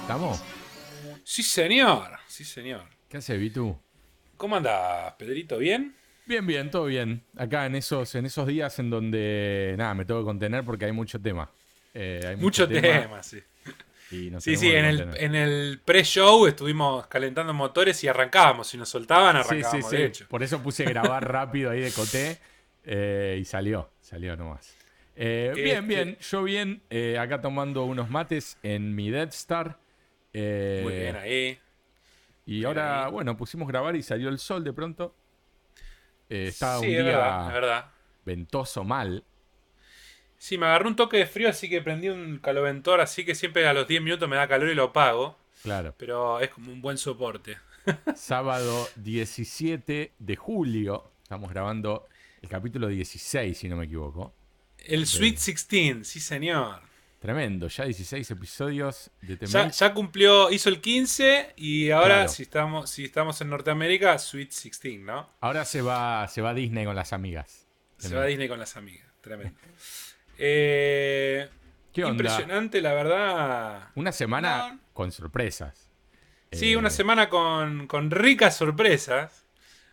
¿Estamos? Sí, señor. Sí, señor. ¿Qué hace, Vitu? ¿Cómo andás, Pedrito? ¿Bien? Bien, bien, todo bien. Acá en esos, en esos días en donde, nada, me tengo que contener porque hay mucho tema. Eh, hay mucho, tema, sí. y Sí, sí, en el, en el pre-show estuvimos calentando motores y arrancábamos. Si nos soltaban, arrancábamos, sí, sí. de hecho. Por eso puse grabar rápido ahí de coté eh, y salió, salió nomás. Eh, Este- Bien, bien, yo bien, eh, acá tomando unos mates en mi Death Star. eh, Muy bien ahí. Y bien ahora, ahí. bueno, pusimos grabar y salió el sol de pronto. Estaba sí, un día verdad, verdad. ventoso mal. Sí, me agarró un toque de frío, así que prendí un caloventor, así que siempre a los 10 minutos me da calor y lo apago. Claro. Pero es como un buen soporte. Sábado 17 de julio. Estamos grabando el capítulo 16, si no me equivoco. El Sweet 16, sí señor. Tremendo, ya 16 episodios de Ya, ya cumplió, hizo el 15 y ahora Claro. si estamos si estamos en Norteamérica, Sweet 16, ¿no? Ahora se va, se va a Disney con las amigas. Se va a Disney con las amigas, tremendo. Eh, ¿Qué onda? Impresionante, la verdad. Una semana No. con sorpresas. Sí, Eh, una semana con, con ricas sorpresas.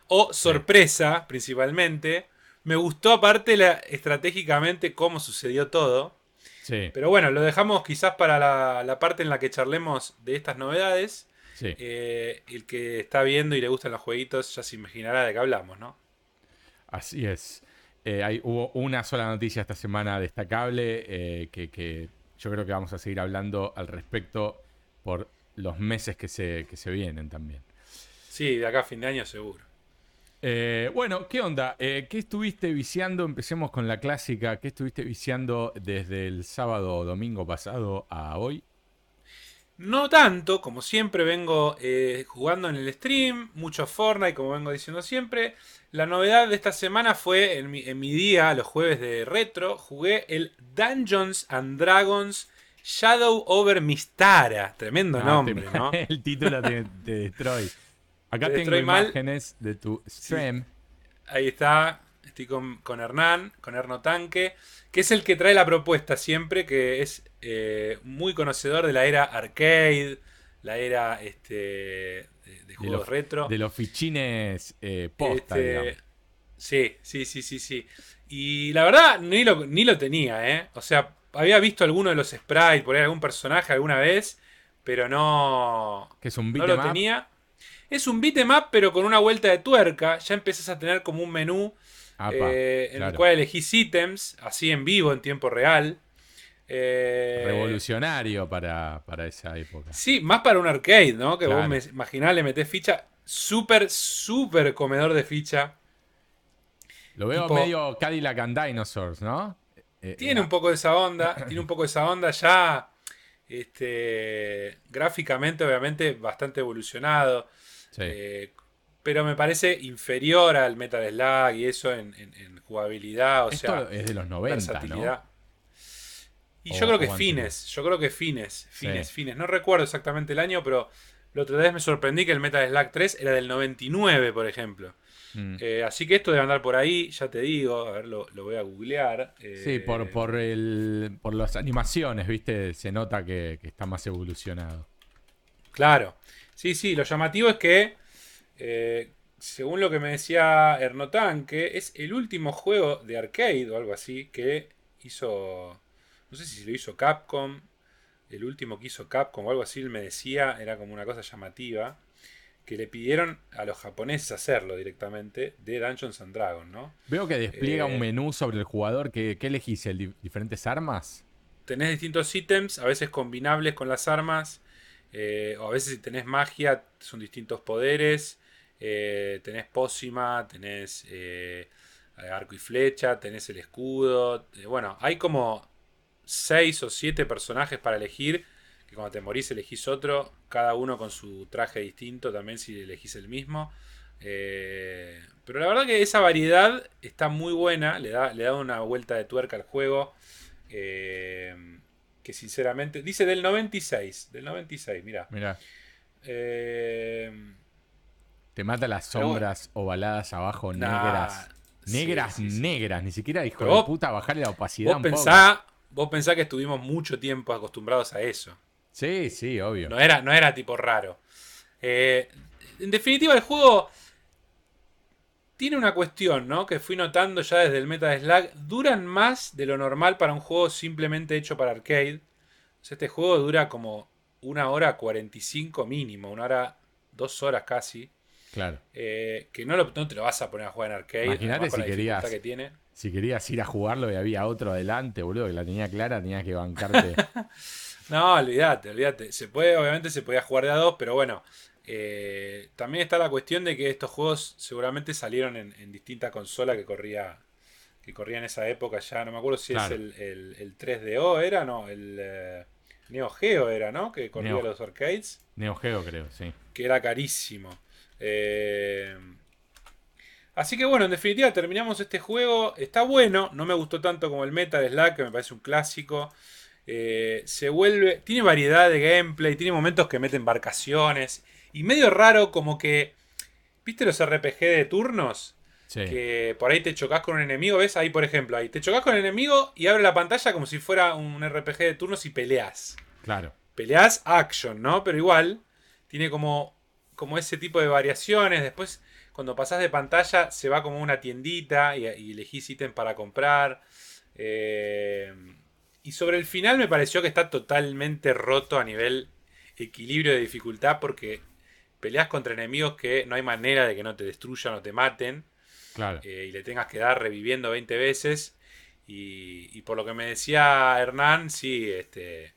O sorpresa, principalmente. Me gustó aparte la, estratégicamente cómo sucedió todo. Sí, Pero bueno, lo dejamos quizás para la, la parte en la que charlemos de estas novedades. sí. Eh, el que está viendo y le gustan los jueguitos ya se imaginará de qué hablamos, ¿no? Así es. Eh, hay, hubo una sola noticia esta semana destacable eh, que, que yo creo que vamos a seguir hablando al respecto por los meses que se, que se vienen también. Sí, de acá a fin de año seguro. Eh, bueno, ¿qué onda? Eh, ¿Qué estuviste viciando? Empecemos con la clásica. ¿Qué estuviste viciando desde el sábado o domingo pasado a hoy? No tanto, como siempre vengo eh, jugando en el stream, mucho Fortnite, como vengo diciendo siempre. La novedad de esta semana fue en mi, en mi día, los jueves de retro, jugué el Dungeons and Dragons Shadow over Mistara. Tremendo Ah, nombre, te- ¿no? El título te, te destroy. Acá Te tengo mal. imágenes de tu stream. Ahí está, estoy con, con Hernán, con Erno Tanque, que es el que trae la propuesta siempre, que es eh, muy conocedor de la era arcade, la era este, de, de juegos los- retro. De los fichines eh, posta, Este, sí, sí, sí, sí, sí. Y la verdad, ni lo, ni lo tenía, ¿eh? O sea, había visto alguno de los sprites, por ahí algún personaje alguna vez, pero no, Que es un no beat lo 'em up. tenía. Es un beat'em up, pero con una vuelta de tuerca. Ya empezás a tener como un menú Apa, eh, en el cual elegís ítems, así en vivo, en tiempo real. Eh, Revolucionario para, para esa época. Sí, más para un arcade, ¿no? Que Claro. vos me imaginás, le metés ficha. Súper, súper comedor de ficha. Lo veo tipo- medio Cadillac and Dinosaurs, ¿no? Eh, Tiene eh, un poco de esa onda. tiene un poco de esa onda ya. Este, gráficamente, obviamente, bastante evolucionado. Sí. eh, pero me parece inferior al Metal Slug y eso en, en- en jugabilidad. O Esto sea, es de los 90, versatilidad. ¿no? Y O- yo creo que fines, yo creo que fines, fines, Sí. fines. No recuerdo exactamente el año, pero la otra vez me sorprendí que el Metal Slug 3 era del 99, por ejemplo. Mm. Eh, así que esto debe andar por ahí, ya te digo, a ver, lo, lo voy a googlear. eh, Sí, por, por, el, por las animaciones, ¿viste? Se nota que, que está más evolucionado. Claro. Sí, sí, lo llamativo es que, eh, según lo que me decía Ernotanque, es el último juego de arcade o algo así que hizo, no sé si lo hizo Capcom, el último que hizo Capcom o algo así, él me decía, era como una cosa llamativa, que le pidieron a los japoneses hacerlo directamente de Dungeons and Dragons, ¿no? Veo que despliega Eh, un menú sobre el jugador. ¿Qué, qué elegís? ¿El di- ¿Diferentes armas? tenés distintos ítems, a veces combinables con las armas, eh, o a veces si tenés magia, son distintos poderes, eh, tenés pócima, tenés eh, arco y flecha, tenés el escudo, bueno, hay como 6 o 7 personajes para elegir, que cuando te morís elegís otro, cada uno con su traje distinto también si elegís el mismo. Pero la verdad que esa variedad está muy buena, le da, le da una vuelta de tuerca al juego. Que sinceramente. Dice del 96. Del 96, mira. Mira, Eh, te mata las bueno. sombras ovaladas abajo, nah, negras. Negras, Sí, sí, sí. negras. Ni siquiera, hijo Pero de vos- puta, bajarle la opacidad Vos un poco. vos pensá que estuvimos mucho tiempo acostumbrados a eso. Sí, sí, obvio. No era, no era tipo raro. Eh, en definitiva, el juego tiene una cuestión, ¿no? Que fui notando ya desde el Meta de Slack. Duran más de lo normal para un juego simplemente hecho para arcade. O sea, este juego dura como una hora 45 mínimo, una hora, dos horas casi. Claro. Eh, que no, lo- no te lo vas a poner a jugar en arcade. Imagínate si querías- que tiene. Si querías ir a jugarlo y había otro adelante, boludo, que la tenía clara, tenías que bancarte. No, olvídate, olvídate. Se puede, obviamente se podía jugar de a dos, pero bueno. Eh, también está la cuestión de que estos juegos seguramente salieron en, en distintas consolas que corría. Que corría en esa época ya. No me acuerdo si Claro. es el, el- el 3DO era, no, el eh, Neo Geo era, ¿no? Que corría Neo. los arcades. Neo Geo, creo, sí. Que era carísimo. Eh, Así que bueno, en definitiva terminamos este juego. Está bueno, no me gustó tanto como el Metal Slack, que me parece un clásico. Eh, se vuelve. Tiene variedad de gameplay, tiene momentos que meten embarcaciones. Y medio raro, como que. ¿Viste los RPG de turnos? Sí. Que por ahí te chocas con un enemigo, ¿ves? Ahí, por ejemplo, ahí te chocas con el enemigo y abre la pantalla como si fuera un RPG de turnos y peleas Claro. peleas action, ¿no? Pero igual tiene como, como ese tipo de variaciones. Después, cuando pasás de pantalla, se va como una tiendita y, y elegís ítem para comprar. Eh, y sobre el final me pareció que está totalmente roto a nivel equilibrio de dificultad porque peleas contra enemigos que no hay manera de que no te destruyan o te maten Claro. eh, y le tengas que dar reviviendo 20 veces. Y, y por lo que me decía Hernán, sí, este,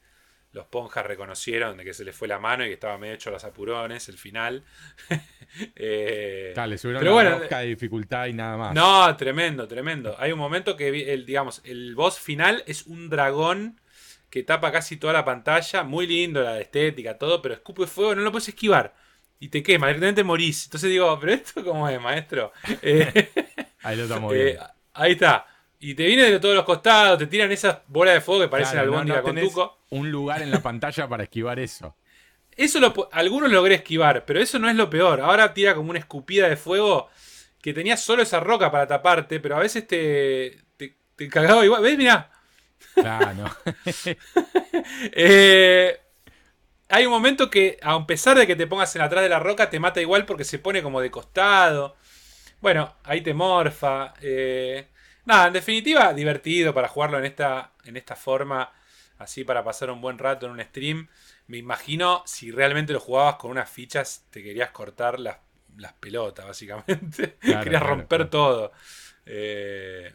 los ponjas reconocieron de que se les fue la mano y que estaba medio hecho a los apurones el final. Eh, Claro, le subieron pero la bueno, de dificultad y nada más. no, tremendo, tremendo. Hay un momento que, el, digamos, el boss final es un dragón que tapa casi toda la pantalla. Muy lindo la estética, todo, pero escupe fuego, no lo puedes esquivar. Y te quema, directamente morís. Entonces digo, ¿pero esto cómo es, maestro? Eh, Ahí lo estamos eh, viendo. ahí está. Y te viene de todos los costados, te tiran esas bolas de fuego que parecen Claro, no- albóndiga no con tenés tuco. Un lugar en la pantalla para esquivar eso. Eso lo, algunos logré esquivar, pero eso no es lo peor. Ahora tira como una escupida de fuego que tenía solo esa roca para taparte, pero a veces te, te, te cagaba igual. ¿Ves? Mirá. Claro, no. Eh, hay un momento que, a pesar de que te pongas en atrás de la roca, te mata igual porque se pone como de costado. Bueno, ahí te morfa. eh, nada, en definitiva, divertido para jugarlo en esta, en esta forma. Así para pasar un buen rato en un stream. Me imagino si realmente lo jugabas con unas fichas, te querías cortar las, las pelotas, básicamente. Claro, querías claro, romper claro. todo. Eh,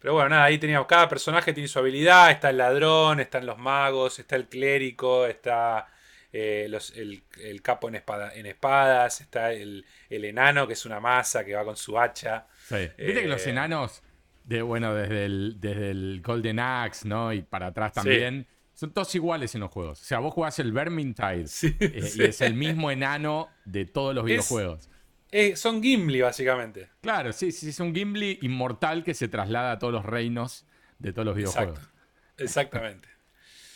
pero bueno, nada, ahí teníamos. Cada personaje tiene su habilidad. Está el ladrón, están los magos, está el clérigo, está eh, los- el, el capo en, espada- en espadas, está el, el enano que es una masa que va con su hacha. Sí. Viste que los Eh, enanos, de, bueno, desde el, desde el Golden Axe, ¿no? Y para atrás también, son todos iguales en los juegos. O sea, vos jugás el Vermintide Sí, eh, sí. y es el mismo enano de todos los Es- videojuegos. Eh, son Gimli, básicamente. Claro, sí, sí, es un Gimli inmortal que se traslada a todos los reinos de todos los videojuegos. Exacto. Exactamente.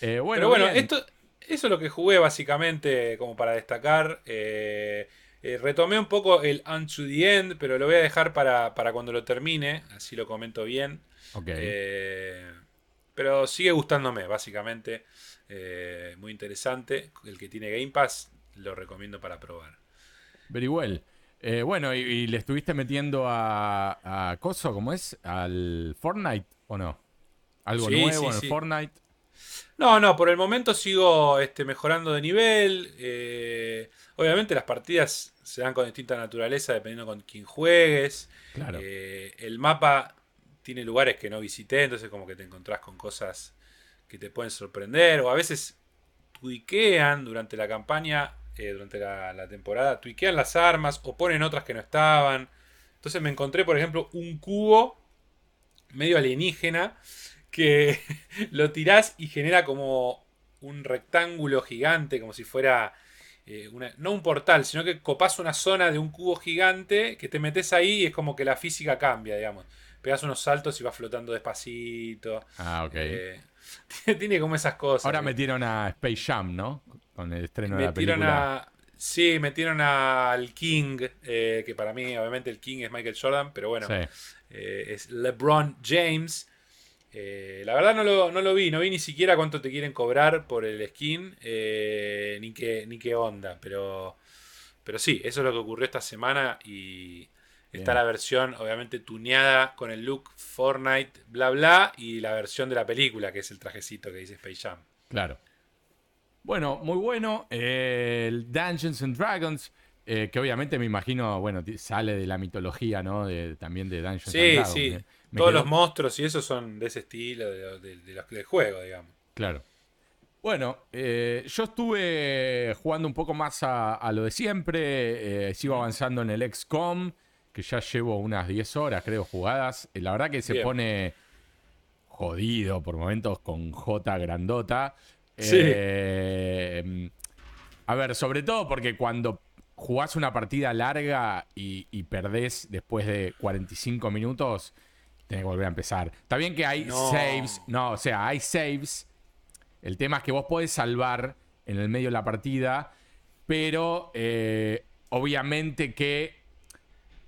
Eh, bueno, Pero bueno, bien. esto, eso es lo que jugué básicamente como para destacar. Eh, eh, retomé un poco el Unto the End, pero lo voy a dejar para, para cuando lo termine, así lo comento bien. Ok. Eh, pero sigue gustándome, básicamente. Eh, muy interesante. El que tiene Game Pass lo recomiendo para probar. Very well. Eh, bueno, y, y le estuviste metiendo a, a Coso, ¿cómo es? ¿Al Fortnite o no? ¿Algo Sí, nuevo sí, en el sí. Fortnite? No, no, por el momento sigo este, mejorando de nivel. eh, obviamente las partidas se dan con distinta naturaleza dependiendo con quién juegues. Claro. Eh, el mapa tiene lugares que no visité, entonces como que te encontrás con cosas que te pueden sorprender. O a veces tuiquean durante la campaña, eh, durante la, la temporada, tuiquean las armas o ponen otras que no estaban. Entonces me encontré, por ejemplo, un cubo medio alienígena que lo tirás y genera como un rectángulo gigante, como si fuera eh, una- no un portal, sino que copás una zona de un cubo gigante que te metes ahí y es como que la física cambia, digamos. Pegas unos saltos y vas flotando despacito. Ah, ok. Eh, tiene como esas cosas. Ahora metieron a Space Jam, ¿no? Con el estreno de la película. a. Sí, metieron al King, eh, que para mí obviamente el King es Michael Jordan, pero bueno, eh, es LeBron James. Eh, la verdad no lo, vi, no vi ni siquiera cuánto te quieren cobrar por el skin, ni, qué, ni qué onda, pero, pero sí, eso es lo que ocurrió esta semana y está la versión obviamente tuneada con el look Fortnite, bla bla, y la versión de la película, que es el trajecito que dice Space Jam. Claro. Bueno, muy bueno. el Dungeons and Dragons, eh, que obviamente me imagino, bueno, sale de la mitología, ¿no? De, también de Dungeons and Dragons. Sí, sí. Todos los monstruos y eso son de ese estilo, de, del juego, digamos. Claro. Bueno, eh, yo estuve jugando un poco más a, lo de siempre. Eh, sigo avanzando en el XCOM, que ya llevo unas 10 horas, creo, jugadas. La verdad que se pone jodido por momentos con J grandota. Eh, a ver, sobre todo porque cuando jugás una partida larga y, perdés después de 45 minutos, tenés que volver a empezar. Está bien que hay saves, no, o sea, hay saves. El tema es que vos podés salvar en el medio de la partida, pero eh, obviamente que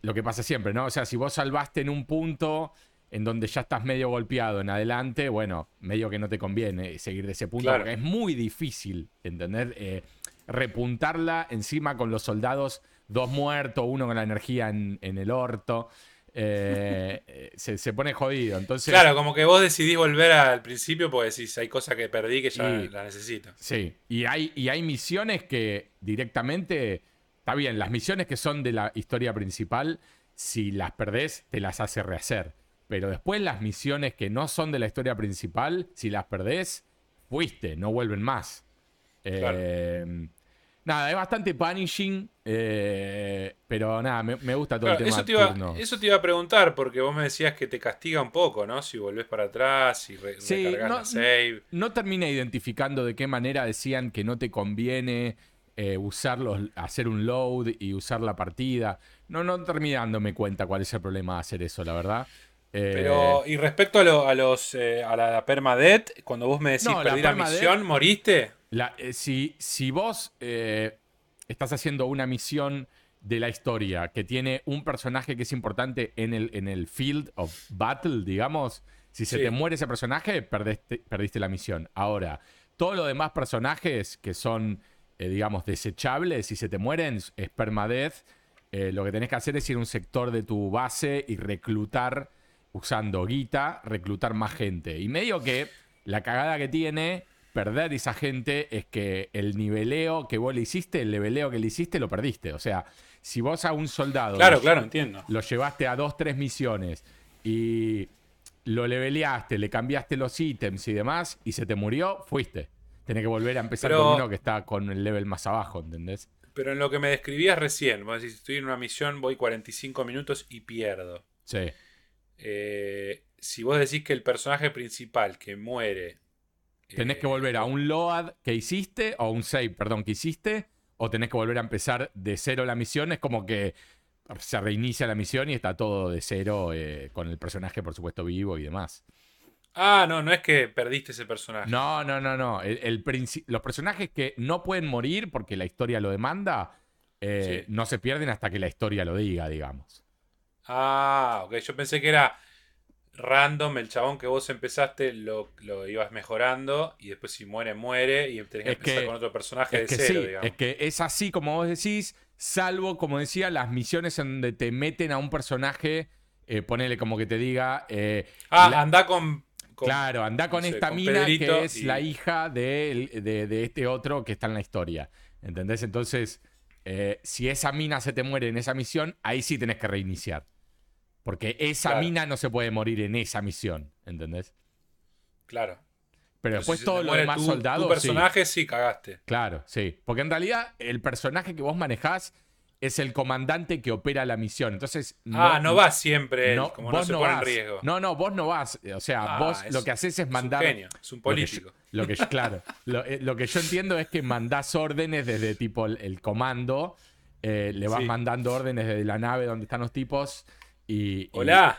lo que pasa siempre, ¿no? O sea, si vos salvaste en un punto en donde ya estás medio golpeado en adelante, bueno, medio que no te conviene seguir de ese punto, porque es muy difícil, ¿entender? Eh, repuntarla encima con los soldados, dos muertos, uno con la energía en, el orto. Eh, eh, se, pone jodido. Entonces, claro, como que vos decidís volver al principio porque decís, hay cosas que perdí que ya la necesito. Sí, y hay, y hay misiones que directamente, está bien, las misiones que son de la historia principal, si las perdés, te las hace rehacer. Pero después las misiones que no son de la historia principal, si las perdés, fuiste, no vuelven más. Eh, nada, es bastante punishing, eh, pero nada, me, gusta todo el tema. Eso te, iba, eso te iba a preguntar, porque vos me decías que te castiga un poco, ¿no? Si volvés para atrás, y re, recargas no, la save. No, terminé identificando de qué manera decían que no te conviene eh, usarlos, hacer un load y usar la partida. No, no terminé dándome cuenta cuál es el problema de hacer eso, la verdad. Pero, eh, y respecto a, los eh, a la permadeath, cuando vos me decís perdí la, misión, ¿moriste? Eh, si, si vos estás haciendo una misión de la historia que tiene un personaje que es importante en el, en el field of battle, digamos, si se te muere ese personaje, perdiste, perdiste la misión. Ahora, todos los demás personajes que son, digamos, desechables, si se te mueren, es permadeath. lo que tenés que hacer es ir a un sector de tu base y reclutar usando guita, reclutar más gente. Y medio que la cagada que tiene perder esa gente es que el niveleo que vos le hiciste, el leveleo que le hiciste, lo perdiste. O sea, si vos a un soldado. Claro, claro, entiendo. Lo llevaste a dos, tres misiones y lo leveleaste, le cambiaste los ítems y demás, y se te murió, fuiste. Tenés que volver a empezar con uno que está con el level más abajo, ¿entendés? Pero en lo que me describías recién, vos decís, estoy en una misión, voy 45 minutos y pierdo. Sí. Eh, si vos decís que el personaje principal que muere. Tenés que volver a eh, un load que hiciste, o un save, perdón, que hiciste, o tenés que volver a empezar de cero la misión. Es como que se reinicia la misión y está todo de cero, eh, con el personaje, por supuesto, vivo y demás. Ah, no, no es que perdiste ese personaje. No, no, no, no. El, los personajes que no pueden morir porque la historia lo demanda, no se pierden hasta que la historia lo diga, digamos. Ah, ok. Yo pensé que era random, el chabón que vos empezaste lo, ibas mejorando y después si muere, muere y tenés que empezar con otro personaje de cero, digamos. Es que es así como vos decís, salvo, como decía, las misiones en donde te meten a un personaje, eh, ponele como que te diga... Eh, ah, anda con, Claro, anda con esta mina que es la hija de, de, este otro que está en la historia. ¿Entendés? Entonces, eh, si esa mina se te muere en esa misión, ahí sí tenés que reiniciar. Porque esa mina no se puede morir en esa misión, ¿entendés? Claro. Pero después todos los demás soldados. Tu personaje sí. cagaste. Claro, sí. Porque en realidad el personaje que vos manejás es el comandante que opera la misión. Entonces. ah, no vas siempre, como no se pone en riesgo. No, no, vos no vas. O sea, ah, vos lo que haces es mandar. Es un genio, es un político. Lo que, claro. Eh, lo, que yo entiendo es que mandás órdenes desde tipo el, comando. Eh, le vas mandando órdenes desde la nave donde están los tipos. Y, Hola.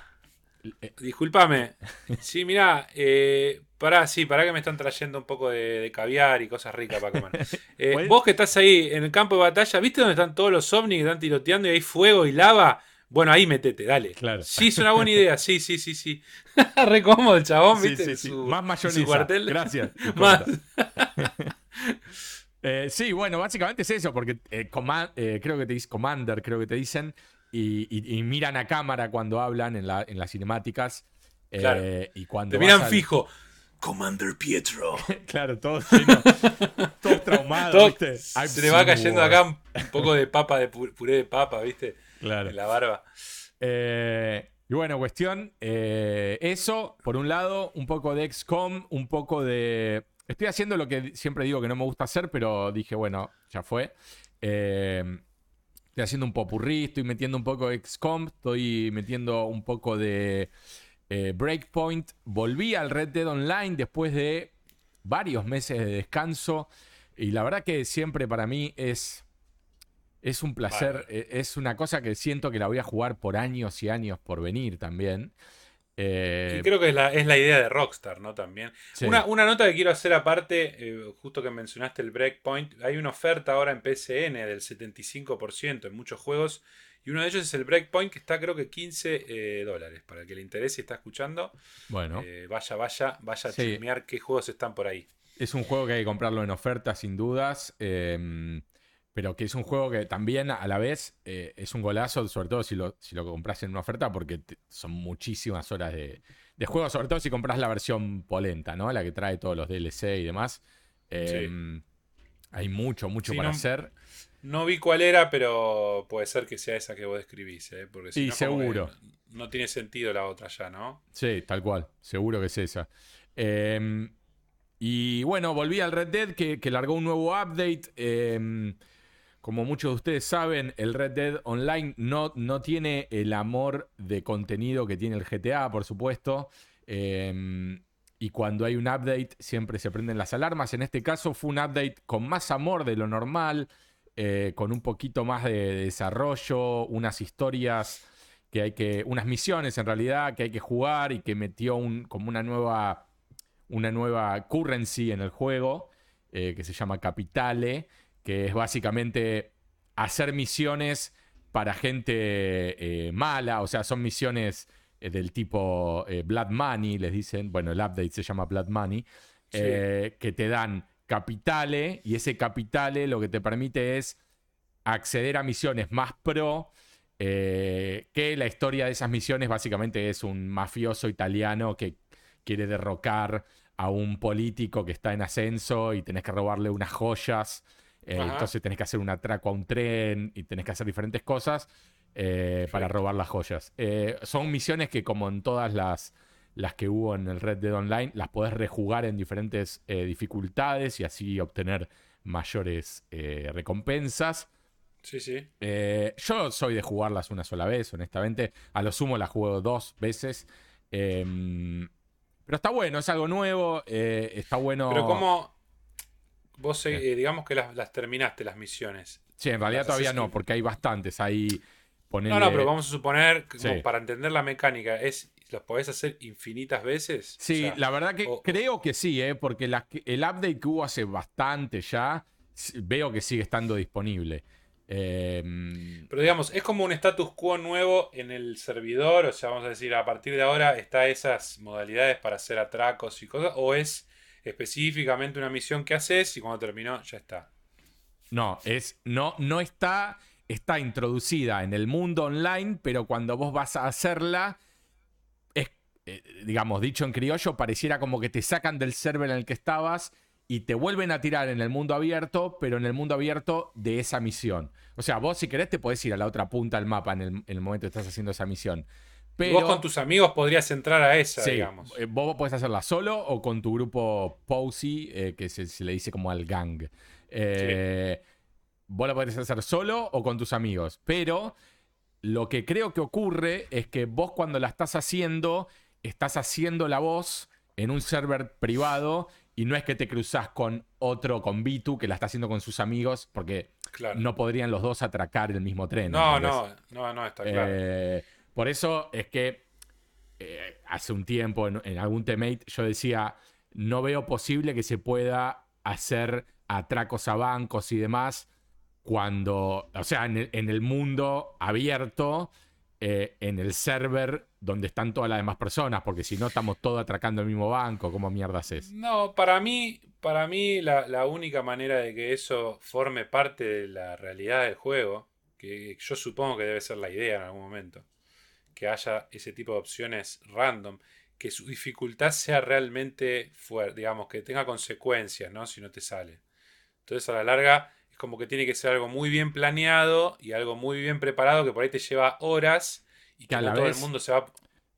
Eh, Discúlpame. Sí, mira, eh, pará, sí, pará que me están trayendo un poco de, de caviar y cosas ricas para comer. Eh, vos que estás ahí en el campo de batalla, ¿viste dónde están todos los ovnis que están tiroteando y hay fuego y lava? Bueno, ahí metete, dale. Claro. Sí, es una buena idea, sí, sí, sí, sí. Re cómodo el chabón, sí, ¿viste? sí, su- Más mayonesa. su cuartel. Gracias. Más. Eh, sí, bueno, básicamente es eso, porque eh, eh, creo que te dice Commander, creo que te dicen, y, y- y miran a cámara cuando hablan en, la- en las cinemáticas. eh, Claro. Y cuando Te miran al- fijo. Commander Pietro. Claro, todos llenos, todos traumados, Todo- se le va cayendo acá un, poco de papa, de pu- puré de papa, ¿viste? Claro. En la barba. Eh, y bueno, cuestión, eh, eso, por un lado, un poco de XCOM, un poco de... Estoy haciendo lo que siempre digo que no me gusta hacer, pero dije, bueno, ya fue. Eh, estoy haciendo un popurrí, estoy metiendo un poco de XCOM, estoy metiendo un poco de eh, Breakpoint. Volví al Red Dead Online después de varios meses de descanso y la verdad que siempre para mí es... Es un placer, eh, es una cosa que siento que la voy a jugar por años y años por venir también. Eh, Y creo que es la, es la idea de Rockstar, ¿no? También. sí. Una, una nota que quiero hacer aparte, eh, justo que mencionaste el Breakpoint, hay una oferta ahora en PSN del 75% en muchos juegos, y uno de ellos es el Breakpoint, que está creo que 15 eh, dólares. Para el que le interese y está escuchando, Bueno, eh, vaya, vaya, vaya a Sí. chismear qué juegos están por ahí. es un juego que hay que comprarlo en oferta sin dudas, eh, pero que es un juego que también a la vez eh, es un golazo, sobre todo si lo, si lo compras en una oferta, porque te- son muchísimas horas de, de juego, sobre todo si compras la versión polenta, ¿no? La que trae todos los DLC y demás. Eh, Hay mucho, mucho Sí, para no- hacer. No vi cuál era, pero puede ser que sea esa que vos describís, ¿eh? Porque si Sí, no, seguro. No, no tiene sentido la otra ya, ¿no? Sí, tal cual. Seguro que es esa. Eh, y bueno, volví al Red Dead que, que largó un nuevo update. Como muchos de ustedes saben, el Red Dead Online no, no tiene el amor de contenido que tiene el GTA, por supuesto. Eh, y cuando hay un update siempre se prenden las alarmas. En este caso fue un update con más amor de lo normal, eh, con un poquito más de desarrollo, unas historias que hay que, unas misiones en realidad que hay que jugar y que metió como una nueva, una nueva currency en el juego eh, que se llama Capitale, que es básicamente hacer misiones para gente eh, mala, o sea, son misiones eh, del tipo eh, Blood Money, les dicen, bueno, el update se llama Blood Money, Sí. que te dan capitale y ese capitale lo que te permite es acceder a misiones más pro, que la historia de esas misiones básicamente es un mafioso italiano que quiere derrocar a un político que está en ascenso y tenés que robarle unas joyas. Eh, entonces tenés que hacer un atraco a un tren y tenés que hacer diferentes cosas eh, para robar las joyas. Eh, son misiones que como en todas las, las que hubo en el Red Dead Online, las podés rejugar en diferentes dificultades y así obtener mayores recompensas. Sí, sí. Yo soy de jugarlas una sola vez, honestamente. A lo sumo las juego dos veces. Eh, pero está bueno, es algo nuevo. está bueno. Pero como vos, eh, eh, digamos que las, las terminaste las misiones. Sí, en realidad las todavía no, que- porque hay bastantes. Ponele- No, no, pero vamos a suponer, que Sí. como para entender la mecánica, es ¿los podés hacer infinitas veces? Sí, O sea, la verdad que o- creo que sí, ¿eh? porque el update que hubo hace bastante ya, veo que sigue estando disponible. Eh, Pero digamos, es como un status quo nuevo en el servidor, o sea, vamos a decir, a partir de ahora está esas modalidades para hacer atracos y cosas, o es específicamente una misión que haces y cuando terminó ya está. no, es, no, no está, está introducida en el mundo online, pero cuando vos vas a hacerla, es, eh, digamos, dicho en criollo, pareciera como que te sacan del server en el que estabas y te vuelven a tirar en el mundo abierto, pero en el mundo abierto de esa misión. O sea, vos si querés te podés ir a la otra punta del mapa en el, en el momento que estás haciendo esa misión. Pero, vos con tus amigos podrías entrar a esa, Sí, digamos. eh, vos podés hacerla solo o con tu grupo Posey, eh, que se, se le dice como al gang. Eh, Vos la podés hacer solo o con tus amigos. Pero lo que creo que ocurre es que vos cuando la estás haciendo, estás haciendo la voz en un server privado y no es que te cruzás con otro, con Bitu, que la está haciendo con sus amigos, porque Claro. no podrían los dos atracar el mismo tren. No, no, no, no, está claro. Eh, por eso es que eh, hace un tiempo en, algún temate yo decía, no veo posible que se pueda hacer atracos a bancos y demás cuando, o sea, en el, en el mundo abierto, eh, en el server donde están todas las demás personas, porque si no estamos todos atracando el mismo banco, ¿cómo mierdas es? No, para mí, para mí la, la única manera de que eso forme parte de la realidad del juego, que yo supongo que debe ser la idea en algún momento, que haya ese tipo de opciones random, que su dificultad sea realmente fuerte, digamos, que tenga consecuencias, ¿no? Si no te sale. Entonces a la larga es como que tiene que ser algo muy bien planeado y algo muy bien preparado que por ahí te lleva horas y que, a la todo vez- el mundo se va...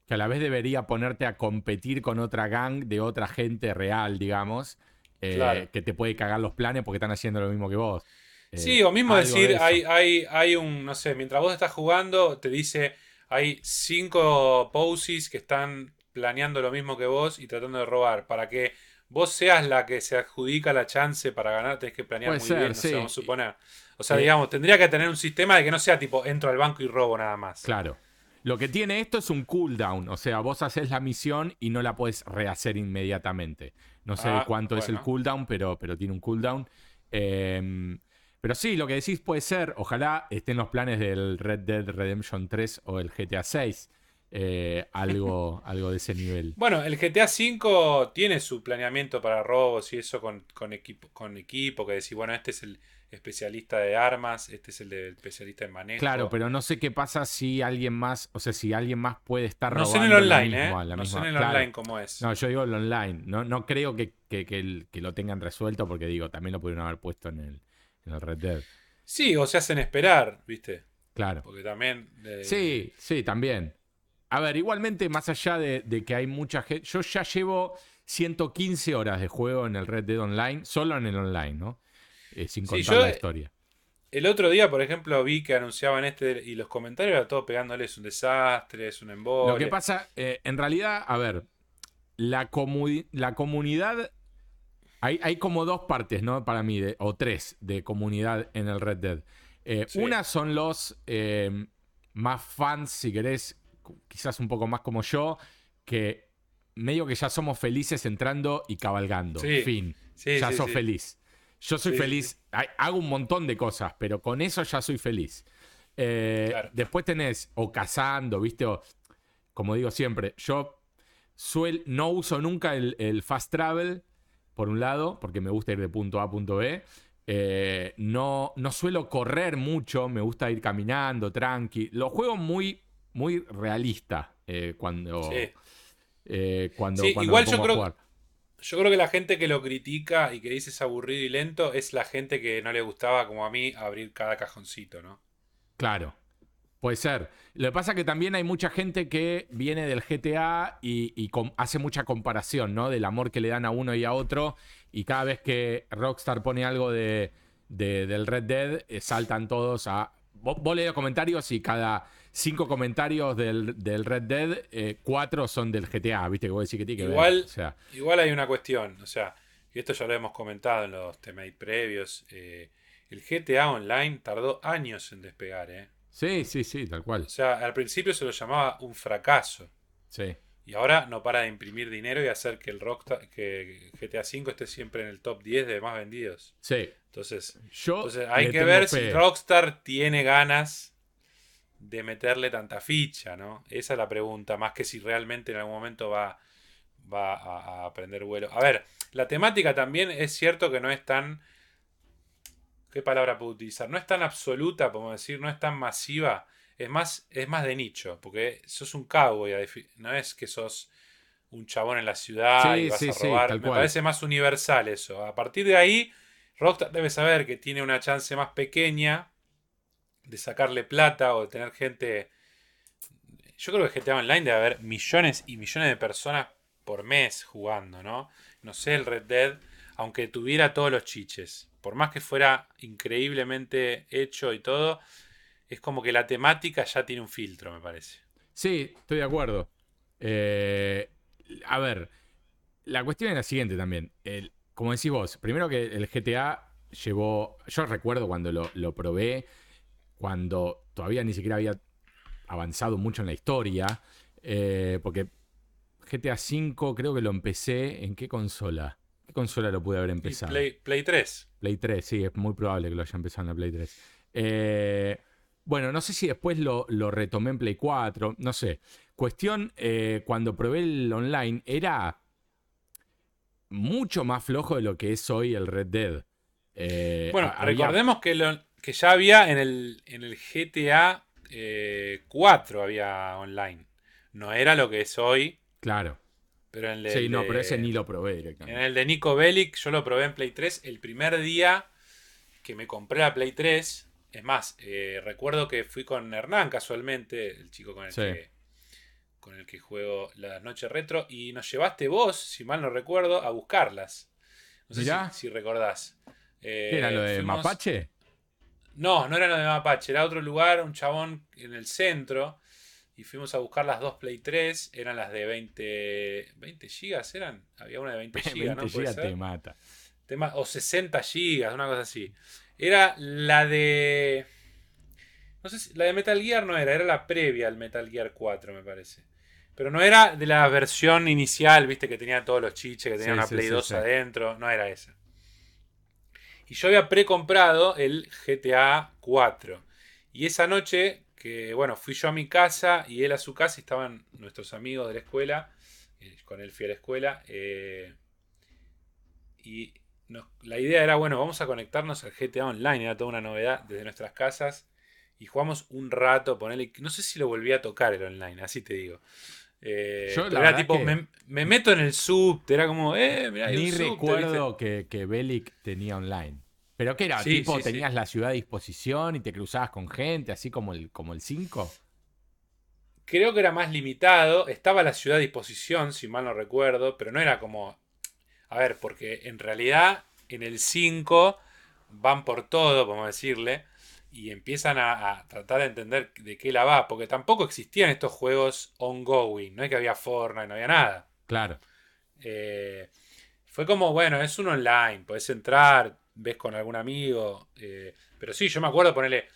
Que a la vez debería ponerte a competir con otra gang de otra gente real, digamos, eh, Claro. que te puede cagar los planes porque están haciendo lo mismo que vos. Eh, Sí, o mismo de decir, hay, hay, hay un, no sé, mientras vos estás jugando, te dice, hay cinco posies que están planeando lo mismo que vos y tratando de robar. Para que vos seas la que se adjudica la chance para ganar, tenés que planear Puede muy ser, bien, no sí. sé, vamos a suponer. O sea, Eh, digamos, tendría que tener un sistema de que no sea tipo, entro al banco y robo nada más. Claro. Lo que tiene esto es un cooldown, o sea, vos haces la misión y no la puedes rehacer inmediatamente. No sé Ah, cuánto es el cooldown, pero, pero tiene un cooldown. Eh, pero sí, lo que decís puede ser, ojalá estén los planes del Red Dead Redemption 3 o el GTA 6, eh, algo, algo de ese nivel. Bueno, el GTA V tiene su planeamiento para robos y eso con, con equipo, con equipo, que decís, bueno, este es el especialista de armas, este es el de- especialista en manejo. Claro, pero no sé qué pasa si alguien más, o sea, si alguien más puede estar No robando sé en el online, ¿eh? la No sé misma- en el claro. online cómo es. No, yo digo el online. No, no creo que, que- que el- que lo tengan resuelto porque digo, también lo pudieron haber puesto en el, el Red Dead. Sí, o se hacen esperar, ¿viste? Claro. Porque también... eh, Sí, sí, también. A ver, igualmente, más allá de, de que hay mucha gente. Yo ya llevo 115 horas de juego en el Red Dead Online, solo en el online, ¿no? Eh, sin Sí, contar yo- la historia. El otro día, por ejemplo, vi que anunciaban este y los comentarios era todo pegándole, es un desastre, es un embole. Lo que pasa, eh, en realidad, a ver, la, comu- la comunidad. Hay, hay como dos partes, ¿no? Para mí, de- o tres de comunidad en el Red Dead. Eh, Sí. Una son los eh, más fans, si querés, quizás un poco más como yo, que medio que ya somos felices entrando y cabalgando. Sí. Fin. Sí, ya sos feliz. Yo soy feliz. Hago un montón de cosas, pero con eso ya soy feliz. Eh, Claro. Después tenés o cazando, ¿viste? O, como digo siempre, yo suel, no uso nunca el, el fast travel, por un lado, porque me gusta ir de punto A a punto B. Eh, no, no suelo correr mucho, me gusta ir caminando, tranqui. Lo juego muy, muy realista eh, cuando, Sí. eh, cuando, Sí, cuando igual me yo pongo a creo- jugar. Yo creo que la gente que lo critica y que dice es aburrido y lento es la gente que no le gustaba, como a mí, abrir cada cajoncito, ¿no? Claro, puede ser. Lo que pasa es que también hay mucha gente que viene del GTA y, hace mucha comparación, ¿no? Del amor que le dan a uno y a otro. Y cada vez que Rockstar pone algo de, de- del Red Dead, eh, saltan todos a... Vos, vos lees comentarios y cada cinco comentarios del, del Red Dead, eh, cuatro son del GTA, ¿viste? Que vos decís que tiene que ver. Igual- O sea, Igual hay una cuestión, o sea, y esto ya lo hemos comentado en los temate previos. eh, el GTA Online tardó años en despegar, ¿eh? Sí, sí, sí, tal cual. O sea, al principio se lo llamaba un fracaso. Sí. Y ahora no para de imprimir dinero y hacer que el Rockstar, que GTA V esté siempre en el top 10 de más vendidos. Sí. Entonces, Yo entonces hay que ver fe. si Rockstar tiene ganas de meterle tanta ficha, ¿no? Esa es la pregunta, más que si realmente en algún momento va, va a, a aprender vuelo. A ver, la temática también es cierto que no es tan... ¿Qué palabra puedo utilizar? No es tan absoluta, podemos decir, no es tan masiva. Es más, es más de nicho, porque sos un cowboy, no es que sos un chabón en la ciudad Sí, y vas sí, a robar. Me cual. parece más universal eso. A partir de ahí, Rockstar debe saber que tiene una chance más pequeña de sacarle plata o de tener gente. Yo creo que GTA Online debe haber millones y millones de personas por mes jugando, ¿no? No sé, el Red Dead, aunque tuviera todos los chiches, por más que fuera increíblemente hecho y todo, es como que la temática ya tiene un filtro, me parece. Sí, estoy de acuerdo. Eh, a ver, la cuestión es la siguiente también. El- como decís vos, primero que el GTA llevó. Yo recuerdo cuando lo, lo probé, cuando todavía ni siquiera había avanzado mucho en la historia. Eh, porque GTA V creo que lo empecé. ¿En qué consola? ¿Qué consola lo pude haber empezado? Play, Play 3. Play 3, sí, es muy probable que lo haya empezado en la Play 3. Eh, bueno, no sé si después lo, lo, retomé en Play 4, no sé. Cuestión, eh, cuando probé el online, era mucho más flojo de lo que es hoy el Red Dead. Eh, bueno, recordemos que, lo, que, ya había en el, en el GTA 4 había online. No era lo que es hoy. Claro. Pero en el sí, no, pero ese ni lo probé directamente. En el de Nico Bellic, yo lo probé en Play 3 el primer día que me compré la Play 3. Es más, eh, recuerdo que fui con Hernán casualmente, el chico con el que con el que juego las noches retro, y nos llevaste vos, si mal no recuerdo, a buscarlas. No sé si, recordás. Eh, ¿Era lo de Mapache? No, no era lo de Mapache, era otro lugar, un chabón en el centro y fuimos a buscar las dos Play 3, eran las de 20, 20 gigas, eran, había una de 20 gigas, 20 gigas te mata. o 60 gigas, una cosa así. Era la de no sé si la de Metal Gear no era, era la previa al Metal Gear 4, me parece. Pero no era de la versión inicial, viste, que tenía todos los chiches, que tenía una Play 2 adentro, no era esa. Y yo había precomprado el GTA 4. Y esa noche que bueno, fui yo a mi casa y él a su casa y estaban nuestros amigos de la escuela, eh, con él fui a la escuela, eh, y la idea era, bueno, vamos a conectarnos al GTA Online, era toda una novedad desde nuestras casas, y jugamos un rato, ponerle, no sé si lo volví a tocar el online, así te digo. Eh, era tipo, me, meto en el sub, era como, eh, Ni recuerdo que, que Bellic tenía online. ¿Pero qué era? ¿Tipo tenías la ciudad a disposición y te cruzabas con gente, así como el, como el 5? Creo que era más limitado. Estaba la ciudad a disposición, si mal no recuerdo, pero no era como. A ver, porque en realidad en el 5 van por todo, vamos decirle, y empiezan a, tratar de entender de qué la va, porque tampoco existían estos juegos ongoing, no es que había Fortnite, no había nada. Claro. Eh, fue como, bueno, es un online, puedes entrar, ves con algún amigo. Eh, pero sí, yo me acuerdo ponerle.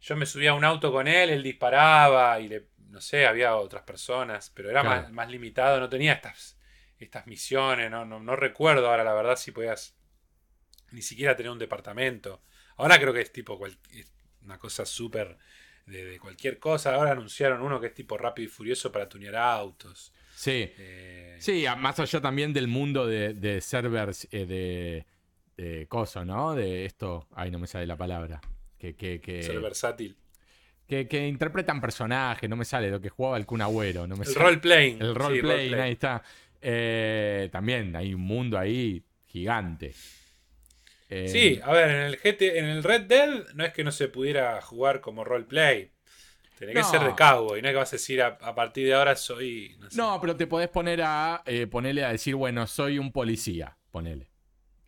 Yo me subía a un auto con él, él disparaba y le, no sé, había otras personas, pero era más, limitado, no tenía estas, estas misiones, no, no, recuerdo ahora la verdad si podías ni siquiera tener un departamento. Ahora creo que es tipo una cosa súper de, cualquier cosa. Ahora anunciaron uno que es tipo rápido y furioso para tunear autos. Sí. Eh, sí, más allá también del mundo de, servers eh, de de coso, ¿no? De esto, ay, no me sale la palabra. Que, que, que Ser versátil. Que, que, interpretan personajes, no me sale lo que jugaba el Kun Agüero. No me el roleplaying. El roleplaying, ahí está. Eh, también hay un mundo ahí gigante. Eh, sí, a ver, en el GT, en el Red Dead no es que no se pudiera jugar como roleplay. Tiene que ser de cowboy, no es que vas a decir a, partir de ahora soy. No, pero te podés poner a eh, ponerle a decir, bueno, soy un policía, ponele.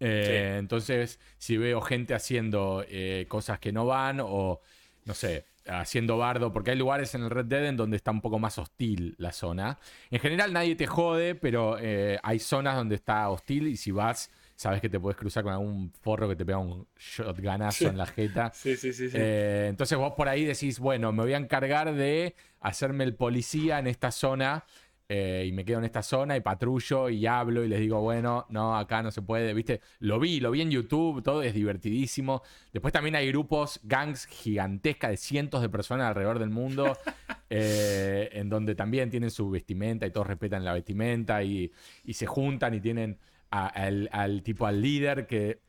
Eh, entonces, si veo gente haciendo eh, cosas que no van o, no sé, haciendo bardo, porque hay lugares en el Red Dead en donde está un poco más hostil la zona. En general nadie te jode, pero eh, hay zonas donde está hostil y si vas, sabes que te puedes cruzar con algún forro que te pega un shotgunazo en la jeta. Sí, sí, sí. entonces vos por ahí decís, bueno, me voy a encargar de hacerme el policía en esta zona eh, y me quedo en esta zona y patrullo y hablo y les digo, bueno, no, acá no se puede, ¿viste? Lo vi, lo vi en YouTube, todo es divertidísimo. Después también hay grupos, gangs gigantescas de cientos de personas alrededor del mundo, eh, en donde también tienen su vestimenta y todos respetan la vestimenta y, se juntan y tienen al, tipo, al líder que...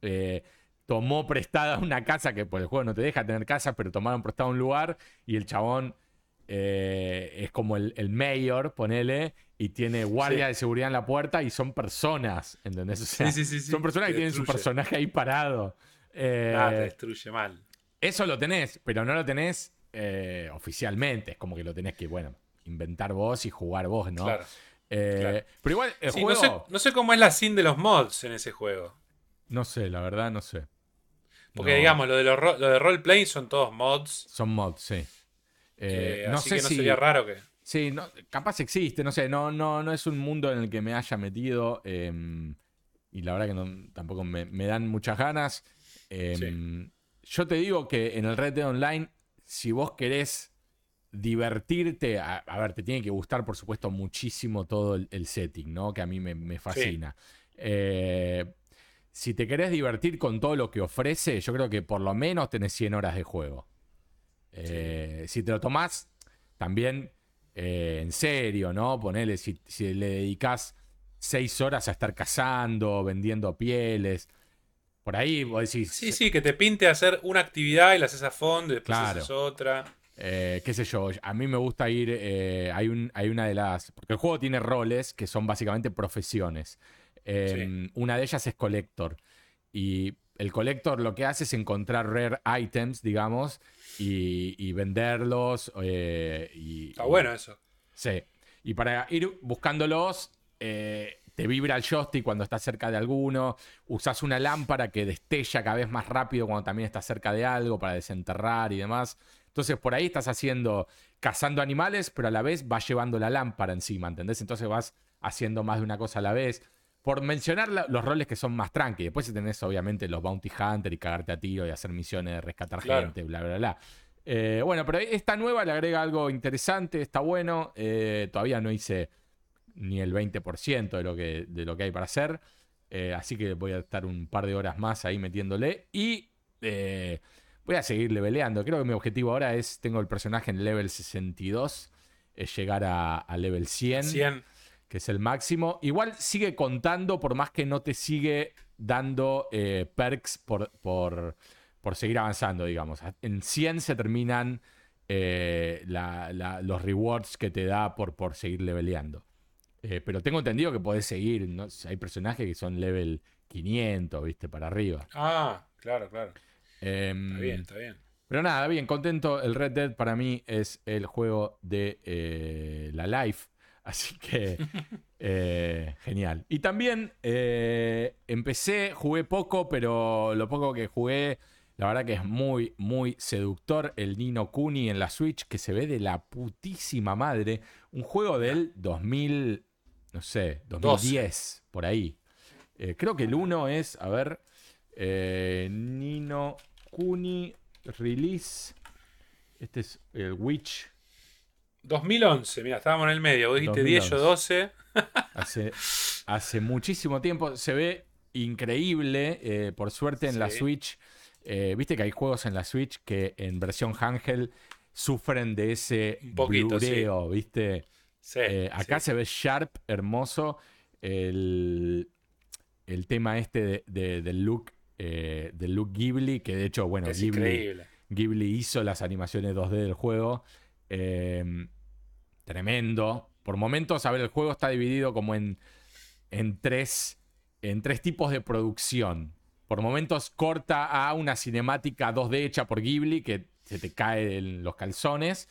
Eh, tomó prestada una casa que por el juego no te deja tener casa, pero tomaron prestado un lugar y el chabón eh, es como el, mayor, ponele, y tiene guardia de seguridad en la puerta y son personas, ¿entendés? son personas que tienen su personaje ahí parado. Eh, te destruye mal. Eso lo tenés, pero no lo tenés eh, oficialmente. Es como que lo tenés que, bueno, inventar vos y jugar vos, ¿no? Claro. Pero igual, el juego... no, sé, cómo es la sin de los mods en ese juego. No sé, la verdad, no sé. Porque, digamos, lo de, lo de roleplay son todos mods. Son mods, sí. Eh, no sé si, sería raro que. Sí, no, capaz existe, no sé, no, no, no es un mundo en el que me haya metido. Em, y la verdad que no, tampoco me, dan muchas ganas. Em, yo te digo que en el Red Dead Online, si vos querés divertirte, a, ver, te tiene que gustar, por supuesto, muchísimo todo el, setting, ¿no? Que a mí me, fascina. Eh, si te querés divertir con todo lo que ofrece, yo creo que por lo menos tenés 100 horas de juego. Eh, si te lo tomás también eh, en serio, ¿no? Ponele, si, si le dedicas 6 horas a estar cazando, vendiendo pieles. Por ahí vos decís. Sí, sí, que te pinte hacer una actividad y la haces a fondo y después haces otra. Eh, qué sé yo, a mí me gusta ir, hay, un, hay una de las, porque el juego tiene roles que son básicamente profesiones. Em, una de ellas es Collector. Y el Collector lo que hace es encontrar rare items, digamos, y, venderlos. Eh, y, Está bueno eso. Sí. Y para ir buscándolos, eh, te vibra el joystick cuando estás cerca de alguno. Usas una lámpara que destella cada vez más rápido cuando también estás cerca de algo para desenterrar y demás. Entonces por ahí estás haciendo, cazando animales, pero a la vez vas llevando la lámpara encima, ¿entendés? Entonces vas haciendo más de una cosa a la vez por mencionar los roles que son más tranqui. Después tenés, obviamente, los Bounty Hunter y cagarte a tiro y hacer misiones de rescatar gente, bla, bla, bla. Eh, bueno, pero esta nueva le agrega algo interesante, está bueno. Eh, todavía no hice ni el 20% de lo, que, de lo que hay para hacer. Eh, así que voy a estar un par de horas más ahí metiéndole. Y voy a seguir leveleando. Creo que mi objetivo ahora es, tengo el personaje en level 62, es llegar a, a level 100. 100 que es el máximo. Igual sigue contando, por más que no te sigue dando eh, perks por, por, seguir avanzando, digamos. En 100 se terminan eh, los rewards que te da por, por seguir leveleando. Eh, pero tengo entendido que podés seguir, ¿no? hay personajes que son level 500, ¿viste? Para arriba. Ah, claro, claro. Em, está bien, está bien. Pero nada, bien, contento. El Red Dead para mí es el juego de la Life Así que eh, genial. Y también eh, empecé, jugué poco, pero lo poco que jugué, la verdad que es muy, muy seductor. El Nino Kuni en la Switch, que se ve de la putísima madre. Un juego del 2000, no sé, 2010, por ahí. Eh, creo que el 1 es, a ver, Nino Kuni Release. Este es el Witch 2011, mira, estábamos en el medio. Vos dijiste 10 o 12. hace, hace muchísimo tiempo. Se ve increíble. Eh, por suerte en la Switch. Eh, viste que hay juegos en la Switch que en versión Ángel sufren de ese blureo, ¿viste? Eh, acá se ve sharp, hermoso. El, el tema este de, del look del look Ghibli, que de hecho, bueno, Ghibli, Ghibli hizo las animaciones 2D del juego. Em, tremendo. Por momentos, a ver, el juego está dividido como en, en, tres, en tres tipos de producción. Por momentos corta a una cinemática 2D hecha por Ghibli que se te cae en los calzones.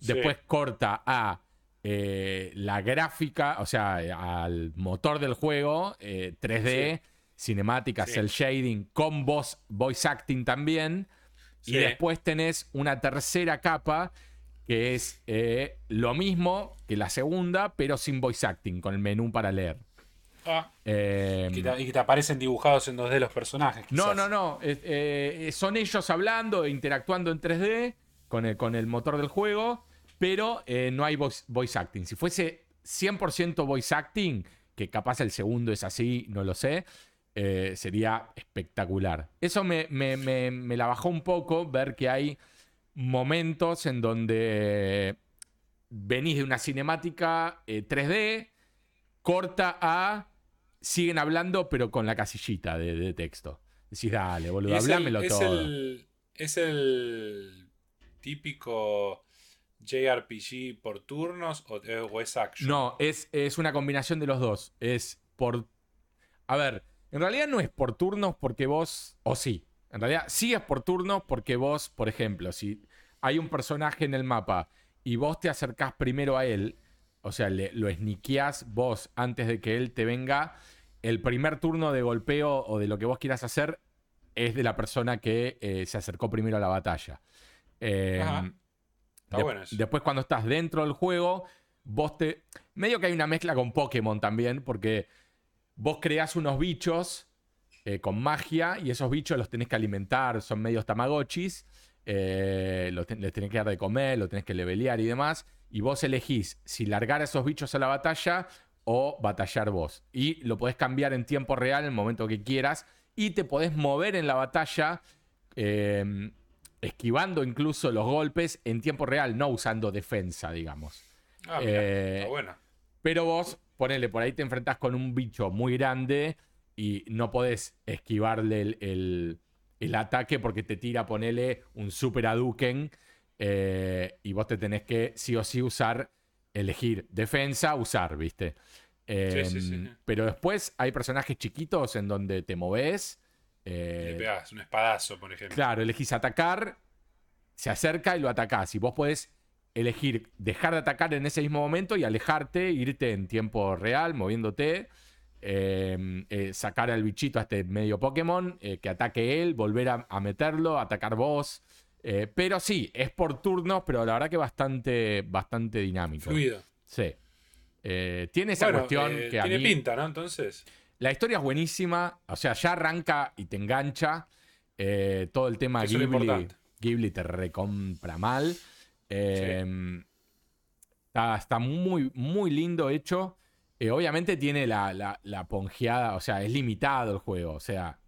Después corta a eh, la gráfica, o sea, al motor del juego, 3D, eh, cinemática, cel shading, con voice acting también. Y después tenés una tercera capa que es eh, lo mismo que la segunda, pero sin voice acting, con el menú para leer. Ah. Em, y, que te, aparecen dibujados en 2D los personajes. No, no, no. Eh, son ellos hablando e interactuando en 3D con el, con el motor del juego, pero eh, no hay voice, acting. Si fuese 100% voice acting, que capaz el segundo es así, no lo sé, sería espectacular. Eso me, me la bajó un poco ver que hay momentos en donde venís de una cinemática 3D, eh, corta a. siguen hablando, pero con la casillita de, texto. Decís, dale, boludo, hablámelo todo. El, es el típico JRPG por turnos o, es action. No, es, es una combinación de los dos. Es por. A ver, en realidad no es por turnos porque vos. O sí. En realidad, sí es por turno porque vos, por ejemplo, si hay un personaje en el mapa y vos te acercás primero a él, o sea, lo esniqueás vos antes de que él te venga, el primer turno de golpeo o de lo que vos quieras hacer es de la persona que eh, se acercó primero a la batalla. Em, Está bueno. Después, cuando estás dentro del juego, vos te. Medio que hay una mezcla con Pokémon también, porque vos creás unos bichos eh, con magia y esos bichos los tenés que alimentar, son medios tamagotchis. eh, lo ten- les tenés que dar de comer, lo tenés que levelear y demás, y vos elegís si largar a esos bichos a la batalla o batallar vos. Y lo podés cambiar en tiempo real en el momento que quieras, y te podés mover en la batalla. eh, esquivando incluso los golpes en tiempo real, no usando defensa, digamos. Ah, Eh, está. Pero vos, ponele, por ahí te enfrentás con un bicho muy grande y no podés esquivarle el, el- el ataque porque te tira, ponele, un super Hadouken eh, y vos te tenés que sí o sí usar, elegir defensa, usar, ¿viste? Eh, Sí, sí, sí. Pero después hay personajes chiquitos en donde te movés. eh, Le pegás un espadazo, por ejemplo. Claro, elegís atacar, se acerca y lo atacás. Y vos podés elegir dejar de atacar en ese mismo momento y alejarte, irte en tiempo real, moviéndote, eh, eh, sacar al bichito a este medio Pokémon, eh, que ataque él, volver a, a meterlo, atacar vos. Eh, pero sí, es por turnos, pero la verdad que bastante, bastante dinámico. Fluido. Sí. Tiene esa Bueno, cuestión que a tiene mí- pinta, ¿no? Entonces. la historia es buenísima, o sea, ya arranca y te engancha. todo el tema Eso Ghibli. Ghibli te recompra mal. Eh, está, está muy, muy lindo hecho. Eh, obviamente tiene la, la- la ponjeada, o sea, es limitado el juego. O sea,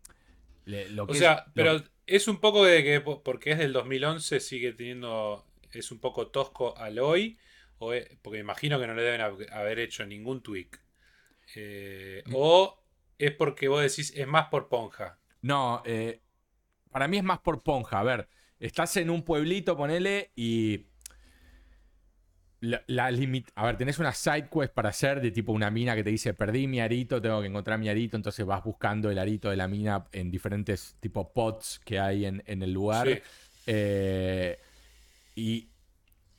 le- lo que O es- sea, lo- pero es un poco de que po- porque es del 2011 sigue teniendo es un poco tosco al hoy o es- porque imagino que no le deben hab- haber hecho ningún tweak. Eh, Mm. o es porque vos decís es más por ponja. No, eh, para mí es más por ponja. A ver, estás en un pueblito, ponele, y. La, la limit- a ver, tenés una side quest para hacer de tipo una mina que te dice perdí mi arito, tengo que encontrar mi arito, entonces vas buscando el arito de la mina en diferentes tipo pots que hay en, en el lugar. Sí. Eh, y,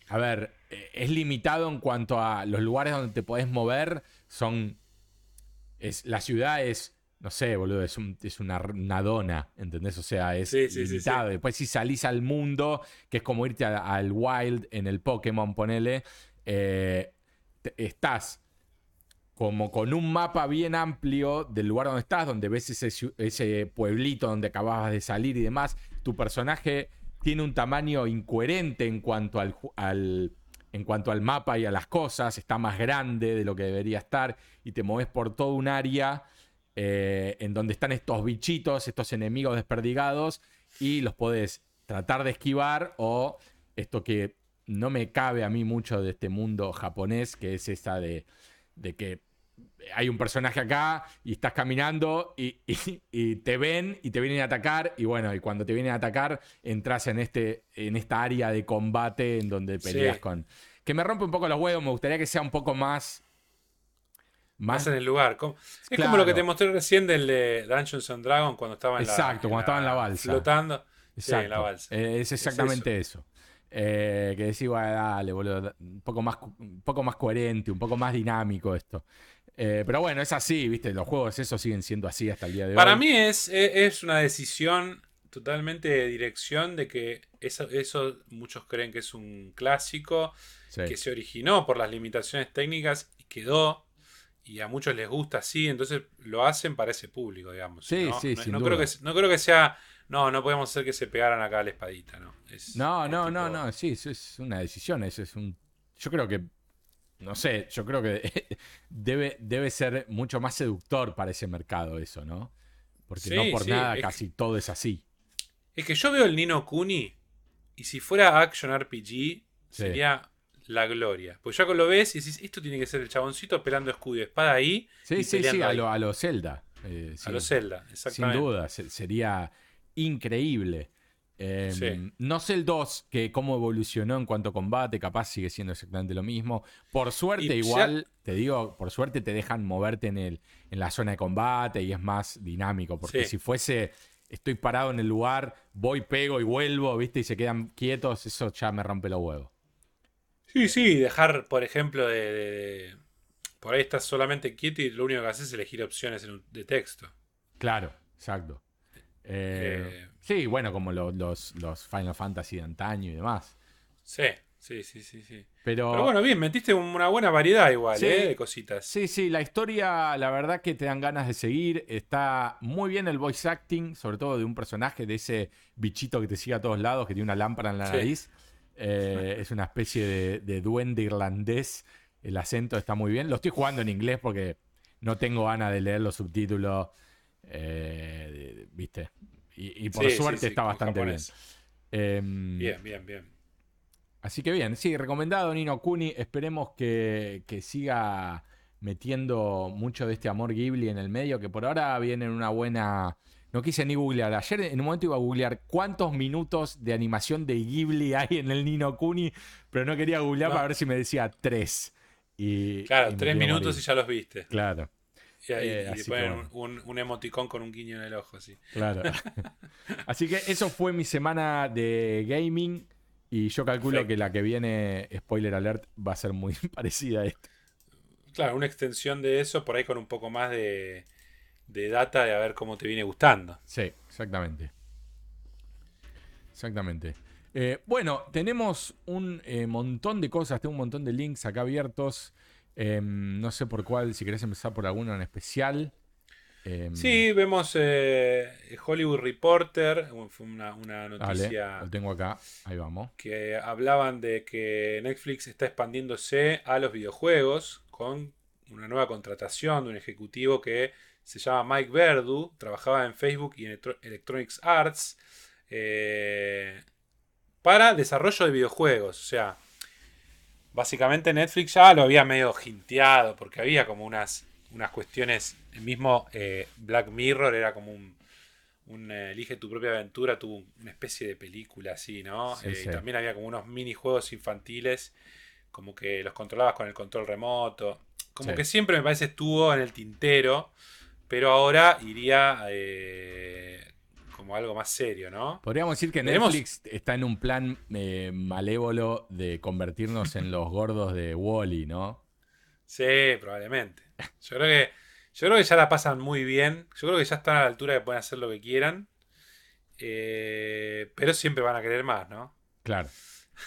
a ver, eh, es limitado en cuanto a los lugares donde te podés mover. Son. Es, la ciudad es. No sé, boludo, es, un- es una, una dona, ¿entendés? O sea, es Sí, sí, sí, limitado. Después, si salís al mundo, que es como irte al wild en el Pokémon, ponele, eh, estás como con un mapa bien amplio del lugar donde estás, donde ves ese, ese pueblito donde acababas de salir y demás. Tu personaje tiene un tamaño incoherente en cuanto al, al- en cuanto al mapa y a las cosas. Está más grande de lo que debería estar y te mueves por todo un área eh, en donde están estos bichitos, estos enemigos desperdigados y los podés tratar de esquivar o esto que no me cabe a mí mucho de este mundo japonés, que es esa de, de que hay un personaje acá y estás caminando y, y- y te ven y te vienen a atacar y bueno, y cuando te vienen a atacar entras en, este, en esta área de combate en donde peleas Sí. con... Que me rompe un poco los huevos, me gustaría que sea un poco más... Más en el lugar. Como- es Claro. como lo que te mostré recién del de Dungeons and Dragons cuando estaba en la Exacto, cuando estaba en la balsa. Flotando. Sí, en la balsa. Eh, es exactamente eso. Eh, que decís, "Bueno, dale, boludo, un poco, más, un poco más coherente, un poco más dinámico esto. Eh, pero bueno, es así, ¿viste? Los juegos esos siguen siendo así hasta el día de Para hoy. mí es, es una decisión totalmente de dirección de que eso, eso muchos creen que es un clásico Sí. que se originó por las limitaciones técnicas y quedó y a muchos les gusta así, entonces lo hacen para ese público, digamos. Sí, ¿no? sí, no, sin no duda. creo que, no creo que sea, no, no podemos hacer que se pegaran acá a la espadita, ¿no? Es- No, no, tipo- no, no, sí, eso es una decisión, eso es un... Yo creo que, no sé, yo creo que debe, debe ser mucho más seductor para ese mercado eso, ¿no? Porque Sí, no por sí, nada casi todo es así. Es que yo veo el Nino Kuni y si fuera Action RPG sería la gloria. Pues ya lo ves y decís, esto tiene que ser el chaboncito pelando escudo y espada ahí. Sí, y sí, sí, a ahí. lo, a lo Zelda. eh, A los Zelda, Sin exactamente. duda, se- sería increíble. Eh, Sí. No sé el 2, que cómo evolucionó en cuanto a combate, capaz sigue siendo exactamente lo mismo. Por suerte, Y ya- igual, te digo, por suerte te dejan moverte en, el, en la zona de combate y es más dinámico. Porque Sí. si fuese, estoy parado en el lugar, voy, pego y vuelvo, ¿viste? Y se quedan quietos, eso ya me rompe los huevos. Sí, sí, dejar, por ejemplo, de, de- de- Por ahí estás solamente quieto y lo único que haces es elegir opciones en un- de texto. Claro, exacto. Eh, Eh, sí, bueno, como lo- los, los Final Fantasy de antaño y demás. Sí, Sí, sí, sí, sí. Pero, Pero bueno, bien, metiste una buena variedad igual, Sí. ¿eh? De cositas. Sí, sí, la historia, la verdad que te dan ganas de seguir. Está muy bien el voice acting, sobre todo de un personaje, de ese bichito que te sigue a todos lados, que tiene una lámpara en la Sí. nariz. Eh, es una especie de, de duende irlandés. El acento está muy bien. Lo estoy jugando en inglés porque no tengo ganas de leer los subtítulos. eh, ¿Viste? Y, y por Sí, suerte sí, está bastante bien. Em, Bien, bien, bien. Así que bien, sí, recomendado Nino Kuni. Esperemos que, que siga metiendo mucho de este amor Ghibli en el medio, que por ahora viene en una buena... No quise ni googlear. Ayer en un momento iba a googlear cuántos minutos de animación de Ghibli hay en el Nino Kuni, pero no quería googlear No. para ver si me decía tres. Y, Claro, y tres minutos y ya los viste. Claro, Y ahí Eh, y ponen bueno. un, un emoticón con un guiño en el ojo, así. claro. Así que eso fue mi semana de gaming. Y yo calculo que la que viene, spoiler alert, va a ser muy parecida a esta. Claro, una extensión de eso, por ahí con un poco más de, de data de a ver cómo te viene gustando. Sí, exactamente. Exactamente. Eh, bueno, tenemos un eh, montón de cosas, tengo un montón de links acá abiertos. Em, no sé por cuál, si querés empezar por alguno en especial. Em, Sí, vemos eh, Hollywood Reporter, fue una, una dale, noticia lo tengo acá, ahí vamos. que hablaban de que Netflix está expandiéndose a los videojuegos con una nueva contratación de un ejecutivo que se llama Mike Verdu, trabajaba en Facebook y en Electro- Electronics Arts eh, para desarrollo de videojuegos. O sea, básicamente Netflix ya lo había medio jinteado porque había como unas, unas cuestiones, el mismo eh, Black Mirror era como un, un, eh, elige tu propia aventura, tuvo una especie de película así, ¿no? Sí, sí. Y también había como unos minijuegos infantiles, como que los controlabas con el control remoto. Como Sí. que siempre me parece estuvo en el tintero, pero ahora iría eh, como algo más serio, ¿no? Podríamos decir que Tenemos- Netflix está en un plan eh, malévolo de convertirnos en los gordos de Wally, ¿no? Sí, probablemente. Yo creo que yo creo que ya la pasan muy bien. Yo creo que ya están a la altura de que pueden hacer lo que quieran. Eh, pero siempre van a querer más, ¿no? Claro.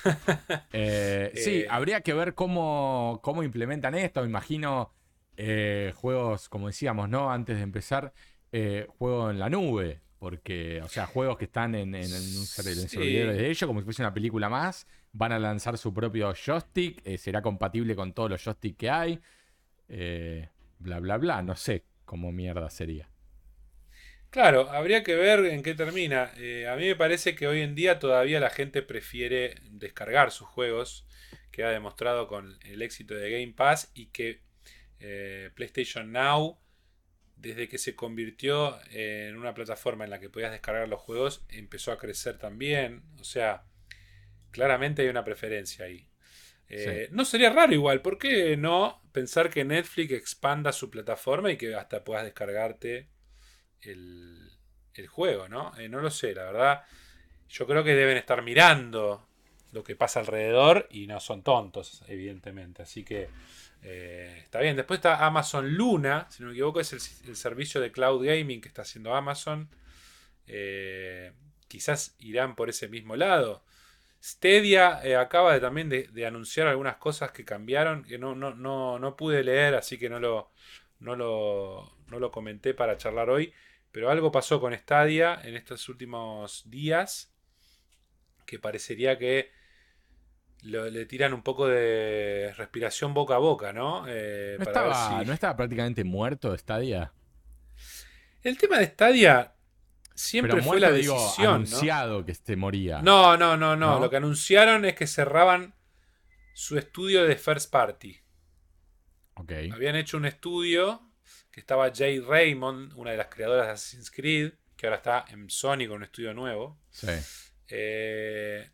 Eh, sí, habría que ver cómo, cómo implementan esto. Me imagino eh, juegos, como decíamos, ¿no? Antes de empezar, eh, juego en la nube. Porque, o sea, juegos que están en, en, en un ser- en Sí. servidores de ellos, como si fuese una película más. Van a lanzar su propio joystick. eh, será compatible con todos los joysticks que hay. eh, bla, bla, bla. No sé cómo mierda sería. Claro, habría que ver en qué termina. A mí me parece que hoy en día todavía la gente prefiere descargar sus juegos, que ha demostrado con el éxito de Game Pass y que eh, PlayStation Now, desde que se convirtió en una plataforma en la que podías descargar los juegos, empezó a crecer también. O sea, claramente hay una preferencia ahí. Eh, No sería raro igual, ¿por qué no pensar que Netflix expanda su plataforma y que hasta puedas descargarte el, el juego, ¿no? Eh, no lo sé, la verdad. Yo creo que deben estar mirando lo que pasa alrededor y no son tontos, evidentemente. Así que eh, está bien. Después está Amazon Luna, si no me equivoco, es el, servicio de cloud gaming que está haciendo Amazon. Eh, quizás irán por ese mismo lado. Stadia eh, acaba de, también de, de anunciar algunas cosas que cambiaron, que no, no, no, no pude leer, así que no lo, no, lo, no lo comenté para charlar hoy. Pero algo pasó con Stadia en estos últimos días que parecería que lo- le tiran un poco de respiración boca a boca, ¿no? Eh, ¿No para ver estaba, si- ¿No estaba prácticamente muerto Stadia? El tema de Stadia siempre Pero fue la digo, decisión, ¿no? anunciado que este moría. No, no, no, no, ¿No? Lo que anunciaron es que cerraban su estudio de First Party. Ok. Habían hecho un estudio que estaba Jay Raymond, una de las creadoras de Assassin's Creed, que ahora está en Sony con un estudio nuevo. Sí. Eh,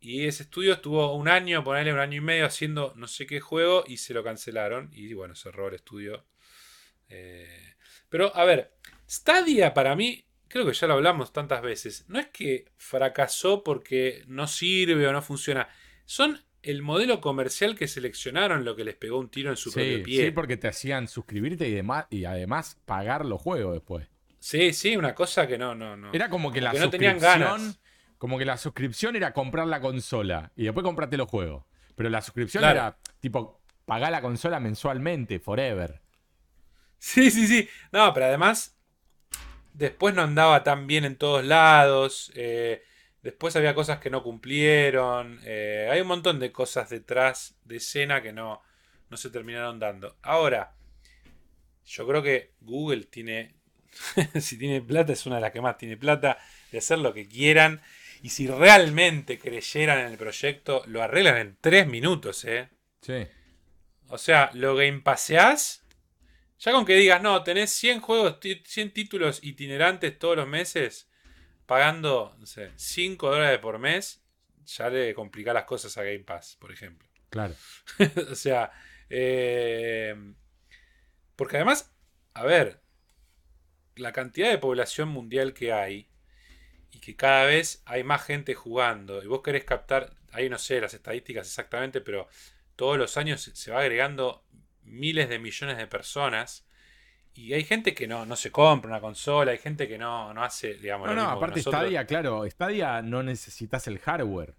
y ese estudio estuvo un año, ponerle un año y medio haciendo no sé qué juego y se lo cancelaron. Y bueno, cerró el estudio. Eh, pero a ver, Stadia para mí, creo que ya lo hablamos tantas veces, no es que fracasó porque no sirve o no funciona. Son el modelo comercial que seleccionaron lo que les pegó un tiro en su propio Sí, pie. sí, porque te hacían suscribirte y, demás, y además pagar los juegos después. Sí, sí, una cosa que no, no, no. Era como que la que no tenían ganas. Como que la suscripción era comprar la consola y después comprarte los juegos. Pero la suscripción Claro. era tipo pagar la consola mensualmente, forever. Sí, sí, sí. No, pero además, después no andaba tan bien en todos lados. eh, después había cosas que no cumplieron. eh, hay un montón de cosas detrás de escena que no, no se terminaron dando. Ahora, yo creo que Google tiene, si tiene plata, es una de las que más tiene plata, de hacer lo que quieran. Y si realmente creyeran en el proyecto, lo arreglan en tres minutos, ¿eh? Sí. O sea, lo game paseás. Ya con que digas, no, tenés 100 juegos, ti- 100 títulos itinerantes todos los meses, pagando, no sé, 5 dólares por mes, ya le complica las cosas a Game Pass, por ejemplo. Claro. o sea, eh, porque además, a ver, la cantidad de población mundial que hay y que cada vez hay más gente jugando y vos querés captar, ahí no sé las estadísticas exactamente, pero todos los años se- va agregando miles de millones de personas y hay gente que no, no se compra una consola, hay gente que no, no hace, digamos, No, lo no, mismo aparte. Stadia, claro, Stadia no necesitas el hardware.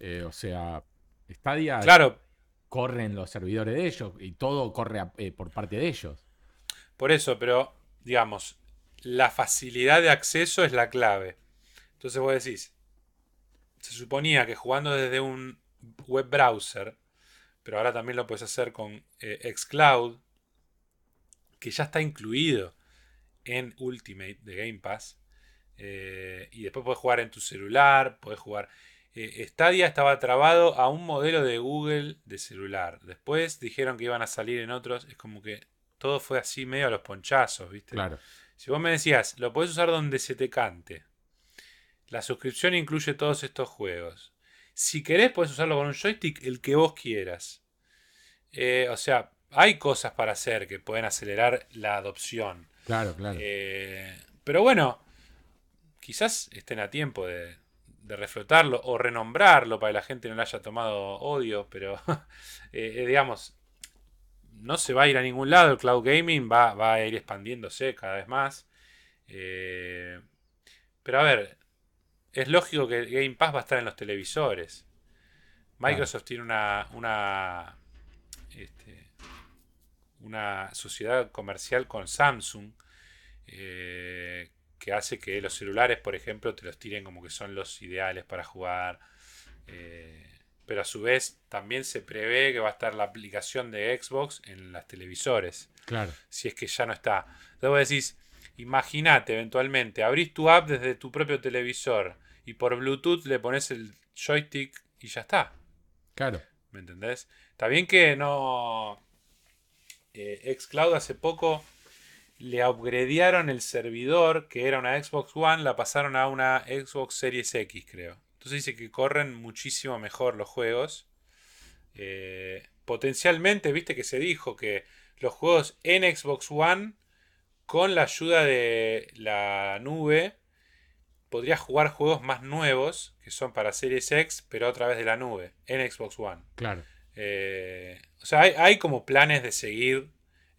Eh, o sea, Stadia Claro, corre en los servidores de ellos y todo corre a- eh, por parte de ellos. Por eso, pero digamos, la facilidad de acceso es la clave. Entonces vos decís, se suponía que jugando desde un web browser, pero ahora también lo puedes hacer con eh, Xcloud, que ya está incluido en Ultimate de Game Pass, eh, y después puedes jugar en tu celular, puedes jugar... eh, Stadia estaba trabado a un modelo de Google de celular. Después dijeron que iban a salir en otros. Es como que todo fue así medio a los ponchazos, ¿viste? Claro. Si vos me decías, lo podés usar donde se te cante. La suscripción incluye todos estos juegos. Si querés, podés usarlo con un joystick el que vos quieras. Eh, o sea, hay cosas para hacer que pueden acelerar la adopción. Claro, claro. Eh, pero bueno, quizás estén a tiempo de, de reflotarlo o renombrarlo para que la gente no le haya tomado odio, pero eh, eh, digamos, no se va a ir a ningún lado. El cloud gaming va, va a ir expandiéndose cada vez más. Eh, pero a ver, es lógico que el Game Pass va a estar en los televisores. Microsoft tiene una, una, este, una sociedad comercial con Samsung eh, que hace que los celulares, por ejemplo, te los tiren como que son los ideales para jugar. Eh, pero a su vez también se prevé que va a estar la aplicación de Xbox en las televisores, Claro. si es que ya no está. Vos decís, imagínate eventualmente, abrís tu app desde tu propio televisor y por Bluetooth le pones el joystick y ya está. Claro. ¿Me entendés? Está bien que no. Eh, Xcloud hace poco le upgradearon el servidor, que era una Xbox One, la pasaron a una Xbox Series X, creo. Entonces dice que corren muchísimo mejor los juegos. Eh, potencialmente, viste que se dijo que los juegos en Xbox One, con la ayuda de la nube, podrías jugar juegos más nuevos, que son para Series X, pero a través de la nube, en Xbox One. Claro. Eh, o sea, hay, hay como planes de seguir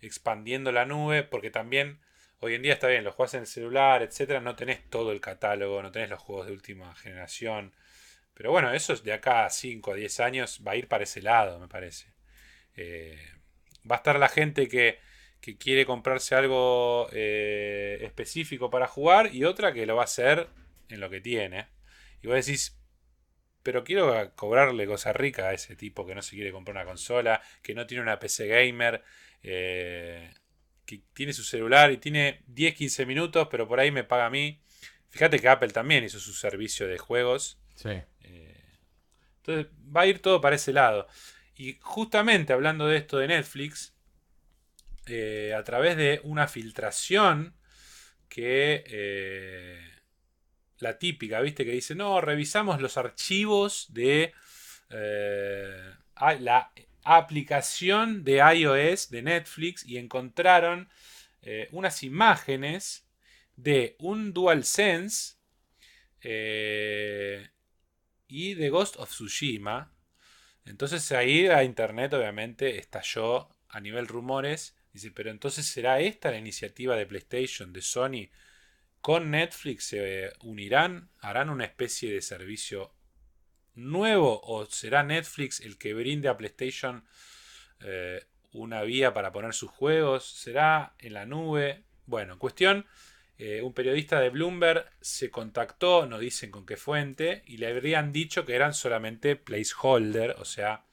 expandiendo la nube, porque también hoy en día está bien, los juegas en el celular, etcétera, no tenés todo el catálogo, no tenés los juegos de última generación. Pero bueno, eso es de acá a 5 o 10 años va a ir para ese lado, me parece. Eh, va a estar la gente que, que quiere comprarse algo eh, específico para jugar y otra que lo va a hacer en lo que tiene. Y vos decís, pero quiero cobrarle cosa rica a ese tipo que no se quiere comprar una consola, que no tiene una PC gamer, eh, que tiene su celular y tiene 10-15 minutos, pero por ahí me paga a mí. Fíjate que Apple también hizo su servicio de juegos. Sí. Eh, entonces va a ir todo para ese lado. Y justamente hablando de esto de Netflix, eh, a través de una filtración que eh, la típica, ¿viste? Que dice, no, revisamos los archivos de eh, la aplicación de iOS de Netflix y encontraron unas imágenes de un DualSense y de Ghost of Tsushima. Entonces ahí a internet obviamente estalló a nivel rumores. Dice, pero entonces será esta la iniciativa de PlayStation, de Sony, con Netflix se unirán, harán una especie de servicio nuevo o será Netflix el que brinde a PlayStation eh, una vía para poner sus juegos, será en la nube. Bueno, cuestión, eh, un periodista de Bloomberg se contactó, no dicen con qué fuente, y le habrían dicho que eran solamente placeholder, o sea,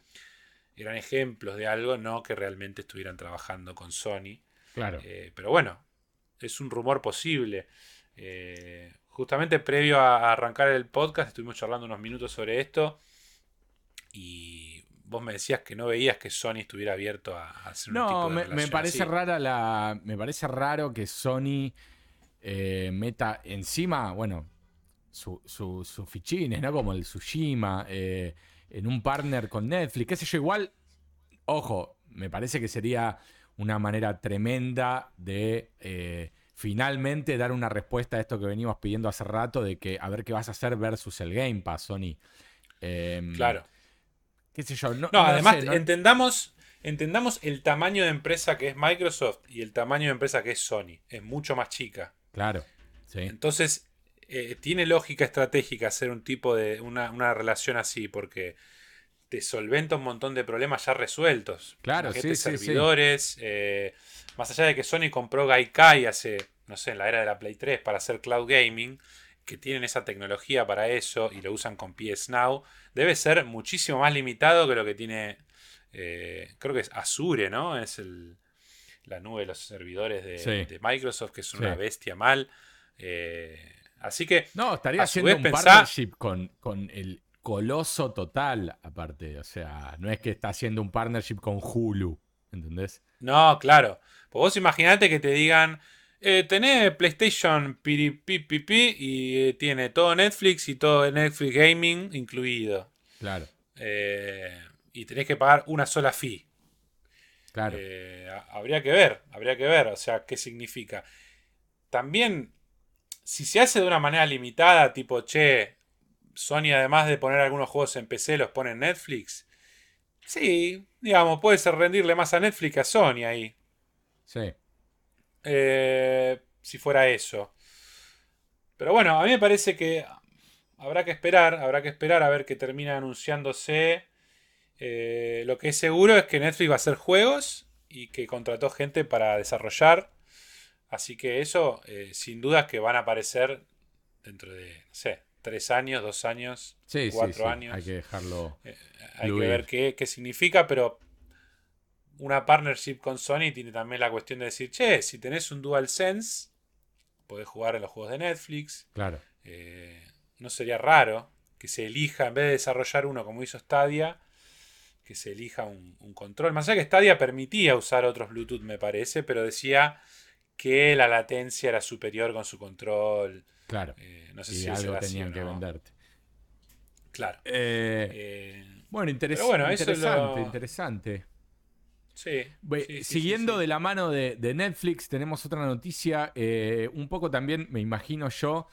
eran ejemplos de algo, no que realmente estuvieran trabajando con Sony. Claro. Eh, pero bueno, es un rumor posible. Eh, justamente previo a arrancar el podcast estuvimos charlando unos minutos sobre esto y vos me decías que no veías que Sony estuviera abierto a, hacer un tipo de me, me parece rara la me parece raro que Sony eh, meta encima bueno sus su, fichines no como el Tsushima eh, en un partner con Netflix qué sé yo igual ojo me parece que sería una manera tremenda de eh, finalmente dar una respuesta a esto que venimos pidiendo hace rato de que a ver qué vas a hacer versus el Game Pass, Sony. Em, claro. ¿Qué sé yo? No, además, entendamos, entendamos el tamaño de empresa que es Microsoft y el tamaño de empresa que es Sony. Es mucho más chica. Claro. Entonces, eh, tiene lógica estratégica hacer un tipo de. una, una relación así, porque te solventa un montón de problemas ya resueltos. Claro, sí, servidores. Eh, más allá de que Sony compró Gaikai hace, no sé, en la era de la Play 3 para hacer cloud gaming, que tienen esa tecnología para eso y lo usan con PS Now, debe ser muchísimo más limitado que lo que tiene, eh, creo que es Azure, ¿no? Es el, la nube de los servidores de, Microsoft, que es una bestia mal. Eh, así que... No, estaría haciendo un partnership con, con el coloso total, aparte. O sea, no es que está haciendo un partnership con Hulu, ¿entendés? No, claro. Pues vos imaginate que te digan, eh, tenés PlayStation piripipipi y eh, tiene todo Netflix y todo Netflix Gaming incluido. Claro. Eh, y tenés que pagar una sola fee. Claro. Eh, habría que ver, habría que ver, o sea, qué significa. También, si se hace de una manera limitada, tipo, che, Sony además de poner algunos juegos en PC los pone en Netflix. Sí, digamos, puede ser rendirle más a Netflix que a Sony ahí. Sí. Eh, si fuera eso. Pero bueno, a mí me parece que habrá que esperar, habrá que esperar a ver que termina anunciándose. Eh, lo que es seguro es que Netflix va a hacer juegos y que contrató gente para desarrollar. Así que eso, eh, sin duda, que van a aparecer dentro de, no sé, tres años, dos años, cuatro años. Hay que dejarlo. Eh, hay que ver qué, significa, pero una partnership con Sony tiene también la cuestión de decir, che, si tenés un Dual Sense, podés jugar en los juegos de Netflix. Claro. Eh, no sería raro que se elija, en vez de desarrollar uno como hizo Stadia, que se elija un, un control. Más allá que Stadia permitía usar otros Bluetooth, me parece, pero decía que la latencia era superior con su control. Claro. Eh, no sé si algo tenían que venderte. Claro. Eh, eh, bueno, interesante, interesante. Sí, siguiendo de la mano de, Netflix, tenemos otra noticia, un poco también, me imagino yo,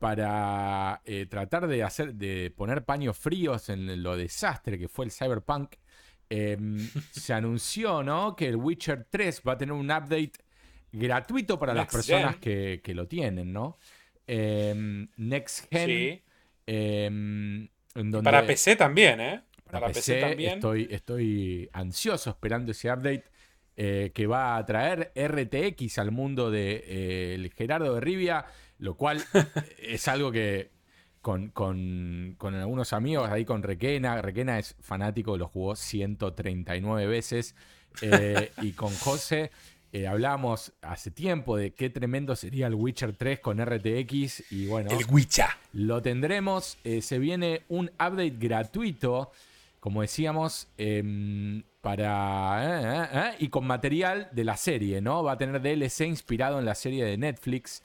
para tratar de hacer, de poner paños fríos en lo desastre que fue el Cyberpunk. Em, se anunció, ¿no? Que el Witcher 3 va a tener un update gratuito para las personas que, que, lo tienen, ¿no? Em, Next Gen. Em, para PC también, ¿eh? Para, PC, también. Estoy, estoy ansioso esperando ese update eh, que va a traer RTX al mundo de eh, Gerardo de Rivia, lo cual es algo que con, con, con, algunos amigos ahí con Requena, Requena es fanático, lo jugó 139 veces, eh, y con José eh, hablábamos hace tiempo de qué tremendo sería el Witcher 3 con RTX y bueno, el Witcher. Lo tendremos. Eh, se viene un update gratuito, como decíamos, em, para eh, y con material de la serie, ¿no? Va a tener DLC inspirado en la serie de Netflix.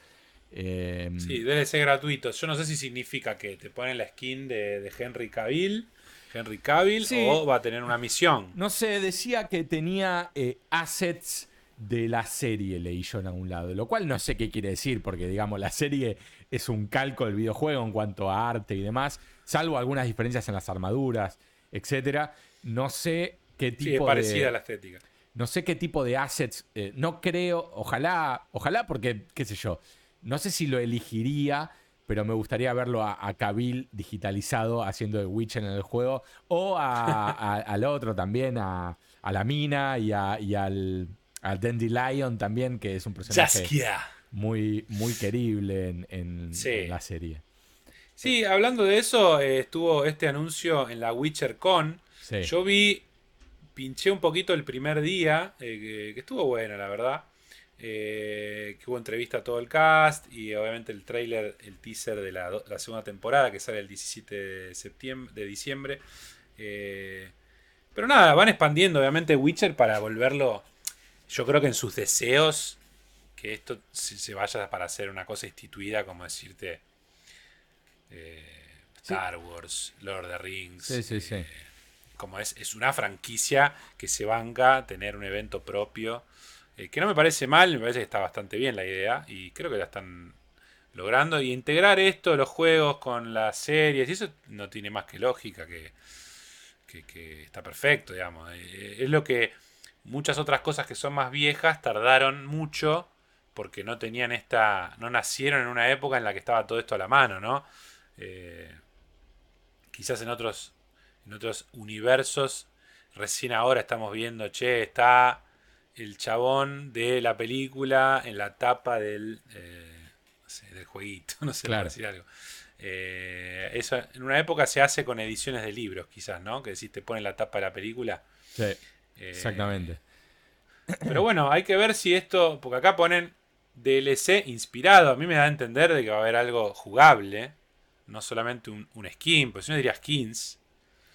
Em, sí, DLC gratuito. Yo no sé si significa que te ponen la skin de, Henry Cavill. Henry Cavill o va a tener una misión. No sé, decía que tenía assets de la serie, leí yo en algún lado. Lo cual no sé qué quiere decir, porque digamos, la serie es un calco del videojuego en cuanto a arte y demás, salvo algunas diferencias en las armaduras, etcétera. No sé qué tipo sí, es parecida la estética. No sé qué tipo de assets. Eh, no creo, ojalá, ojalá, porque, qué sé yo. no sé si lo elegiría, pero me gustaría verlo a, a Kabil digitalizado haciendo de Witcher en el juego, o al otro también, a, la mina y, y al, al Dandelion también, que es un personaje muy, muy querible en, la serie. Sí, hablando de eso, eh, estuvo este anuncio en la Witcher Con. Yo vi, pinché un poquito el primer día, eh, que, estuvo bueno, la verdad. Eh, que hubo entrevista a todo el cast y obviamente el trailer, el teaser de la, segunda temporada que sale el 17 de, septiembre, de diciembre. pero nada, van expandiendo obviamente Witcher para volverlo, yo creo que en sus deseos, que esto se vaya para hacer una cosa instituida, como decirte eh, Star Wars, Lord of the Rings. Eh, como es, es una franquicia que se banca tener un evento propio. Eh, que no me parece mal, me parece que está bastante bien la idea. Y creo que la están logrando. Y integrar esto, los juegos con las series, y eso no tiene más que lógica, que, que, está perfecto, digamos. es lo que muchas otras cosas que son más viejas tardaron mucho porque no tenían esta. no nacieron en una época en la que estaba todo esto a la mano, ¿no? Eh, quizás en otros, en otros universos, recién ahora estamos viendo, che, está el chabón de la película en la tapa del, eh, del jueguito, no sé, claro. decir algo. Eh, eso en una época se hace con ediciones de libros, quizás, ¿no? Que si te ponen la tapa de la película. Sí, exactamente. Pero bueno, hay que ver si esto, porque acá ponen DLC inspirado, a mí me da a entender de que va a haber algo jugable no solamente un, skin, pues si no diría skins.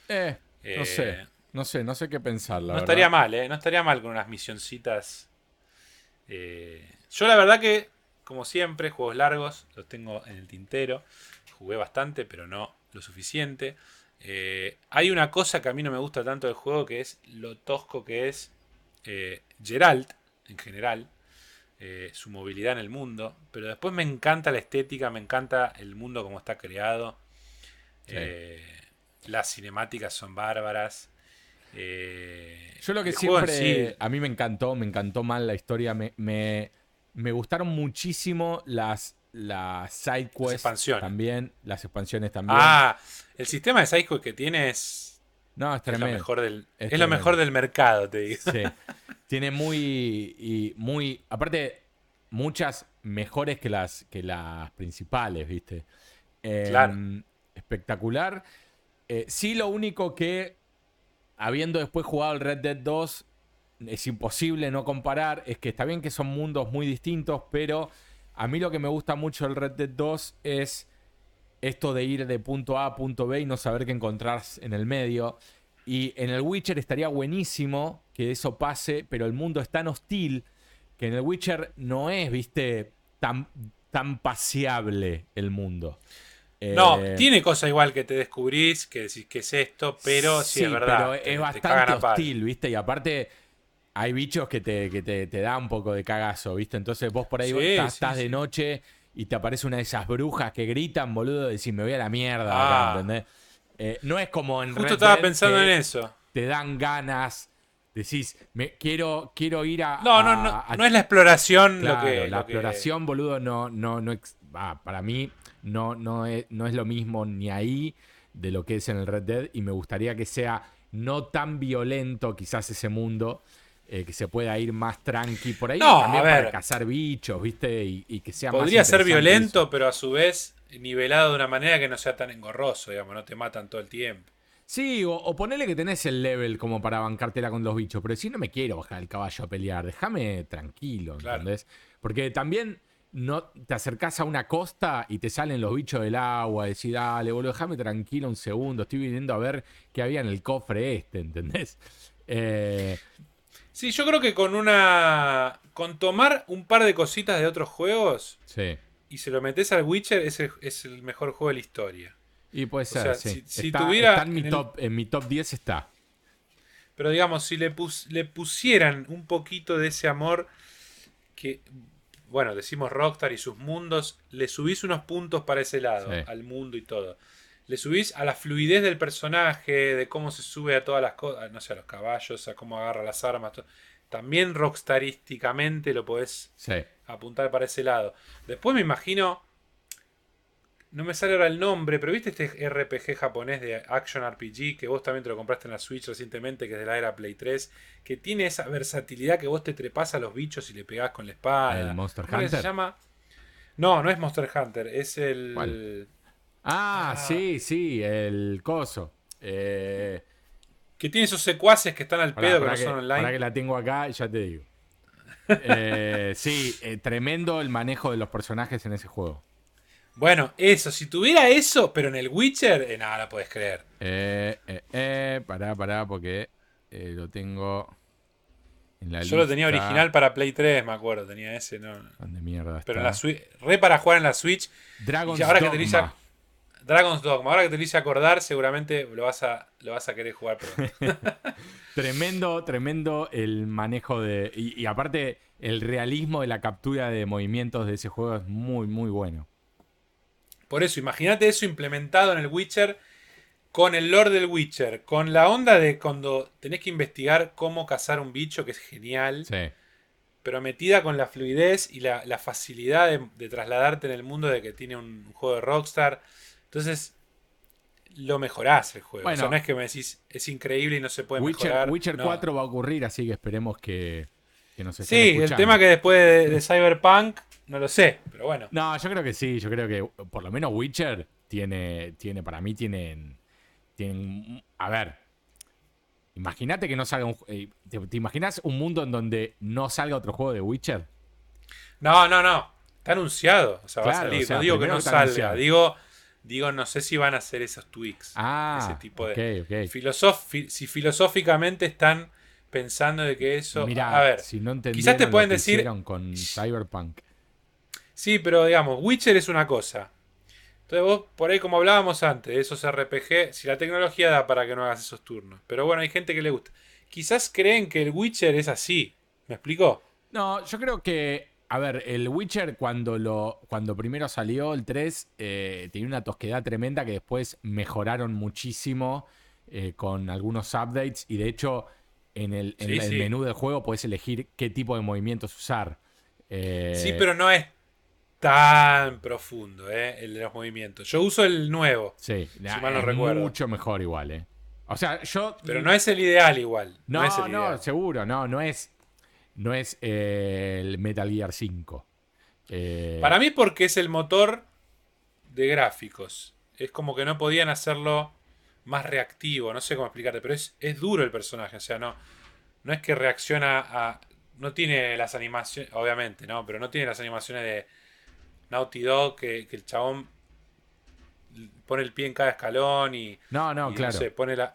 Eh, no eh, sé, no sé, no sé qué pensar. no estaría mal, ¿eh? No estaría mal con unas misioncitas. Eh, yo la verdad que, como siempre, juegos largos los tengo en el tintero. Jugué bastante, pero no lo suficiente. Eh, hay una cosa que a mí no me gusta tanto del juego, que es lo tosco que es Geralt, en general. Eh, su movilidad en el mundo, pero después me encanta la estética, me encanta el mundo como está creado. Eh, las cinemáticas son bárbaras. Eh, Yo lo que siempre a mí me encantó, me encantó mal la historia, me, me, gustaron muchísimo las, las side quests también, las expansiones también. Ah, el sistema de side que tiene es... No, es tremendo. lo mejor del, es, lo mejor del mercado, te digo. Sí. Tiene muy. Y muy. Aparte, muchas mejores que las, que las principales, ¿viste? Em, espectacular. Eh, sí, lo único que, habiendo después jugado el Red Dead 2, es imposible no comparar. Es que está bien que son mundos muy distintos, pero a mí lo que me gusta mucho del Red Dead 2 es esto de ir de punto A a punto B y no saber qué encontrar en el medio. Y en el Witcher estaría buenísimo que eso pase, pero el mundo es tan hostil que en el Witcher no es, viste, tan, tan paseable el mundo. No, eh, tiene cosas igual que te descubrís, que decís que es esto, pero sí, es verdad. Pero es bastante hostil, ¿viste? Y aparte hay bichos que te, que te, da un poco de cagazo, ¿viste? Entonces vos por ahí estás, de noche y te aparece una de esas brujas que gritan, boludo, decís, me voy a la mierda, ah. ¿entendés? Eh, no es como en Justo estaba pensando en eso. Te dan ganas. Decís, me, quiero, quiero ir a. No, no, no. no es la exploración lo que. La exploración, boludo, no, no, no. para mí, no, no, es, no es lo mismo ni ahí de lo que es en el Red Dead. Y me gustaría que sea no tan violento, quizás, ese mundo. Eh, que se pueda ir más tranqui por ahí. No, también a ver. para cazar bichos, ¿viste? Y, que sea Podría ser violento, pero a su vez nivelado de una manera que no sea tan engorroso, digamos, no te matan todo el tiempo. Sí, o, o ponele que tenés el level como para bancártela con los bichos, pero si no me quiero bajar el caballo a pelear, déjame tranquilo, ¿entendés? Porque también no te acercás a una costa y te salen los bichos del agua, decís, dale, boludo, déjame tranquilo un segundo, estoy viniendo a ver qué había en el cofre este, ¿entendés? Eh... Sí, yo creo que con una. con tomar un par de cositas de otros juegos. Sí y se lo metes al Witcher, es el, es el mejor juego de la historia. Y puede ser, Si, tuviera en, mi top, en mi top 10 está. Pero digamos, si le, le pusieran un poquito de ese amor que, bueno, decimos Rockstar y sus mundos, le subís unos puntos para ese lado, al mundo y todo. Le subís a la fluidez del personaje, de cómo se sube a todas las cosas, no sé, a los caballos, a cómo agarra las armas. También rockstarísticamente lo podés apuntar para ese lado. Después me imagino. No me sale ahora el nombre, pero viste este RPG japonés de Action RPG que vos también te lo compraste en la Switch recientemente, que es de la era Play 3, que tiene esa versatilidad que vos te trepas a los bichos y le pegás con la espada. ¿El Monster ¿Cómo Hunter? se llama? No, no es Monster Hunter, es el. ¿Cuál? Ah, Ah. sí, sí, el coso. Eh, Que tiene esos secuaces que están al pedo, pará que no que, son online. pará que la tengo acá y ya te digo. Eh, sí, eh, tremendo el manejo de los personajes en ese juego. Bueno, eso, si tuviera eso, pero en el Witcher, nada, la podés creer. Eh, eh, eh, pará, pará, porque lo tengo en la Yo lo tenía original para Play 3, me acuerdo, tenía ese, no. ¿Dónde mierda Pero está? en la Switch, re para jugar en la Switch. Dragon's Y ahora que. Dragon's Dogma, ahora que te lo hice acordar, seguramente lo vas a, lo vas a querer jugar. Tremendo, tremendo el manejo de. Y, y aparte, el realismo de la captura de movimientos de ese juego es muy, muy bueno. Por eso, imagínate eso implementado en el Witcher con el lore del Witcher, con la onda de cuando tenés que investigar cómo cazar un bicho, que es genial, Sí. pero metida con la fluidez y la, la facilidad de, de trasladarte en el mundo de que tiene un, un juego de Rockstar. Entonces, lo mejorás el juego. Bueno. o sea, no es que me decís, es increíble y no se puede Witcher, mejorar. Witcher No. 4 va a ocurrir, así que esperemos que, que nos estén Sí, el tema que después de, de Cyberpunk, no lo sé, pero bueno. No, yo creo que sí, yo creo que por lo menos Witcher tiene, tiene para mí tienen, tienen, a ver, imagínate que no salga un, eh, te, te imaginas un mundo en donde no salga otro juego de Witcher? No, no, no. Está anunciado. O sea, va a salir. o sea, no digo que no salga. anunciado. Digo, digo, no sé si van a hacer esos tweaks. Ah, ese tipo de. ok, ok. Filosof- fi- si filosóficamente están pensando de que eso. Mira, a ver. si no quizás te lo pueden que decir- hicieron con Cyberpunk. Sí, pero digamos, Witcher es una cosa. Entonces vos, por ahí como hablábamos antes, de esos RPG, si la tecnología da para que no hagas esos turnos. Pero bueno, hay gente que le gusta. Quizás creen que el Witcher es así. ¿Me explicó? No, yo creo que, a ver, el Witcher cuando lo cuando primero salió el 3 eh, tenía una tosquedad tremenda que después mejoraron muchísimo eh, con algunos updates y de hecho en el, en Sí, el sí. menú del juego puedes elegir qué tipo de movimientos usar. Eh, Sí, pero no es tan profundo, ¿eh? El de los movimientos. Yo uso el nuevo, Sí, mal no es recuerdo. mucho mejor igual, ¿eh? O sea, yo... pero no es el ideal igual. No, No, es el seguro, no, no es, no es eh, el Metal Gear 5. Eh, Para mí porque es el motor de gráficos. Es como que no podían hacerlo más reactivo, no sé cómo explicarte, pero es, es duro el personaje, o sea, no, no es que reacciona a... No tiene las animaciones, obviamente, ¿no? Pero no tiene las animaciones de Naughty Dog, que, que el chabón pone el pie en cada escalón y... no, no, y, claro. sé, pone la...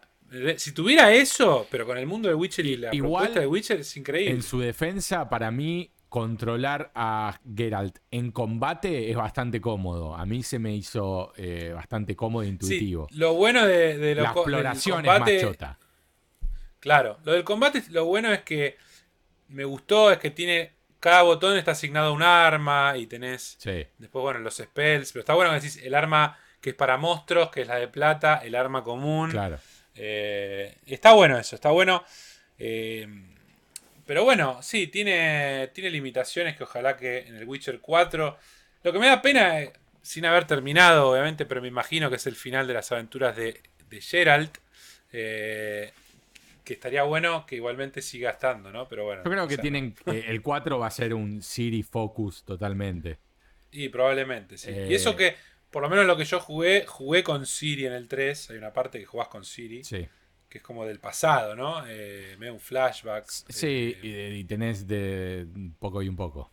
Si tuviera eso, pero con el mundo de Witcher y la Igual, propuesta de Witcher es increíble. En su defensa, para mí, controlar a Geralt en combate es bastante cómodo. A mí se me hizo eh, bastante cómodo e Sí, intuitivo. lo bueno de, de lo La exploración combate- es machota. Claro, lo del combate, lo bueno es que me gustó, es que tiene. Cada botón está asignado a un arma y tenés. Sí. Después, bueno, los spells. Pero está bueno que decís el arma que es para monstruos, que es la de plata, el arma común. Claro. Eh, está bueno eso, está bueno. Eh, pero bueno, sí, tiene, tiene limitaciones que ojalá que en el Witcher 4. Lo que me da pena, eh, sin haber terminado, obviamente, pero me imagino que es el final de las aventuras de, de Geralt. que estaría bueno que igualmente siga estando, ¿no? Pero bueno. Yo creo o que sea, tienen. el 4 va a ser un City Focus totalmente. Y probablemente, sí. Y eso que, por lo menos lo que yo jugué, jugué con Siri en el 3. Hay una parte que jugás con Siri, Sí. que es como del pasado, ¿no? Eh, medio un flashback. Sí, eh, y, y tenés de un poco y un poco.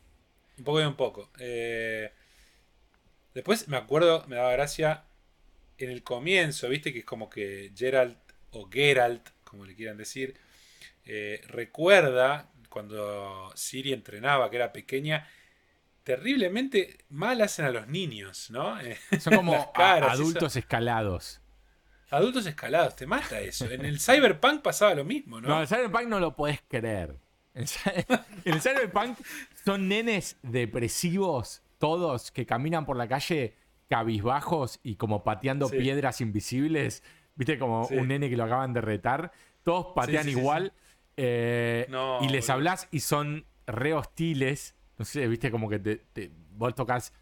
Un poco y un poco. Eh, después me acuerdo, me daba gracia en el comienzo, viste que es como que Geralt o Geralt, como le quieran decir, eh, recuerda cuando Siri entrenaba, que era pequeña, terriblemente mal hacen a los niños, ¿no? Eh, Son como caras, adultos escalados. adultos escalados, te mata eso. En el Cyberpunk pasaba lo mismo, ¿no? No, el Cyberpunk no lo podés creer. En el Cyberpunk son nenes depresivos, todos, que caminan por la calle cabizbajos y como pateando Sí. piedras invisibles. Viste, como Sí. un nene que lo acaban de retar. Todos patean sí, igual. eh, No, y les hablas y son re hostiles. No sé, viste, como que te, vos tocas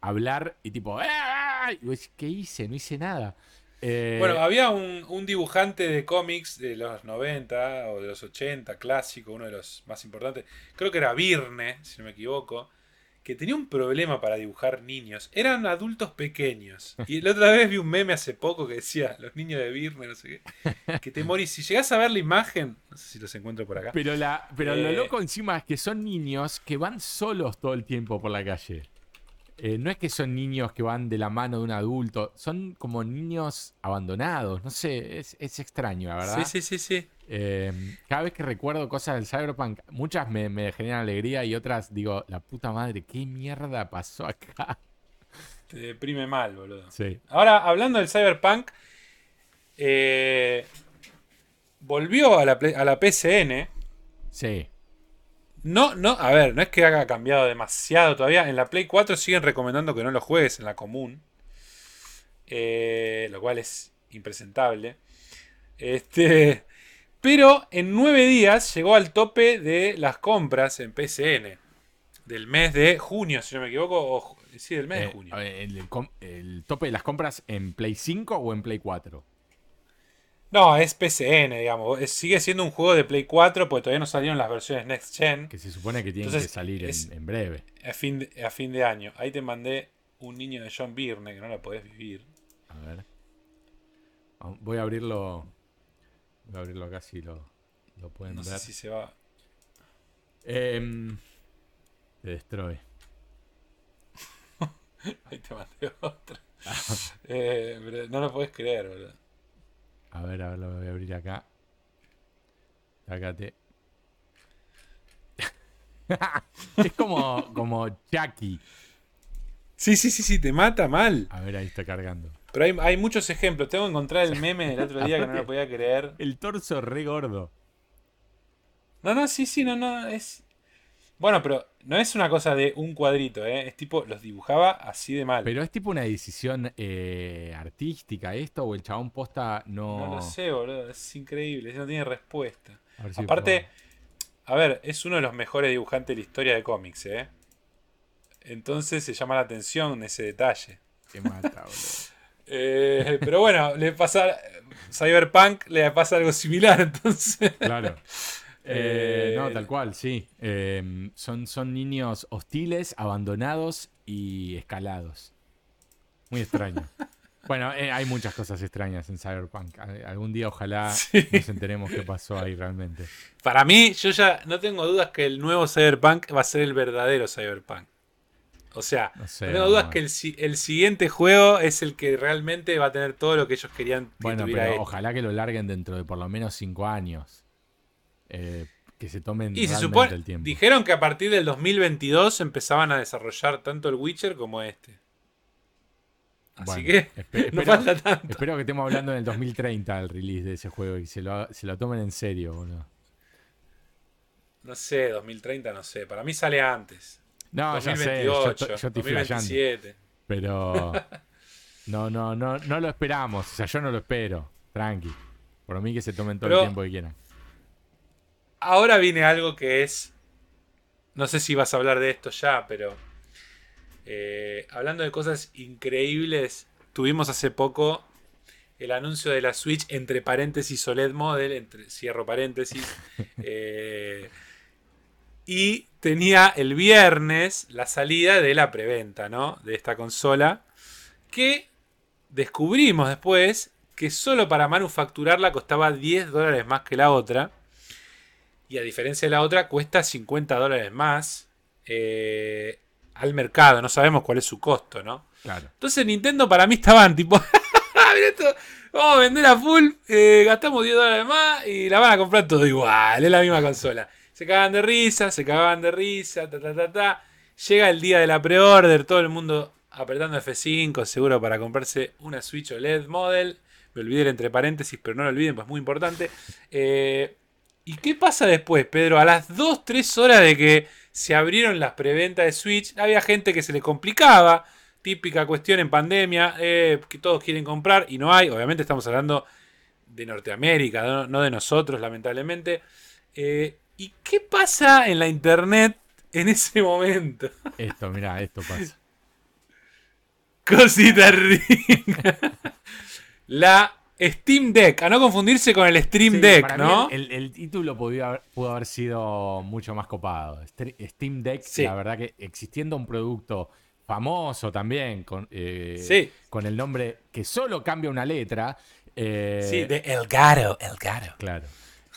hablar y tipo, "¡Ah!", y vos decís, ¿qué hice? No hice nada. Eh, Bueno, había un, un dibujante de cómics de los 90 o de los 80, clásico, uno de los más importantes. Creo que era Virne, si no me equivoco. Que tenía un problema para dibujar niños. Eran adultos pequeños. Y la otra vez vi un meme hace poco que decía, los niños de Virne, no sé qué. Que te morís. Si llegás a ver la imagen, no sé si los encuentro por acá. pero la, pero lo Eh, loco encima es que son niños que van solos todo el tiempo por la calle. Eh, no es que son niños que van de la mano de un adulto, son como niños abandonados. No sé, es, es extraño, la verdad. Sí, sí, sí, sí. Eh, cada vez que recuerdo cosas del Cyberpunk, muchas me, me generan alegría y otras digo, la puta madre, ¿qué mierda pasó acá? Te deprime mal, boludo. Sí. Ahora, hablando del Cyberpunk, eh, volvió a la, a la PCN. Sí. No, no, a ver, no es que haya cambiado demasiado todavía. En la Play 4 siguen recomendando que no lo juegues en la común. Eh, lo cual es impresentable. Este, pero en 9 días llegó al tope de las compras en PCN. Del mes de junio, si no me equivoco. O, sí, del mes de Eh, junio. el, el com- el tope de las compras en Play 5 o en Play 4? No, es PCN, digamos. Es- sigue siendo un juego de Play 4 porque todavía no salieron las versiones Next Gen Que se supone que tienen Entonces, que salir en- es- en, breve. a fin, de, a fin de año. Ahí te mandé un niño de John Byrne que no la podés vivir. A ver. Vamos- Voy a abrirlo. Voy a abrirlo acá si lo, lo pueden No ver. sé si se va. Em, te destroy. Ahí te mandé otro. Eh, pero no lo podés creer, boludo. A ver, a ver, lo voy a abrir acá. Sácate. es como, como Chucky. Sí, sí, sí, sí, te mata mal. A ver, ahí está cargando. Pero hay, hay muchos ejemplos. Tengo que encontrar el meme del otro día que no lo podía creer. El torso re gordo. No, no, sí, sí, no, no. Es. Bueno, pero no es una cosa de un cuadrito, ¿eh? Es tipo, los dibujaba así de mal. Pero es tipo una decisión eh, artística esto o el chabón posta no... No lo sé, boludo. Es increíble. No tiene respuesta. A ver si Aparte, a ver, es uno de los mejores dibujantes de la historia de cómics, ¿eh? Entonces se llama la atención ese detalle. Te mata, boludo. Eh, pero bueno, le pasa. Cyberpunk le pasa algo similar, entonces. Claro. Eh, Eh, no, tal cual, sí. Eh, son, son niños hostiles, abandonados y escalados. Muy extraño. bueno, eh, hay muchas cosas extrañas en Cyberpunk. Al- Algún día ojalá Sí. nos enteremos qué pasó ahí realmente. Para mí, yo ya no tengo dudas que el nuevo Cyberpunk va a ser el verdadero Cyberpunk. O sea, No tengo dudas que el, si- el siguiente juego es el que realmente va a tener todo lo que ellos querían que Bueno, pero él. ojalá que lo larguen dentro de por lo menos cinco años. Eh, que se tomen Y se supone, el tiempo. dijeron que a partir del 2022 empezaban a desarrollar tanto el Witcher como este. Así Bueno, que espe- no espero- falta tanto. Espero que estemos hablando en el 2030 el release de ese juego y se lo, se lo tomen en serio, boludo. No sé, 2030 no sé. Para mí sale antes. No, ya sé, yo, 2028, to- yo estoy flasheando. 2027. Pero no, no, no, no lo esperamos. O sea, yo no lo espero. Tranqui. Por mí que se tomen todo Pero- el tiempo que quieran. Ahora viene algo que es. No sé si vas a hablar de esto ya, pero. eh, hablando de cosas increíbles, tuvimos hace poco el anuncio de la Switch entre paréntesis OLED Model, entre, cierro paréntesis. eh, y tenía el viernes la salida de la preventa, ¿no? De esta consola. Que descubrimos después que solo para manufacturarla costaba 10 dólares más que la otra. Y a diferencia de la otra, cuesta 50 dólares más eh, al mercado. No sabemos cuál es su costo, ¿no? Claro. Entonces Nintendo para mí estaban tipo, mira esto, vamos a vender a full, eh, gastamos 10 dólares más y la van a comprar todo igual, es la misma consola. Se cagaban de risa, se cagaban de risa, ta ta ta ta. Llega el día de la pre-order, todo el mundo apretando F5, seguro para comprarse una Switch OLED Model. Me olvidé entre paréntesis, pero no lo olviden, pues es muy importante. Eh, ¿Y qué pasa después, Pedro? A las 2, 3 horas de que se abrieron las preventas de Switch, había gente que se le complicaba. Típica cuestión en pandemia, eh, que todos quieren comprar y no hay. Obviamente estamos hablando de Norteamérica, no, no de nosotros, lamentablemente. Eh, ¿Y qué pasa en la internet en ese momento. Esto, mira, esto pasa. Cosita rica. La Steam Deck, a no confundirse con el Stream Sí, Deck, para ¿no? El, el- el título haber- pudo haber sido mucho más copado. Steam Deck, Sí. la verdad que existiendo un producto famoso también, con, eh, Sí. con el nombre que solo cambia una letra. eh, Sí, de Elgato, Elgato. Claro.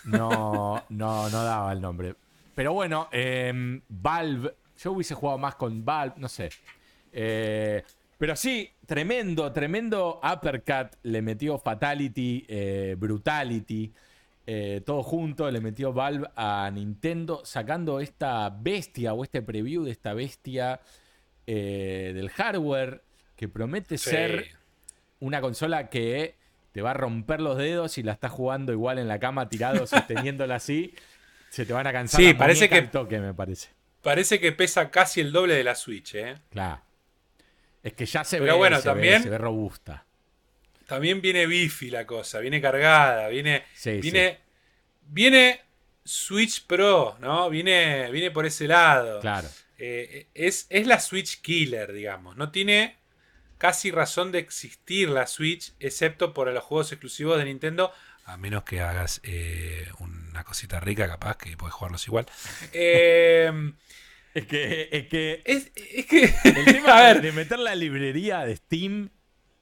No, no, no daba el nombre. Pero bueno, em, Valve. Yo hubiese jugado más con Valve, no sé. Eh, pero sí, tremendo, tremendo uppercut. Le metió Fatality, eh, Brutality. eh, todo junto, le metió Valve a Nintendo, sacando esta bestia o este preview de esta bestia del hardware que promete Sí. ser una consola que te va a romper los dedos y la estás jugando igual en la cama tirado, sosteniéndola así. Se te van a cansar Sí, parece que- toque, me parece. Parece que pesa casi el doble de la Switch, ¿eh? Claro. Es que ya se Pero ve, bueno, se ve- también- se ve robusta. También viene bifi la cosa, viene cargada, viene. Sí, viene. Viene Switch Pro, ¿no? Viene, viene por ese lado. Claro. Eh, es, es la Switch Killer, digamos. No tiene casi razón de existir la Switch, excepto por los juegos exclusivos de Nintendo. A menos que hagas eh, una cosita rica, capaz, que puedes jugarlos igual. Eh, Es que, es que es, es que. el tema a ver, de meter la librería de Steam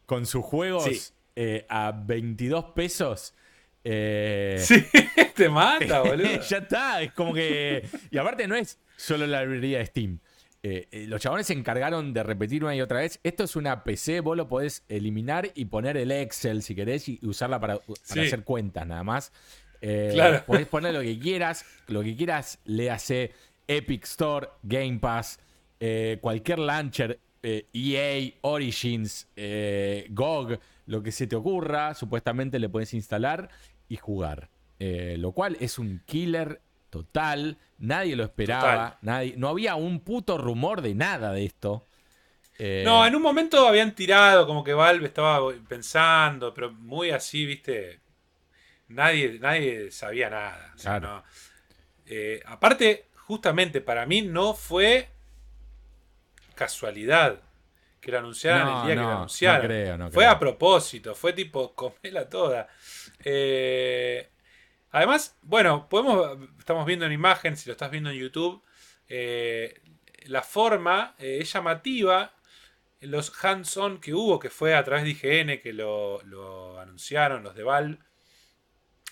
con sus juegos Sí. eh, a 22 pesos. eh, sí, te mata, boludo. ya está, es como que. Y aparte no es solo la librería de Steam. Eh, eh, los chabones se encargaron de repetir una y otra vez. Esto es una PC, vos lo podés eliminar y poner el Excel si querés y usarla para, para Sí. hacer cuentas nada más. Eh, Claro. Podés poner lo que quieras, lo que quieras, le hace Epic Store, Game Pass, eh, cualquier launcher, EA, Origins, eh, GOG, lo que se te ocurra, supuestamente le puedes instalar y jugar. Lo cual es un killer total. Nadie lo esperaba. Nadie, no había un puto rumor de nada de esto. Eh, No, en un momento habían tirado, como que Valve estaba pensando, pero muy así, viste. Nadie, nadie sabía nada. O sea, Claro. no. Eh, aparte, justamente para mí no fue casualidad que lo anunciaran No, el día que lo anunciaron. no creo, no fue creo. a propósito, fue tipo, comela toda. Eh, además, bueno, podemos, estamos viendo en imagen, si lo estás viendo en YouTube, eh, la forma eh, es llamativa. Los hands-on que hubo, que fue a través de IGN, que lo, anunciaron los de Valve,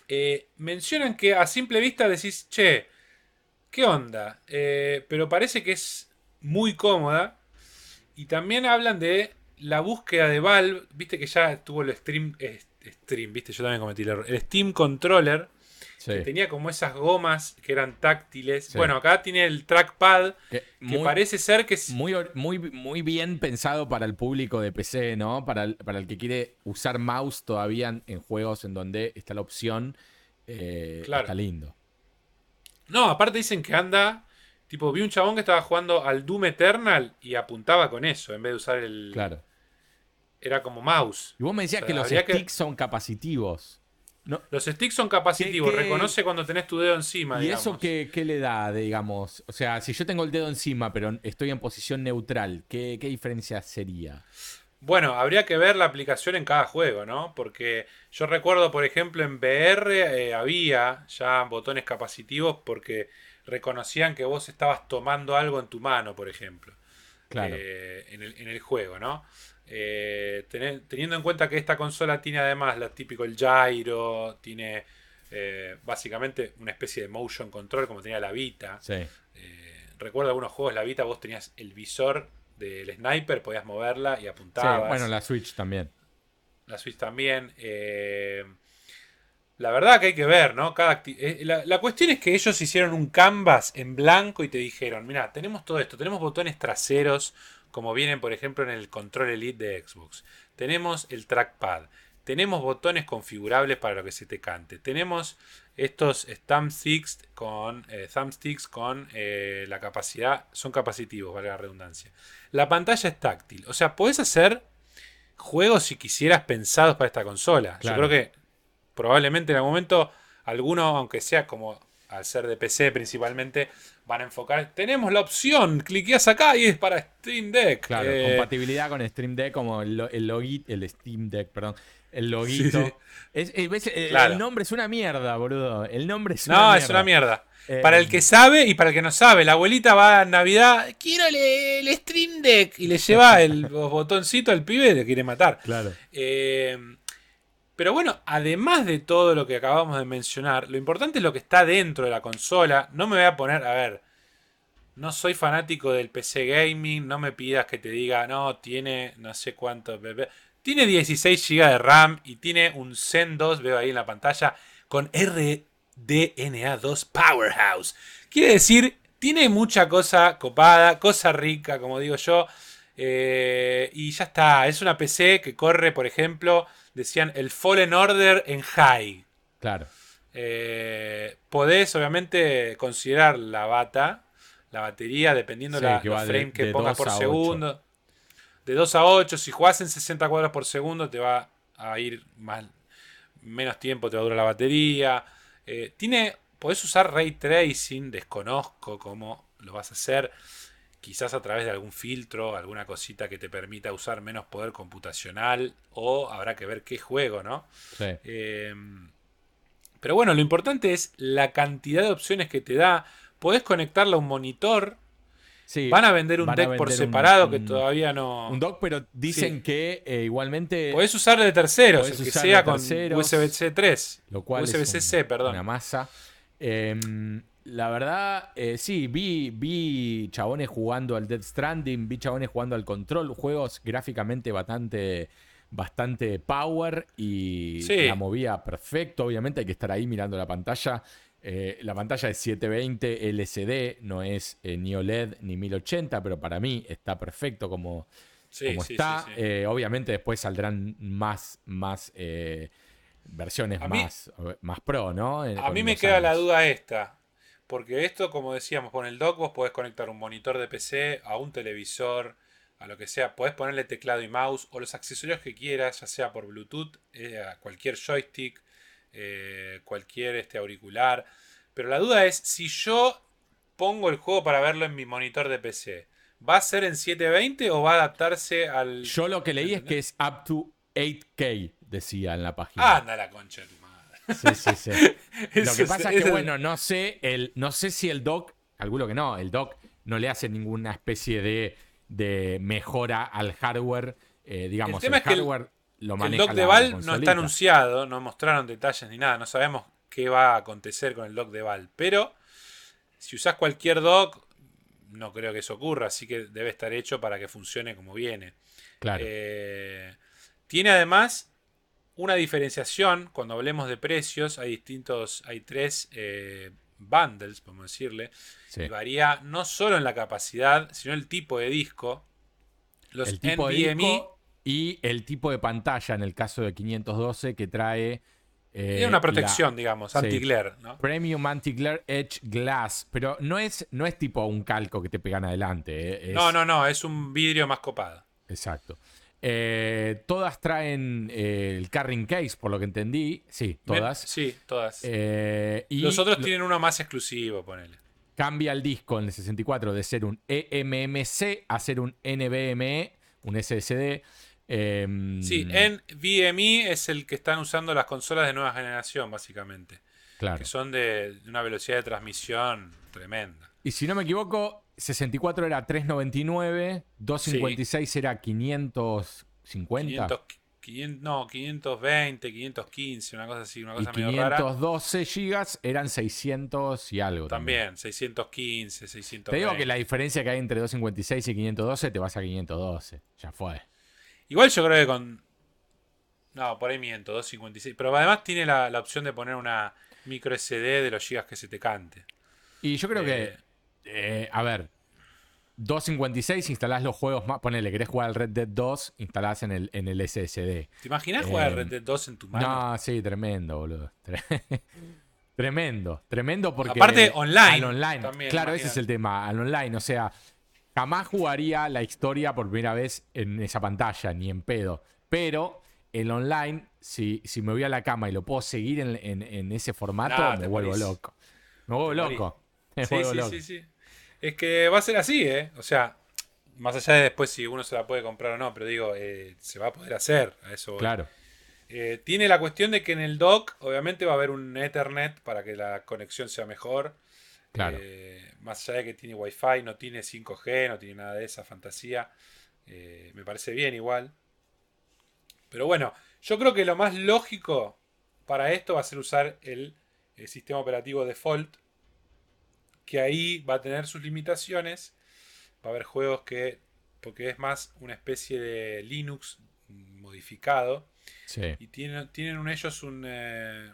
eh, mencionan que a simple vista decís, che, ¿qué onda? Eh, pero parece que es muy cómoda. Y también hablan de la búsqueda de Valve. Viste que ya tuvo el stream, stream, viste, yo también cometí el error. El Steam Controller, sí. que tenía como esas gomas que eran táctiles. Sí. Bueno, acá tiene el trackpad, Que parece ser que es... Muy, muy, muy bien pensado para el público de PC, ¿no? Para el, para el que quiere usar mouse todavía en, en juegos en donde está la opción. eh, Claro. Está lindo. No, aparte dicen que anda. Tipo, vi un chabón que estaba jugando al Doom Eternal y apuntaba con eso en vez de usar el. Claro. Era como mouse. Y vos me decías O sea, que los que- sticks son capacitivos. No, Los sticks son capacitivos, ¿Qué- qué- reconoce cuando tenés tu dedo encima. ¿Y digamos. eso qué, qué le da, digamos? O sea, si yo tengo el dedo encima, pero estoy en posición neutral, ¿qué, qué diferencia sería? Bueno, habría que ver la aplicación en cada juego, ¿no? Porque yo recuerdo, por ejemplo, en VR eh, había ya botones capacitivos porque reconocían que vos estabas tomando algo en tu mano, por ejemplo. Claro. eh, en, el, en el juego, ¿no? Eh, teniendo en cuenta que esta consola tiene además lo típico el gyro, tiene eh, básicamente una especie de motion control como tenía la Vita. sí. Eh, recuerdo algunos juegos la Vita, vos tenías el visor del sniper, podías moverla y Sí, apuntabas. bueno, la Switch también. La Switch también. la verdad que hay que ver, ¿no? Cada la, la cuestión es que ellos hicieron un canvas en blanco y te dijeron, mira, tenemos todo esto, tenemos botones traseros, como vienen, por ejemplo, en el control elite de Xbox. Tenemos el trackpad. Tenemos botones configurables para lo que se te cante. Tenemos estos thumbsticks con, eh, thumbsticks con eh, la capacidad, son capacitivos, valga la redundancia. La pantalla es táctil. O sea, podés hacer juegos si quisieras pensados para esta consola. Claro. Yo creo que probablemente en algún momento alguno, aunque sea como al ser de PC principalmente, van a enfocar. Tenemos la opción, cliqueas acá y es para Stream Deck. Claro, Eh, compatibilidad con Stream Deck, como el, el logi- el Steam Deck, perdón. El loguito. Sí. Es- eh, eh, Claro. El nombre es una mierda, boludo. El nombre es una no, mierda. es una mierda. Eh, Para el que sabe y para el que no sabe, la abuelita va en Navidad, quiero el, el Stream Deck y le lleva el botoncito al pibe y le quiere matar. Claro. Eh, pero bueno, además de todo lo que acabamos de mencionar, lo importante es lo que está dentro de la consola. No me voy a poner, a ver, no soy fanático del PC gaming, no me pidas que te diga, no, tiene no sé cuánto. bla, bla". Tiene 16 GB de RAM y tiene un Zen 2, veo ahí en la pantalla, con RDNA2 Powerhouse. Quiere decir, tiene mucha cosa copada, cosa rica, como digo yo. Eh, y ya está, es una PC que corre, por ejemplo, decían el Fallen Order en high. Claro. Eh, podés obviamente considerar la bata, la batería, dependiendo Sí, la los que pongas 2 por a 8. segundo. De 2 a 8, si jugás en 60 cuadros por segundo, te va a ir más, menos tiempo, te va a durar la batería. Eh, tiene, podés usar ray tracing, desconozco cómo lo vas a hacer. Quizás a través de algún filtro, alguna cosita que te permita usar menos poder computacional. O habrá que ver qué juego, ¿no? Sí. Eh, pero bueno, lo importante es la cantidad de opciones que te da. Podés conectarla a un monitor. Sí, Van a vender un deck por un- separado que todavía no. Un dock, pero dicen Sí. que eh, igualmente. Podés usarlo de terceros, el que usar sea con terceros, USB-C 3. lo cual USB-C, perdón. una masa. Eh, la verdad, eh, sí, vi, vi chabones jugando al Dead Stranding, vi chabones jugando al Control, juegos gráficamente bastante, bastante power y Sí. la movía perfecto. Obviamente hay que estar ahí mirando la pantalla. Eh, la pantalla es 720 LCD, no es eh, ni OLED ni 1080, pero para mí está perfecto como, Sí, como sí, está. obviamente después saldrán más, más versiones mí- más, más pro, ¿no? A con mí me queda la duda esta. Porque esto, como decíamos, con el dock vos podés conectar un monitor de PC a un televisor, a lo que sea. Podés ponerle teclado y mouse o los accesorios que quieras, ya sea por Bluetooth, eh, a cualquier joystick, eh, cualquier este, auricular. Pero la duda es, si yo pongo el juego para verlo en mi monitor de PC, ¿va a ser en 720 o va a adaptarse al... Yo lo que leí es que es up to 8K, decía en la página. Anda la concha de Sí, sí, sí. Lo que pasa es que, bueno, no sé, el, no sé si el dock, calculo que no, el dock no le hace ninguna especie de, de mejora al hardware. eh, digamos, el, tema es que el- hardware lo El maneja dock de la Val no está anunciado, no mostraron detalles ni nada, no sabemos qué va a acontecer con el dock de Val. Pero si usás cualquier dock, no creo que eso ocurra, así que debe estar hecho para que funcione como viene. Claro. Eh, tiene además una diferenciación, cuando hablemos de precios, hay distintos, hay tres eh, bundles, podemos decirle, sí. y varía no solo en la capacidad, sino el tipo de disco. Los el tipo de NVMe disco y el tipo de pantalla en el caso de 512 que trae eh, tiene una la protección, digamos, sí. anti-glare, ¿no? Premium Anti-Glare Edge Glass, pero no es, no es tipo un calco que te pegan adelante. eh, es- No, no, no, es un vidrio más copado. Exacto. Eh, todas traen eh, el carrying case, por lo que entendí. Sí, todas. Sí, todas. Eh, y Los otros lo- tienen uno más exclusivo, ponele. cambia el disco en el 64 de ser un eMMC a ser un NVMe, un SSD. Eh, Sí, NVMe es el que están usando las consolas de nueva generación, básicamente. claro. Que son de, de una velocidad de transmisión tremenda. Y si no me equivoco, 64 era 399, 256 era 550 500, 500 no, 520, 515, una cosa así, una y cosa medio rara. 512 gigas eran 600 y algo. También, 615, 620. Te digo que la diferencia que hay entre 256 y 512 te vas a 512. Ya fue. Igual yo creo que con. No, por ahí miento, 256. Pero además tiene la, la opción de poner una micro SD de los gigas que se te cante. Y yo creo Eh. que, eh, a ver, 256 instalás los juegos más. Ponele, querés jugar al Red Dead 2, instalás en el, en el SSD. ¿Te imaginas jugar Eh, Red Dead 2 en tu mano? No, sí, tremendo, boludo. Tre- tremendo, tremendo porque. Aparte, online Al online. también, claro, ese es el tema. Al online, o sea, jamás jugaría la historia por primera vez en esa pantalla, ni en pedo. Pero el online, si, si me voy a la cama y lo puedo seguir en, en- en ese formato, Nah, me vuelvo morís. loco. Me vuelvo loco. Sí, sí, sí, sí. Es que va a ser así, ¿eh? O sea, más allá de después si uno se la puede comprar o no, pero digo, eh, se va a poder hacer. A eso voy. Claro. Eh, tiene la cuestión de que en el dock, obviamente, va a haber un Ethernet para que la conexión sea mejor. Claro. Eh, más allá de que tiene Wi-Fi, no tiene 5G, no tiene nada de esa fantasía. Eh, me parece bien igual. Pero bueno, yo creo que lo más lógico para esto va a ser usar el, el sistema operativo default. Que ahí va a tener sus limitaciones. Va a haber juegos que. Porque es más una especie de Linux modificado. Sí. Y tienen, tienen ellos un, eh,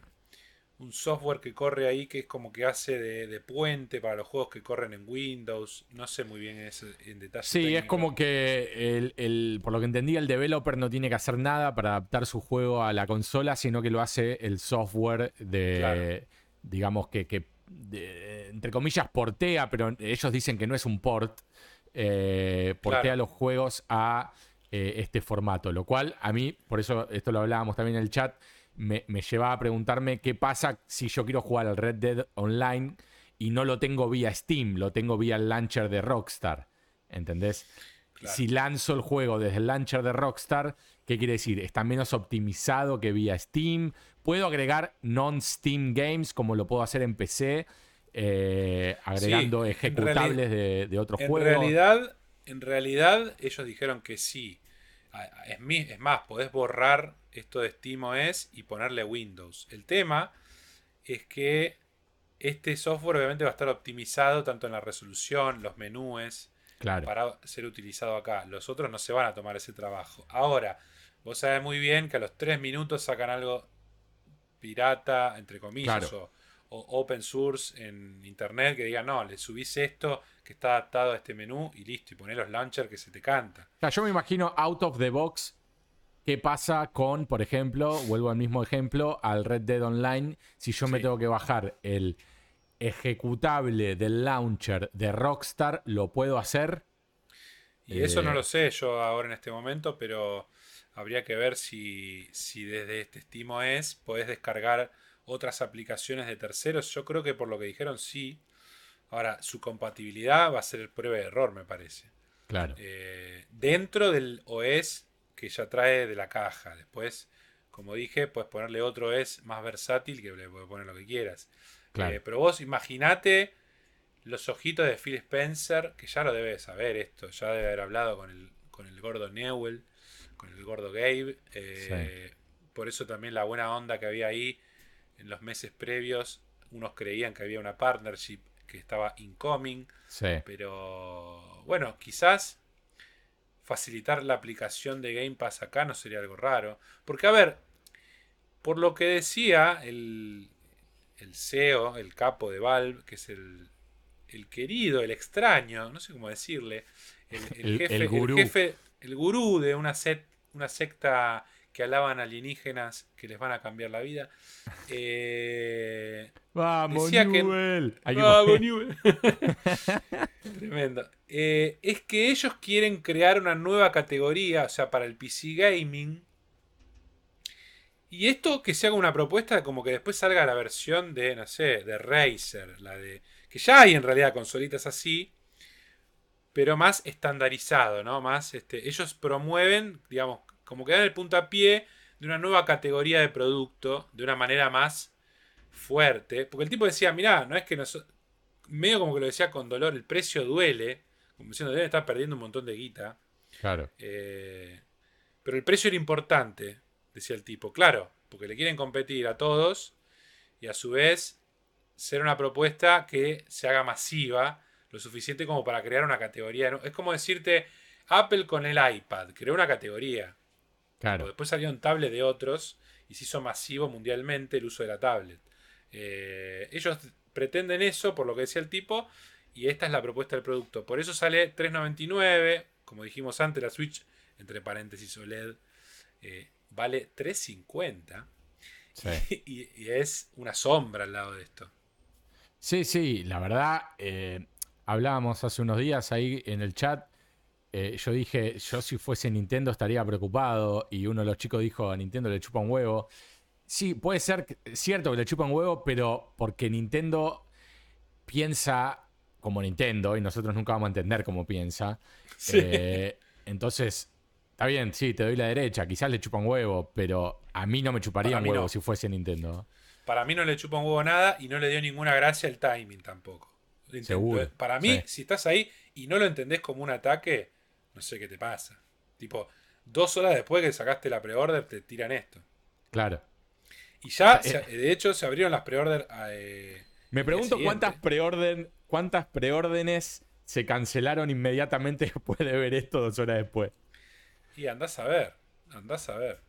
un software que corre ahí que es como que hace de, de puente para los juegos que corren en Windows. No sé muy bien en detalle. Sí, es como que el, el- por lo que entendí, el developer no tiene que hacer nada para adaptar su juego a la consola, sino que lo hace el software de, Claro. digamos que, que, de- entre comillas, portea, pero ellos dicen que no es un port, eh, portea Claro. los juegos a eh, este formato, lo cual a mí, por eso esto lo hablábamos también en el chat, me, me llevaba a preguntarme qué pasa si yo quiero jugar al Red Dead Online y no lo tengo vía Steam, lo tengo vía el launcher de Rockstar. ¿Entendés? Claro. Si lanzo el juego desde el launcher de Rockstar, ¿qué quiere decir? Está menos optimizado que vía Steam. Puedo agregar non-Steam games como lo puedo hacer en PC, eh, agregando ejecutables de, de otros En juegos. realidad, en realidad, ellos dijeron que sí. Es, más, podés borrar esto de SteamOS y ponerle Windows. El tema es que este software obviamente va a estar optimizado tanto en la resolución, los claro. para ser utilizado acá. Los otros no se van a tomar ese trabajo. Ahora, vos sabés muy bien que a los 3 minutos sacan algo pirata, entre comillas, Claro. o, o open source en internet que diga, no, le subís esto que está adaptado a este menú y listo, y ponés los launchers que se te canta. O sea, yo me imagino out of the box qué pasa con, por ejemplo, vuelvo al mismo ejemplo, al Red Dead Online, si yo me tengo que bajar el ejecutable del launcher de Rockstar, ¿lo puedo hacer? Y eso no Eh, lo sé yo ahora en este momento, pero habría que ver si, si desde este SteamOS podés descargar otras aplicaciones de terceros. Yo creo que por lo que dijeron sí. Ahora, su compatibilidad va a ser prueba de error, me parece. Claro. Eh, dentro del OS que ya trae de la caja. Después, como dije, puedes ponerle otro OS más versátil que le puedes poner lo que quieras. Claro. Eh, pero vos imaginate los ojitos de Phil Spencer, que ya lo debe saber esto, ya debe haber hablado con el, con el gordo Newell, con el gordo Gabe. eh, Por eso también la buena onda que había ahí en los meses previos. Unos creían que había una partnership que estaba incoming. Sí. Pero bueno, quizás facilitar la aplicación de Game Pass acá no sería algo raro. Porque a ver, por lo que decía el, el CEO, el capo de Valve, que es el, el querido, el extraño, no sé cómo decirle, el, el El- jefe, gurú. jefe, el gurú de una, set, una secta que alaban alienígenas que les van a cambiar la vida. Eh, Vamos, Decía que- Newell. Hay que poner- Newell. Tremendo. Eh, es que ellos quieren crear una nueva categoría, o sea, para el PC Gaming. Y esto que se haga una propuesta como que después salga la versión de, no sé, de Razer, la de. Que ya hay en realidad consolitas así. Pero más estandarizado, ¿no? Más, este, ellos promueven, digamos, como que dan el puntapié de una nueva categoría de producto de una manera más fuerte. Porque el tipo decía, mirá, no es que nos... Medio como que lo decía con dolor, el precio duele. Como diciendo, deben estar perdiendo un montón de guita. Claro. Eh, pero el precio era importante, decía el tipo. Claro, porque le quieren competir a todos y a su vez ser una propuesta que se haga masiva, lo suficiente como para crear una categoría. ¿no? Es como decirte, Apple con el iPad, creó una categoría. Claro. Después salieron tablets de otros y se hizo masivo mundialmente el uso de la tablet. Eh, ellos pretenden eso, por lo que decía el tipo, y esta es la propuesta del producto. Por eso sale 3.99, como dijimos antes, la Switch, entre paréntesis OLED, eh, vale 3.50 Sí. y, y es una sombra al lado de esto. Sí, sí, la verdad, eh, hablábamos hace unos días ahí en el chat. eh, yo dije, yo si fuese Nintendo estaría preocupado. Y uno de los chicos dijo, a Nintendo le chupa un huevo. Sí, puede ser cierto que le chupa un huevo, pero porque Nintendo piensa como Nintendo y nosotros nunca vamos a entender cómo piensa. Sí. Eh, entonces, está bien, sí, te doy la derecha, quizás le chupa un huevo, pero a mí no me chuparía Para un huevo no. si fuese Nintendo. Para mí no le chupa un huevo nada y no le dio ninguna gracia el timing tampoco. Lo Seguro, Para mí, sí. si estás ahí y no lo entendés como un ataque, no sé qué te pasa. Tipo, dos horas después que sacaste la pre-order, te tiran esto. Claro. Y ya, Eh. de hecho, se abrieron las pre-order. eh, Me pregunto cuántas preorden, cuántas preórdenes se cancelaron inmediatamente después de ver esto dos horas después. Y andás a ver, andás a ver.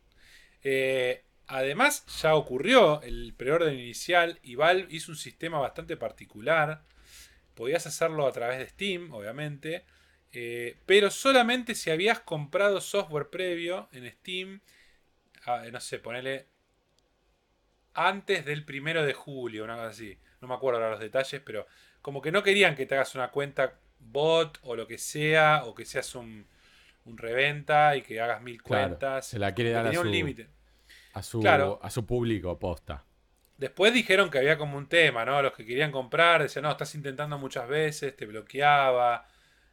Eh, además, ya ocurrió el preorden inicial y Valve hizo un sistema bastante particular. Podías hacerlo a través de Steam, obviamente, eh, pero solamente si habías comprado software previo en Steam, ah, no sé, ponele antes del primero de julio, una cosa así. No me acuerdo ahora los detalles, pero como que no querían que te hagas una cuenta bot o lo que sea, o que seas un, un reventa y que hagas mil Claro, cuentas. se la quiere dar a un límite. A su, Claro. a su público posta. Después dijeron que había como un tema, ¿no? Los que querían comprar decían, no, estás intentando muchas veces, te bloqueaba.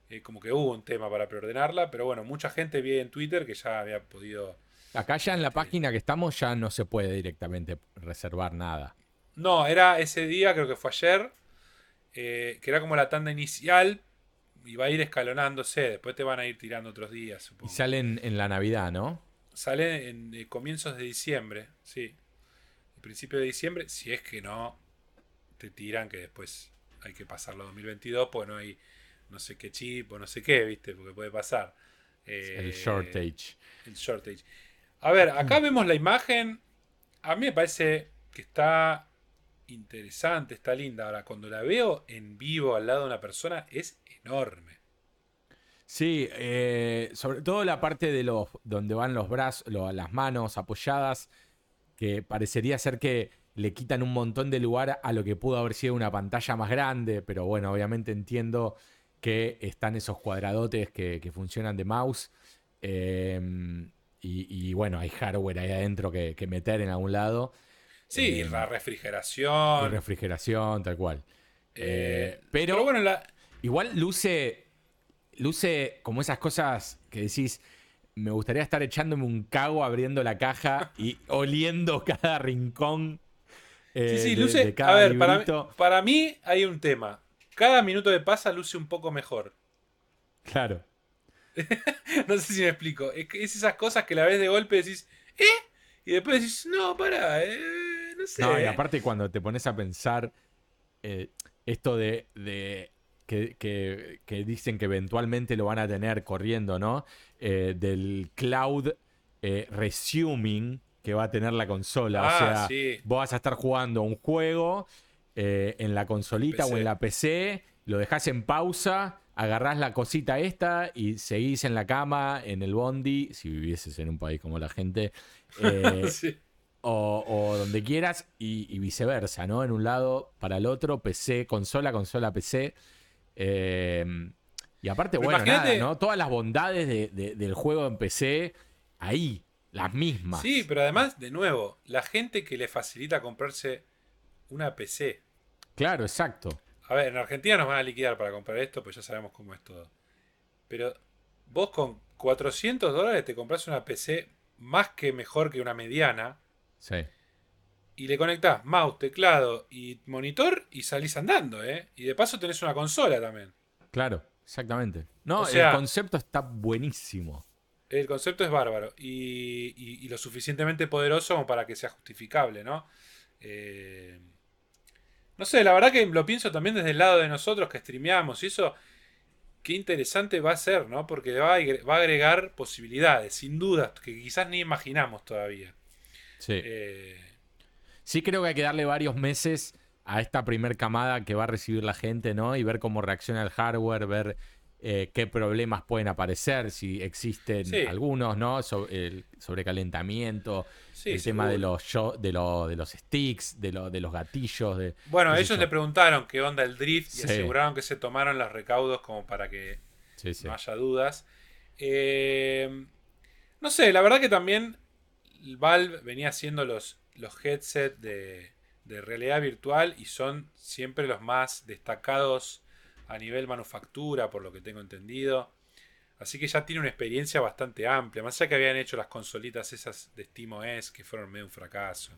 Eh, como que hubo un tema para preordenarla, pero bueno, mucha gente vi en Twitter que ya había podido. Acá ya en la página que estamos ya no se puede directamente reservar nada. No, era ese día, creo que fue ayer, eh, que era como la tanda inicial y va a ir escalonándose. Después te van a ir tirando otros días, Y supongo. salen en la Navidad, ¿no? Sale en eh, comienzos de diciembre, sí. Principio de diciembre, si es que no te tiran que después hay que pasarlo a 2022, pues no hay no sé qué chip o no sé qué, ¿viste? Porque puede pasar. Eh, El shortage. El shortage. A ver, acá vemos la imagen. A mí me parece que está interesante, está linda. Ahora, cuando la veo en vivo al lado de una persona, es enorme. Sí, eh, sobre todo la parte de los donde van los brazos, lo- las manos apoyadas, que parecería ser que le quitan un montón de lugar a lo que pudo haber sido una pantalla más grande, pero bueno, obviamente entiendo que están esos cuadradotes que, que funcionan de mouse. eh, y, y bueno, hay hardware ahí adentro que, que meter en algún lado. Sí, y Eh, la Y refrigeración. refrigeración, tal cual. eh, Eh, pero, pero bueno, la, Igual luce, luce como esas cosas que decís, me gustaría estar echándome un cago abriendo la caja y oliendo cada rincón. eh, Sí, sí, de- luce. de cada a ver, para, mí hay un tema. Cada minuto de pasa luce un poco mejor. Claro. No sé si me explico. Es, que es esas cosas que la ves de golpe y decís, ¿eh? Y después decís, no, para, eh, no sé. No, y eh". aparte cuando te pones a pensar eh, esto de, de que, que- que dicen que eventualmente lo van a tener corriendo, ¿no? Eh, del cloud eh, resuming que va a tener la consola. o Ah, sea, sí. vos vas a estar jugando un juego eh, en la consolita o en la PC, lo dejás en pausa, agarrás la cosita esta y seguís en la cama, en el bondi, si vivieses en un país como la gente. Sí. o, o donde quieras y, y viceversa, ¿no? En un lado para el otro, PC, consola, consola, PC. Eh, y aparte, Pero bueno, nada, imagínate- ¿no? Todas las bondades de- de- del juego en PC, ahí, las mismas. Sí, pero además, de nuevo, la gente que le facilita comprarse una PC. Claro, exacto. A ver, en Argentina nos van a liquidar para comprar esto, pues ya sabemos cómo es todo. Pero vos con 400 dólares te compras una PC más que mejor que una mediana Sí. Y le conectás mouse, teclado y monitor y salís andando, ¿eh? Y de paso tenés una consola también. Claro, exactamente. No, O sea- el concepto está buenísimo. El concepto es bárbaro y, y- y lo suficientemente poderoso como para que sea justificable, ¿no? Eh, no sé, la verdad que lo pienso también desde el lado de nosotros que streameamos y eso, qué interesante va a ser, ¿no? Porque va a, va a agregar posibilidades, sin dudas, que quizás ni imaginamos todavía. Sí. Eh, Sí creo que hay que darle varios meses a esta primer camada que va a recibir la gente, ¿no? Y ver cómo reacciona el hardware, ver eh, qué problemas pueden aparecer, si existen Sí. algunos, ¿no? So- el sobrecalentamiento, sí, el tema de los, de, lo- de los sticks, de, lo- de los gatillos. De, Bueno, ellos yo. le preguntaron qué onda el drift y Sí. aseguraron que se tomaron los recaudos como para que no haya dudas. Eh, no sé, la verdad que también Valve venía haciendo los, los headsets de, de realidad virtual y son siempre los más destacados a nivel manufactura, por lo que tengo entendido. Así que ya tiene una experiencia bastante amplia. Más allá que habían hecho las consolitas esas de SteamOS, que fueron medio un fracaso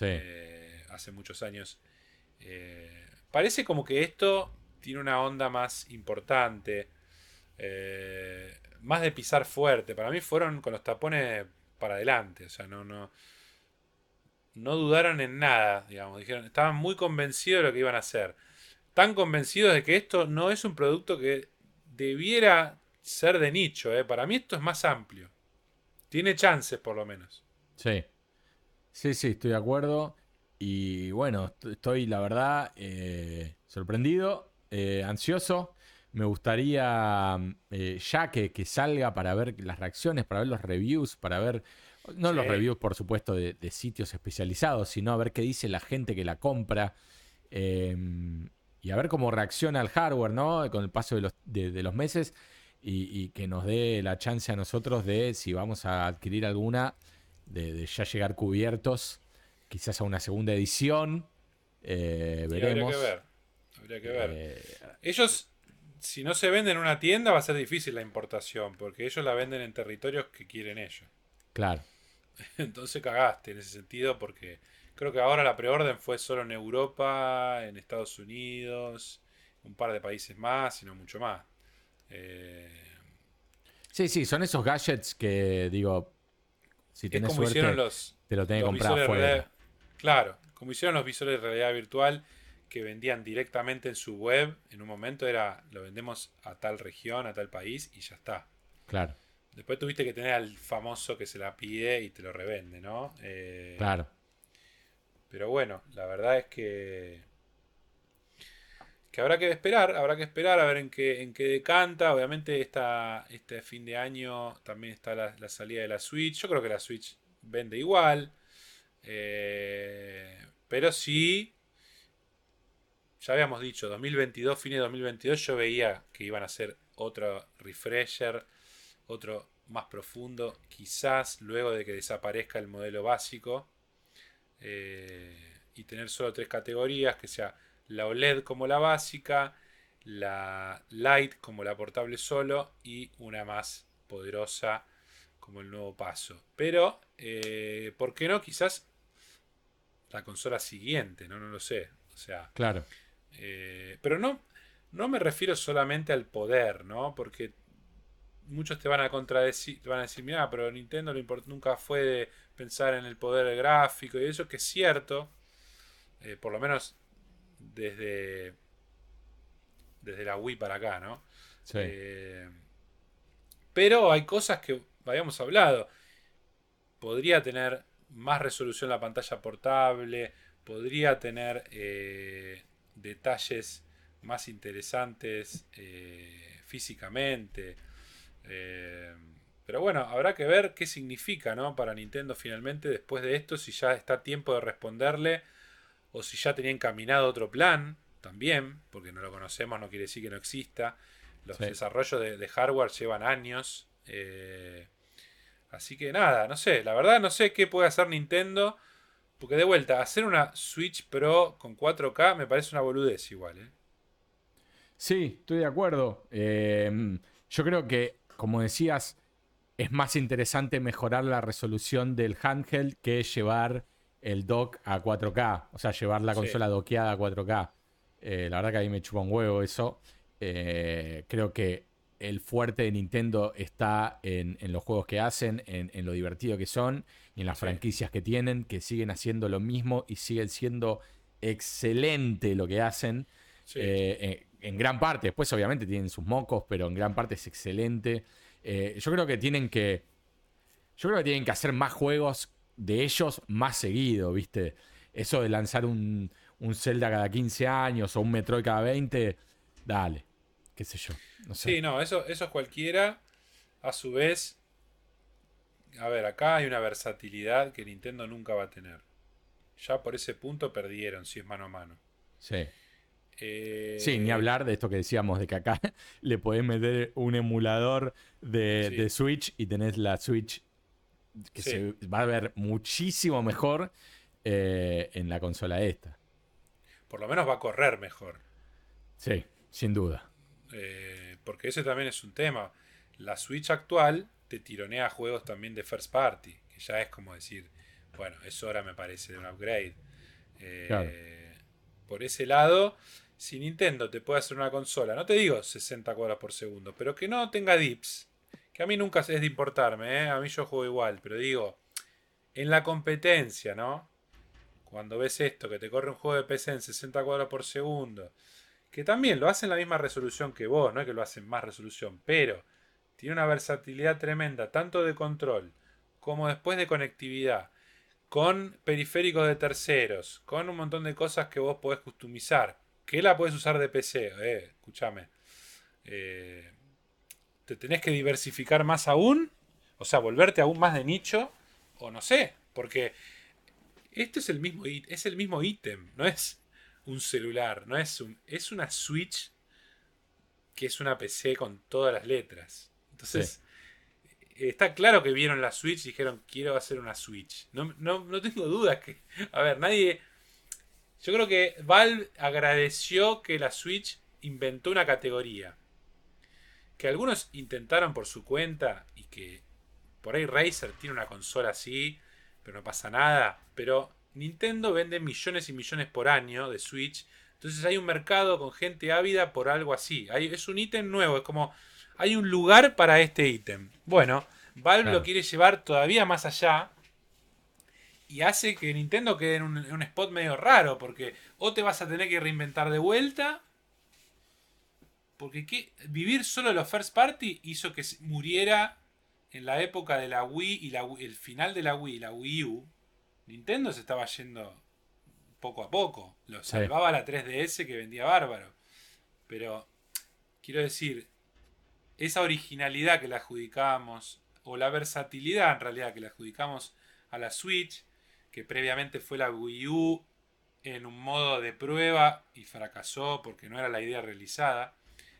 eh, hace muchos años. Eh, parece como que esto tiene una onda más importante. Eh, más de pisar fuerte. Para mí fueron con los tapones para adelante. O sea, no, no, no dudaron en nada. Digamos, dijeron, estaban muy convencidos de lo que iban a hacer. Tan convencidos de que esto no es un producto que debiera ser de nicho. ¿eh? Para mí esto es más amplio. Tiene chances, por lo menos. Sí. Sí, sí, estoy de acuerdo. Y bueno, estoy, la verdad, eh, sorprendido, eh, ansioso. Me gustaría ya que, que, salga para ver las reacciones, para ver los reviews, para ver, no los reviews por supuesto de, sitios especializados, sino a ver qué dice la gente que la compra em, y a ver cómo reacciona el hardware, ¿no? Con el paso de los, de los meses y, que nos dé la chance a nosotros de, si vamos a adquirir alguna, de, ya llegar cubiertos, quizás a una segunda edición. Eh, veremos. habría que ver. Habría que ver. Eh, ellos, si no se venden en una tienda, va a ser difícil la importación, porque ellos la venden en territorios que quieren ellos. Claro. Entonces cagaste en ese sentido, porque creo que ahora la preorden fue solo en Europa, en Estados Unidos, un par de países más y no mucho más. Eh, sí, sí, son esos gadgets que digo, si tenés suerte, te lo tenés que comprar afuera. claro, como hicieron los visores de realidad virtual que vendían directamente en su web, en un momento era lo vendemos a tal región, a tal país y ya está. Claro. Después tuviste que tener al famoso que se la pide y te lo revende, ¿no? Eh, claro. Pero bueno, la verdad es que que habrá que esperar, habrá que esperar a ver en qué, en qué decanta. Obviamente esta, este fin de año también está la, salida de la Switch. Yo creo que la Switch vende igual. Eh, pero sí, ya habíamos dicho, 2022, fines de 2022 yo veía que iban a hacer otro refresher, otro más profundo, quizás luego de que desaparezca el modelo básico. Eh, y tener solo tres categorías, que sea la OLED como la básica, la Lite como la portable solo y una más poderosa como el nuevo paso. Pero, eh, ¿por qué no? Quizás la consola siguiente, ¿no? No lo sé. O sea. Claro. Eh, pero no, no me refiero solamente al poder, ¿no? Porque muchos te van a contradecir, te van a decir, mira, pero Nintendo nunca fue de pensar en el poder gráfico y eso, que es cierto. Eh, por lo menos desde, desde la Wii para acá, ¿no? Eh, pero hay cosas que habíamos hablado. Podría tener más resolución la pantalla portable, podría tener eh, detalles más interesantes eh, pero bueno, habrá que ver qué significa ¿no? para Nintendo finalmente después de esto, si ya está tiempo de responderle o si ya tenía encaminado otro plan también, porque no lo conocemos, no quiere decir que no exista. Los desarrollos de, hardware llevan años. Eh, así que nada, no sé, la verdad no sé qué puede hacer Nintendo. Porque de vuelta, hacer una Switch Pro con 4K me parece una boludez igual. ¿eh? Sí, estoy de acuerdo. Eh, yo creo que, como decías, es más interesante mejorar la resolución del handheld que llevar el dock a 4K, o sea, llevar la consola doqueada a 4K. Eh, la verdad que a mí me chupa un huevo eso. Eh, creo que el fuerte de Nintendo está en, los juegos que hacen, en, lo divertido que son y en las franquicias que tienen, que siguen haciendo lo mismo y siguen siendo excelente lo que hacen. Eh, en, gran parte, después obviamente tienen sus mocos, pero en gran parte es excelente. yo creo que tienen que. Yo creo que tienen que hacer más juegos de ellos más seguido, ¿viste? Eso de lanzar un, un Zelda cada 15 años o un Metroid cada 20, dale, qué sé yo. No sé. Sí, no, eso, eso es cualquiera. A su vez, a ver, acá hay una versatilidad que Nintendo nunca va a tener. Ya por ese punto perdieron, si es mano a mano. Sí. Eh, sí, ni hablar de esto que decíamos, de que acá le podés meter un emulador de, de Switch y tenés la Switch que se va a ver muchísimo mejor eh, en la consola esta. Por lo menos va a correr mejor. Sí, sin duda. Eh, porque ese también es un tema. La Switch actual te tironea juegos también de first party, que ya es como decir, bueno, es hora me parece de un upgrade. Eh, por ese lado, si Nintendo te puede hacer una consola, no te digo 60 cuadros por segundo, pero que no tenga dips, que a mí nunca es de importarme, ¿eh? a mí yo juego igual, pero digo, en la competencia, ¿no? Cuando ves esto, que te corre un juego de PC en 60 cuadros por segundo, que también lo hacen la misma resolución que vos, no es que lo hacen más resolución, pero tiene una versatilidad tremenda, tanto de control como después de conectividad, con periféricos de terceros, con un montón de cosas que vos podés customizar, que la podés usar de PC, eh, escúchame. Eh, te tenés que diversificar más aún, o sea, volverte aún más de nicho, o no sé, porque este es el mismo, es el mismo ítem, no es un celular, no es un. Es una Switch que es una PC con todas las letras. Entonces, está claro que vieron la Switch y dijeron, quiero hacer una Switch. No, no, tengo dudas que. A ver, nadie. Yo creo que Valve agradeció que la Switch inventó una categoría. Que algunos intentaron por su cuenta y que por ahí Razer tiene una consola así, pero no pasa nada. Pero Nintendo vende millones y millones por año de Switch. Entonces hay un mercado con gente ávida por algo así. es un ítem nuevo, es como hay un lugar para este ítem. Bueno, Valve lo quiere llevar todavía más allá y hace que Nintendo quede en un, spot medio raro, porque o te vas a tener que reinventar de vuelta, porque vivir solo los first party hizo que muriera en la época de la Wii y la, el final de la Wii y la Wii U Nintendo se estaba yendo poco a poco. Lo salvaba la 3DS que vendía bárbaro. Pero quiero decir, esa originalidad que le adjudicábamos, o la versatilidad en realidad que le adjudicamos a la Switch, que previamente fue la Wii U en un modo de prueba y fracasó porque no era la idea realizada,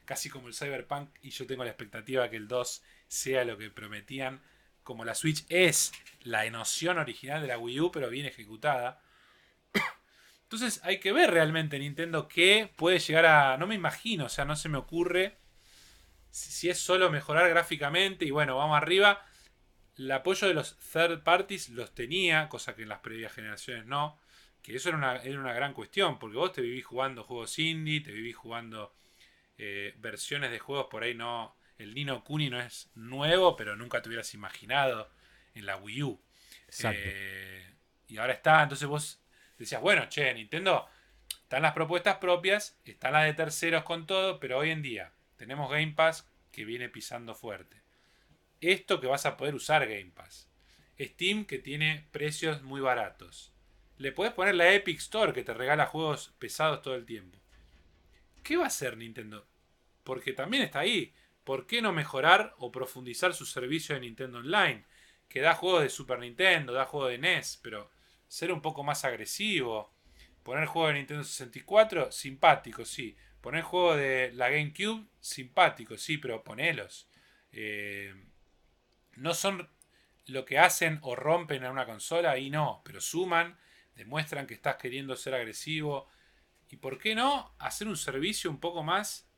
casi como el Cyberpunk, y yo tengo la expectativa que el 2 sea lo que prometían, como la Switch es la noción original de la Wii U, pero bien ejecutada. Entonces hay que ver realmente Nintendo qué puede llegar a... No me imagino, o sea, no se me ocurre si es solo mejorar gráficamente y bueno, vamos arriba. El apoyo de los third parties los tenía, cosa que en las previas generaciones no. Que eso era una, era una gran cuestión, porque vos te vivís jugando juegos indie, te vivís jugando eh, versiones de juegos por ahí no, el Nino Kuni no es nuevo, pero nunca te hubieras imaginado en la Wii U. Eh, y ahora está, entonces vos decías, bueno, che, Nintendo, están las propuestas propias, están las de terceros con todo, pero hoy en día tenemos Game Pass que viene pisando fuerte. Esto que vas a poder usar Game Pass. Steam que tiene precios muy baratos. Le puedes poner la Epic Store que te regala juegos pesados todo el tiempo. ¿Qué va a hacer Nintendo? Porque también está ahí. ¿por qué no mejorar o profundizar su servicio de Nintendo Online? Que da juegos de Super Nintendo, da juegos de NES, pero ser un poco más agresivo. Poner juegos de Nintendo 64, simpático, sí. Poner juegos de la GameCube, simpático, sí, pero ponelos. Eh, no son lo que hacen o rompen a una consola, y no, pero suman, demuestran que estás queriendo ser agresivo. ¿Y por qué no hacer un servicio un poco más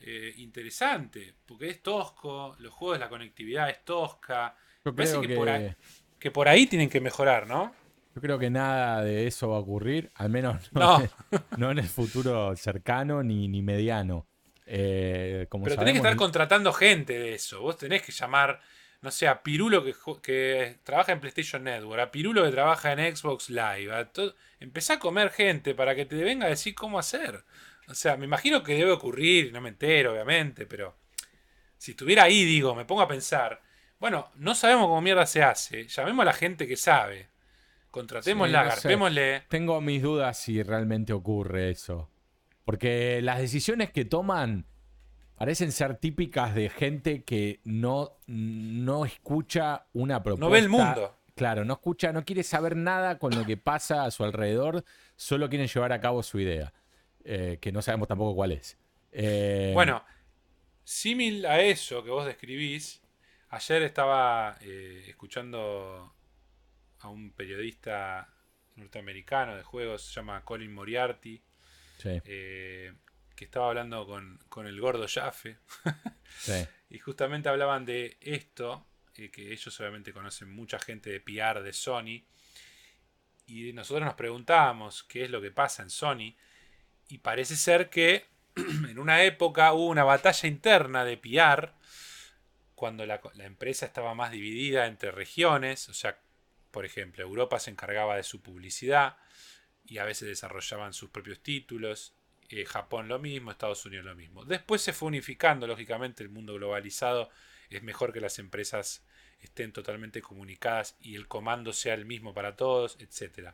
eh, interesante, porque es tosco, los juegos, la conectividad es tosca. Yo creo que, Por ahí, que por ahí tienen que mejorar, ¿no? Yo creo que nada de eso va a ocurrir, al menos no, no. En, el futuro cercano ni, ni mediano. Eh, como Pero tenés que estar contratando gente de eso. Vos tenés que llamar, no sé, a Pirulo que, que trabaja en PlayStation Network, a Pirulo que trabaja en Xbox Live. A Empezá a comer gente para que te venga a decir cómo hacer. O sea, me imagino que debe ocurrir, no me entero, obviamente, pero si estuviera ahí, digo, me pongo a pensar, bueno, no sabemos cómo mierda se hace, llamemos a la gente que sabe, contratémosla, sí, Tengo mis dudas si realmente ocurre eso, porque las decisiones que toman parecen ser típicas de gente que no, no escucha una propuesta. No ve el mundo. Claro, no escucha, no quiere saber nada con lo que pasa a su alrededor, solo quieren llevar a cabo su idea. Eh, que no sabemos tampoco cuál es. Eh, bueno, símil a eso que vos describís, ayer estaba eh, escuchando a un periodista norteamericano de juegos, se llama Colin Moriarty, eh, que estaba hablando con, el gordo Jaffe. Y justamente hablaban de esto, eh, que ellos obviamente conocen mucha gente de PR de Sony. Y nosotros nos preguntábamos qué es lo que pasa en Sony. Y parece ser que en una época hubo una batalla interna de PR cuando la, empresa estaba más dividida entre regiones, o sea, por ejemplo, Europa se encargaba de su publicidad y a veces desarrollaban sus propios títulos, eh, Japón lo mismo, Estados Unidos lo mismo. Después se fue unificando, lógicamente, el mundo globalizado es mejor que las empresas estén totalmente comunicadas y el comando sea el mismo para todos, etc.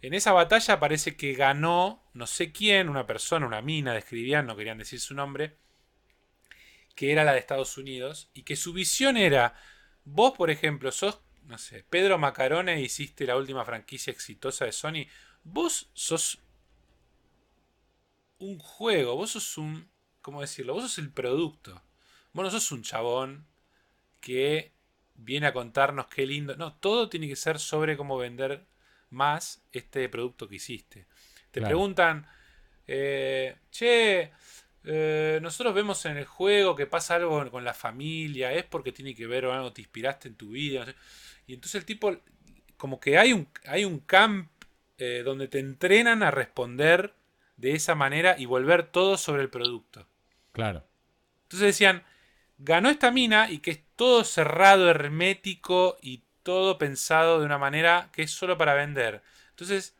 En esa batalla parece que ganó no sé quién, una persona, una mina, describían, no querían decir su nombre, que era la de Estados Unidos y que su visión era, vos por ejemplo sos, no sé, Pedro Macarone hiciste la última franquicia exitosa de Sony, vos sos un juego, vos sos un, ¿cómo decirlo? Vos sos el producto. Vos no sos un chabón que viene a contarnos qué lindo. No, todo tiene que ser sobre cómo vender más este producto que hiciste. Te preguntan, eh, che, eh, nosotros vemos en el juego que pasa algo con la familia, es porque tiene que ver o algo te inspiraste en tu vida. Y entonces el tipo, como que hay un, hay un camp eh, donde te entrenan a responder de esa manera y volver todo sobre el producto. Claro. Entonces decían, ganó esta mina y que es todo cerrado, hermético y todo pensado de una manera que es solo para vender. Entonces,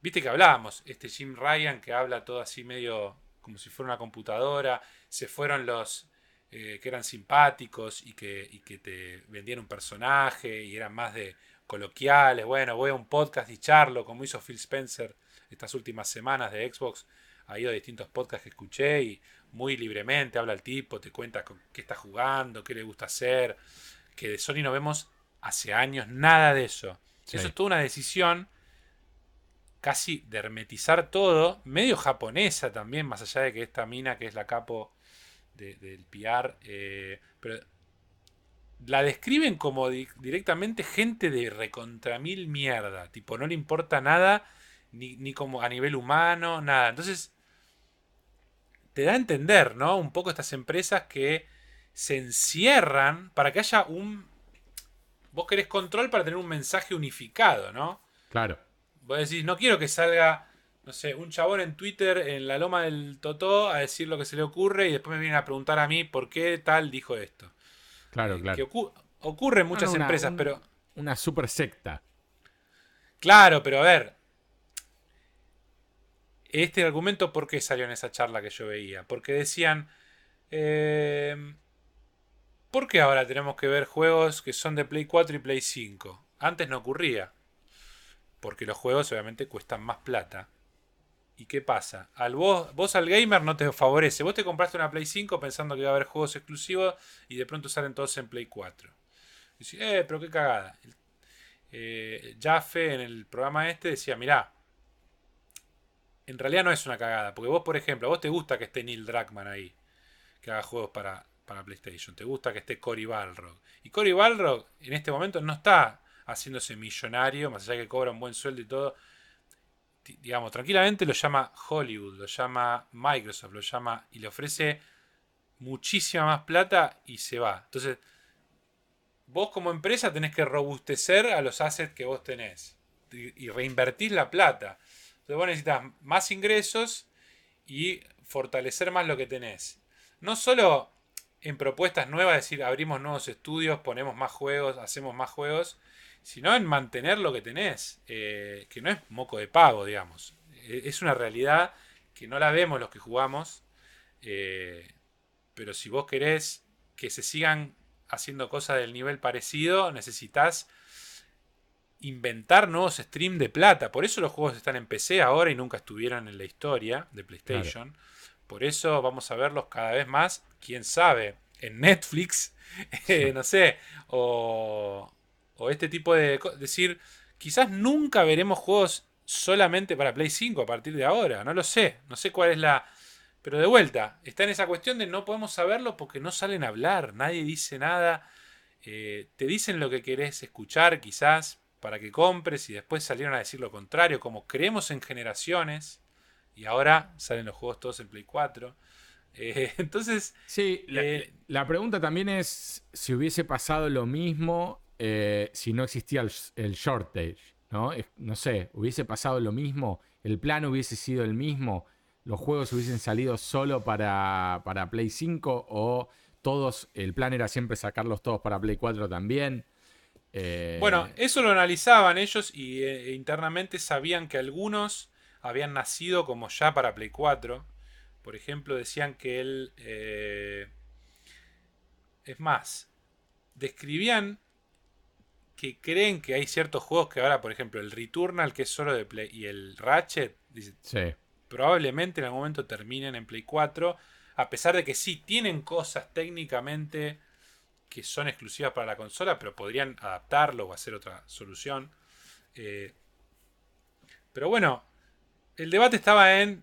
viste que hablábamos, este Jim Ryan que habla todo así medio como si fuera una computadora, se fueron los eh, que eran simpáticos y que, que te vendían un personaje y eran más de coloquiales, bueno, voy a un podcast y charlo, como hizo Phil Spencer estas últimas semanas de Xbox, ha ido a distintos podcasts que escuché y muy libremente habla el tipo, te cuenta qué está jugando, qué le gusta hacer, que de Sony no vemos hace años nada de eso. Eso es toda una decisión casi de hermetizar todo, medio japonesa también, más allá de que esta mina que es la capo del PR, eh, pero la describen como directamente gente de recontra mil mierda, tipo no le importa nada, ni, ni como a nivel humano, nada. Entonces, te da a entender, ¿no? Un poco estas empresas que se encierran para que haya un... Vos querés control para tener un mensaje unificado, ¿no? Claro. Vos decís, no quiero que salga, no sé, un chabón en Twitter en la loma del Totó a decir lo que se le ocurre y después me vienen a preguntar a mí por qué tal dijo esto. Claro, eh, claro. Que ocurre en muchas empresas, pero. Una super secta. Claro, pero a ver. Este argumento, ¿por qué salió en esa charla que yo veía? Porque decían. Eh, ¿Por qué ahora tenemos que ver juegos que son de Play 4 y Play 5? Antes no ocurría. Porque los juegos obviamente cuestan más plata. ¿Y qué pasa? Al vos, vos al gamer no te favorece. Vos te compraste una Play 5 pensando que iba a haber juegos exclusivos y de pronto salen todos en Play 4. Y eh, pero qué cagada. Eh, Jaffe en el programa este decía, mirá, en realidad no es una cagada. Porque vos, por ejemplo, a vos te gusta que esté Neil Druckmann ahí. Que haga juegos para, para PlayStation. Te gusta que esté Cory Balrog. Y Cory Balrog en este momento no está haciéndose millonario, más allá que cobra un buen sueldo y todo, digamos, tranquilamente lo llama Hollywood, lo llama Microsoft, lo llama y le ofrece muchísima más plata y se va. Entonces, vos como empresa tenés que robustecer a los assets que vos tenés y reinvertir la plata. Entonces vos necesitas más ingresos y fortalecer más lo que tenés. No solo en propuestas nuevas, es decir, abrimos nuevos estudios, ponemos más juegos, hacemos más juegos, sino en mantener lo que tenés, eh, que no es moco de pago, digamos. E, es una realidad que no la vemos los que jugamos, eh, pero si vos querés que se sigan haciendo cosas del nivel parecido, necesitas inventar nuevos streams de plata. Por eso los juegos están en PC ahora y nunca estuvieron en la historia de PlayStation. Por eso vamos a verlos cada vez más, quién sabe, en Netflix, eh, no sé, o, o este tipo de decir, quizás nunca veremos juegos solamente para Play 5 a partir de ahora, no lo sé, no sé cuál es la... Pero de vuelta, está en esa cuestión de no podemos saberlo porque no salen a hablar, nadie dice nada, eh, te dicen lo que querés escuchar quizás, para que compres y después salieron a decir lo contrario, como creemos en generaciones y ahora salen los juegos todos en Play 4. Eh, entonces... Sí, eh, la, pregunta también es si hubiese pasado lo mismo eh, si no existía el, shortage, ¿no? no sé, hubiese pasado lo mismo, el plan hubiese sido el mismo, los juegos hubiesen salido solo para, para Play 5 o todos, el plan era siempre sacarlos todos para Play 4 también. Bueno, eso lo analizaban ellos y internamente sabían que algunos habían nacido como ya para Play 4 por ejemplo, decían que él... Eh, es más, describían que creen que hay ciertos juegos que ahora, por ejemplo, el Returnal, que es solo de Play, y el Ratchet, probablemente en algún momento terminen en Play 4, a pesar de que sí tienen cosas técnicamente que son exclusivas para la consola, pero podrían adaptarlo o hacer otra solución. Eh, pero bueno, el debate estaba en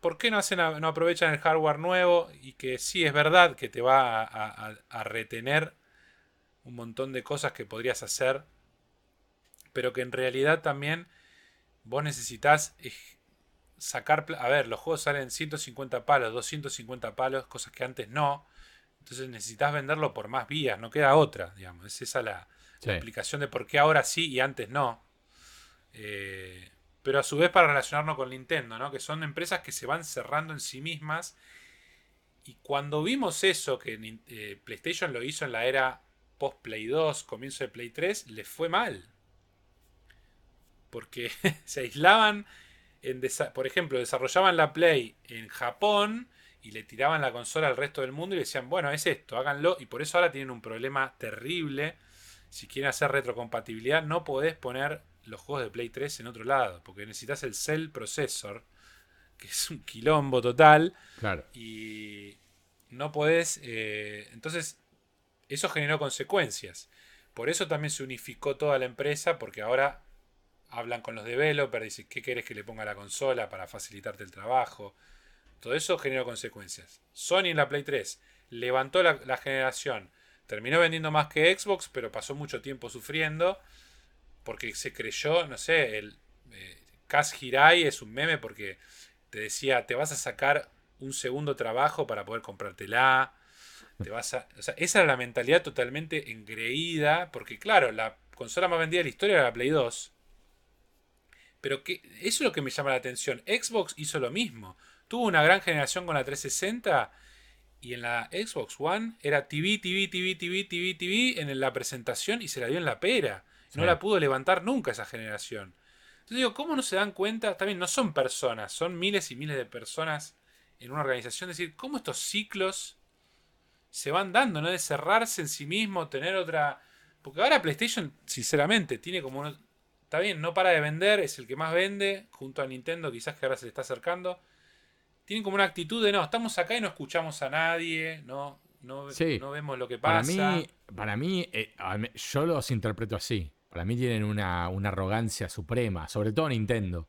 ¿por qué no, hacen no aprovechan el hardware nuevo? Y que sí es verdad que te va a, retener un montón de cosas que podrías hacer, pero que en realidad también vos necesitas sacar... A ver, los juegos salen 150 palos, 250 palos, cosas que antes no. Entonces necesitas venderlo por más vías, no queda otra, digamos. Es esa la, explicación de por qué ahora sí y antes no. Eh, pero a su vez para relacionarnos con Nintendo, ¿no? Que son empresas que se van cerrando en sí mismas. Y cuando vimos eso, que eh, PlayStation lo hizo en la era post-Play 2, comienzo de Play 3, les fue mal. Porque se aislaban, en por ejemplo, desarrollaban la Play en Japón y le tiraban la consola al resto del mundo y decían, bueno, es esto, háganlo. Y por eso ahora tienen un problema terrible. Si quieren hacer retrocompatibilidad, no podés poner los juegos de Play 3 en otro lado, porque necesitas el Cell Processor, que es un quilombo total. Claro. Y no podés. Eh, entonces, eso generó consecuencias. Por eso también se unificó toda la empresa, porque ahora hablan con los developers, dicen qué querés que le ponga a la consola para facilitarte el trabajo. Todo eso generó consecuencias. Sony en la Play 3 levantó la, la generación, terminó vendiendo más que Xbox, pero pasó mucho tiempo sufriendo porque se creyó, no sé, el eh, Kaz Hirai es un meme porque te decía, te vas a sacar un segundo trabajo para poder comprártela. Te vas a, esa era la mentalidad totalmente engreída, porque claro, la consola más vendida de la historia era la Play 2. Pero que, eso es lo que me llama la atención. Xbox hizo lo mismo. Tuvo una gran generación con la 360 y en la Xbox One era TV, TV, TV, TV, TV, TV en la presentación y se la dio en la pera. No la pudo levantar nunca esa generación. Entonces digo, ¿cómo no se dan cuenta? También no son personas, son miles y miles de personas en una organización. Es decir, ¿cómo estos ciclos se van dando, ¿no? De cerrarse en sí mismo, tener otra... Porque ahora PlayStation, sinceramente, tiene como... Está bien, no para de vender, es el que más vende, junto a Nintendo, quizás que ahora se le está acercando. Tienen como una actitud de, no, estamos acá y no escuchamos a nadie, no, no, no vemos lo que pasa. Para mí, para mí eh, yo los interpreto así. Para mí tienen una, arrogancia suprema, sobre todo Nintendo.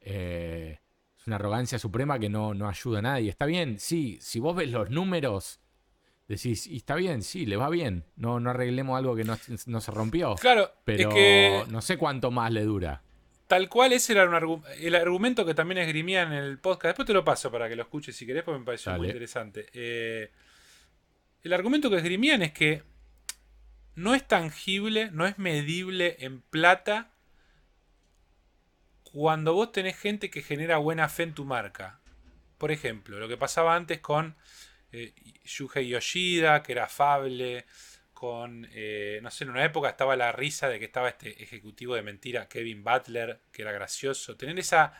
Eh, es una arrogancia suprema que no, ayuda a nadie. Está bien, sí, si vos ves los números, decís, y está bien, sí, le va bien. No, no arreglemos algo que no, se rompió. Claro, pero no sé cuánto más le dura. Tal cual ese era el argumento que también esgrimía en el podcast. Después te lo paso para que lo escuches si querés, porque me pareció muy interesante. Eh, el argumento que esgrimían es que no es tangible, no es medible en plata cuando vos tenés gente que genera buena fe en tu marca. Por ejemplo, lo que pasaba antes con eh, Yuhei Yoshida, que era afable, con, eh, no sé, en una época estaba la risa de que estaba este ejecutivo de mentira, Kevin Butler, que era gracioso. Tener esa,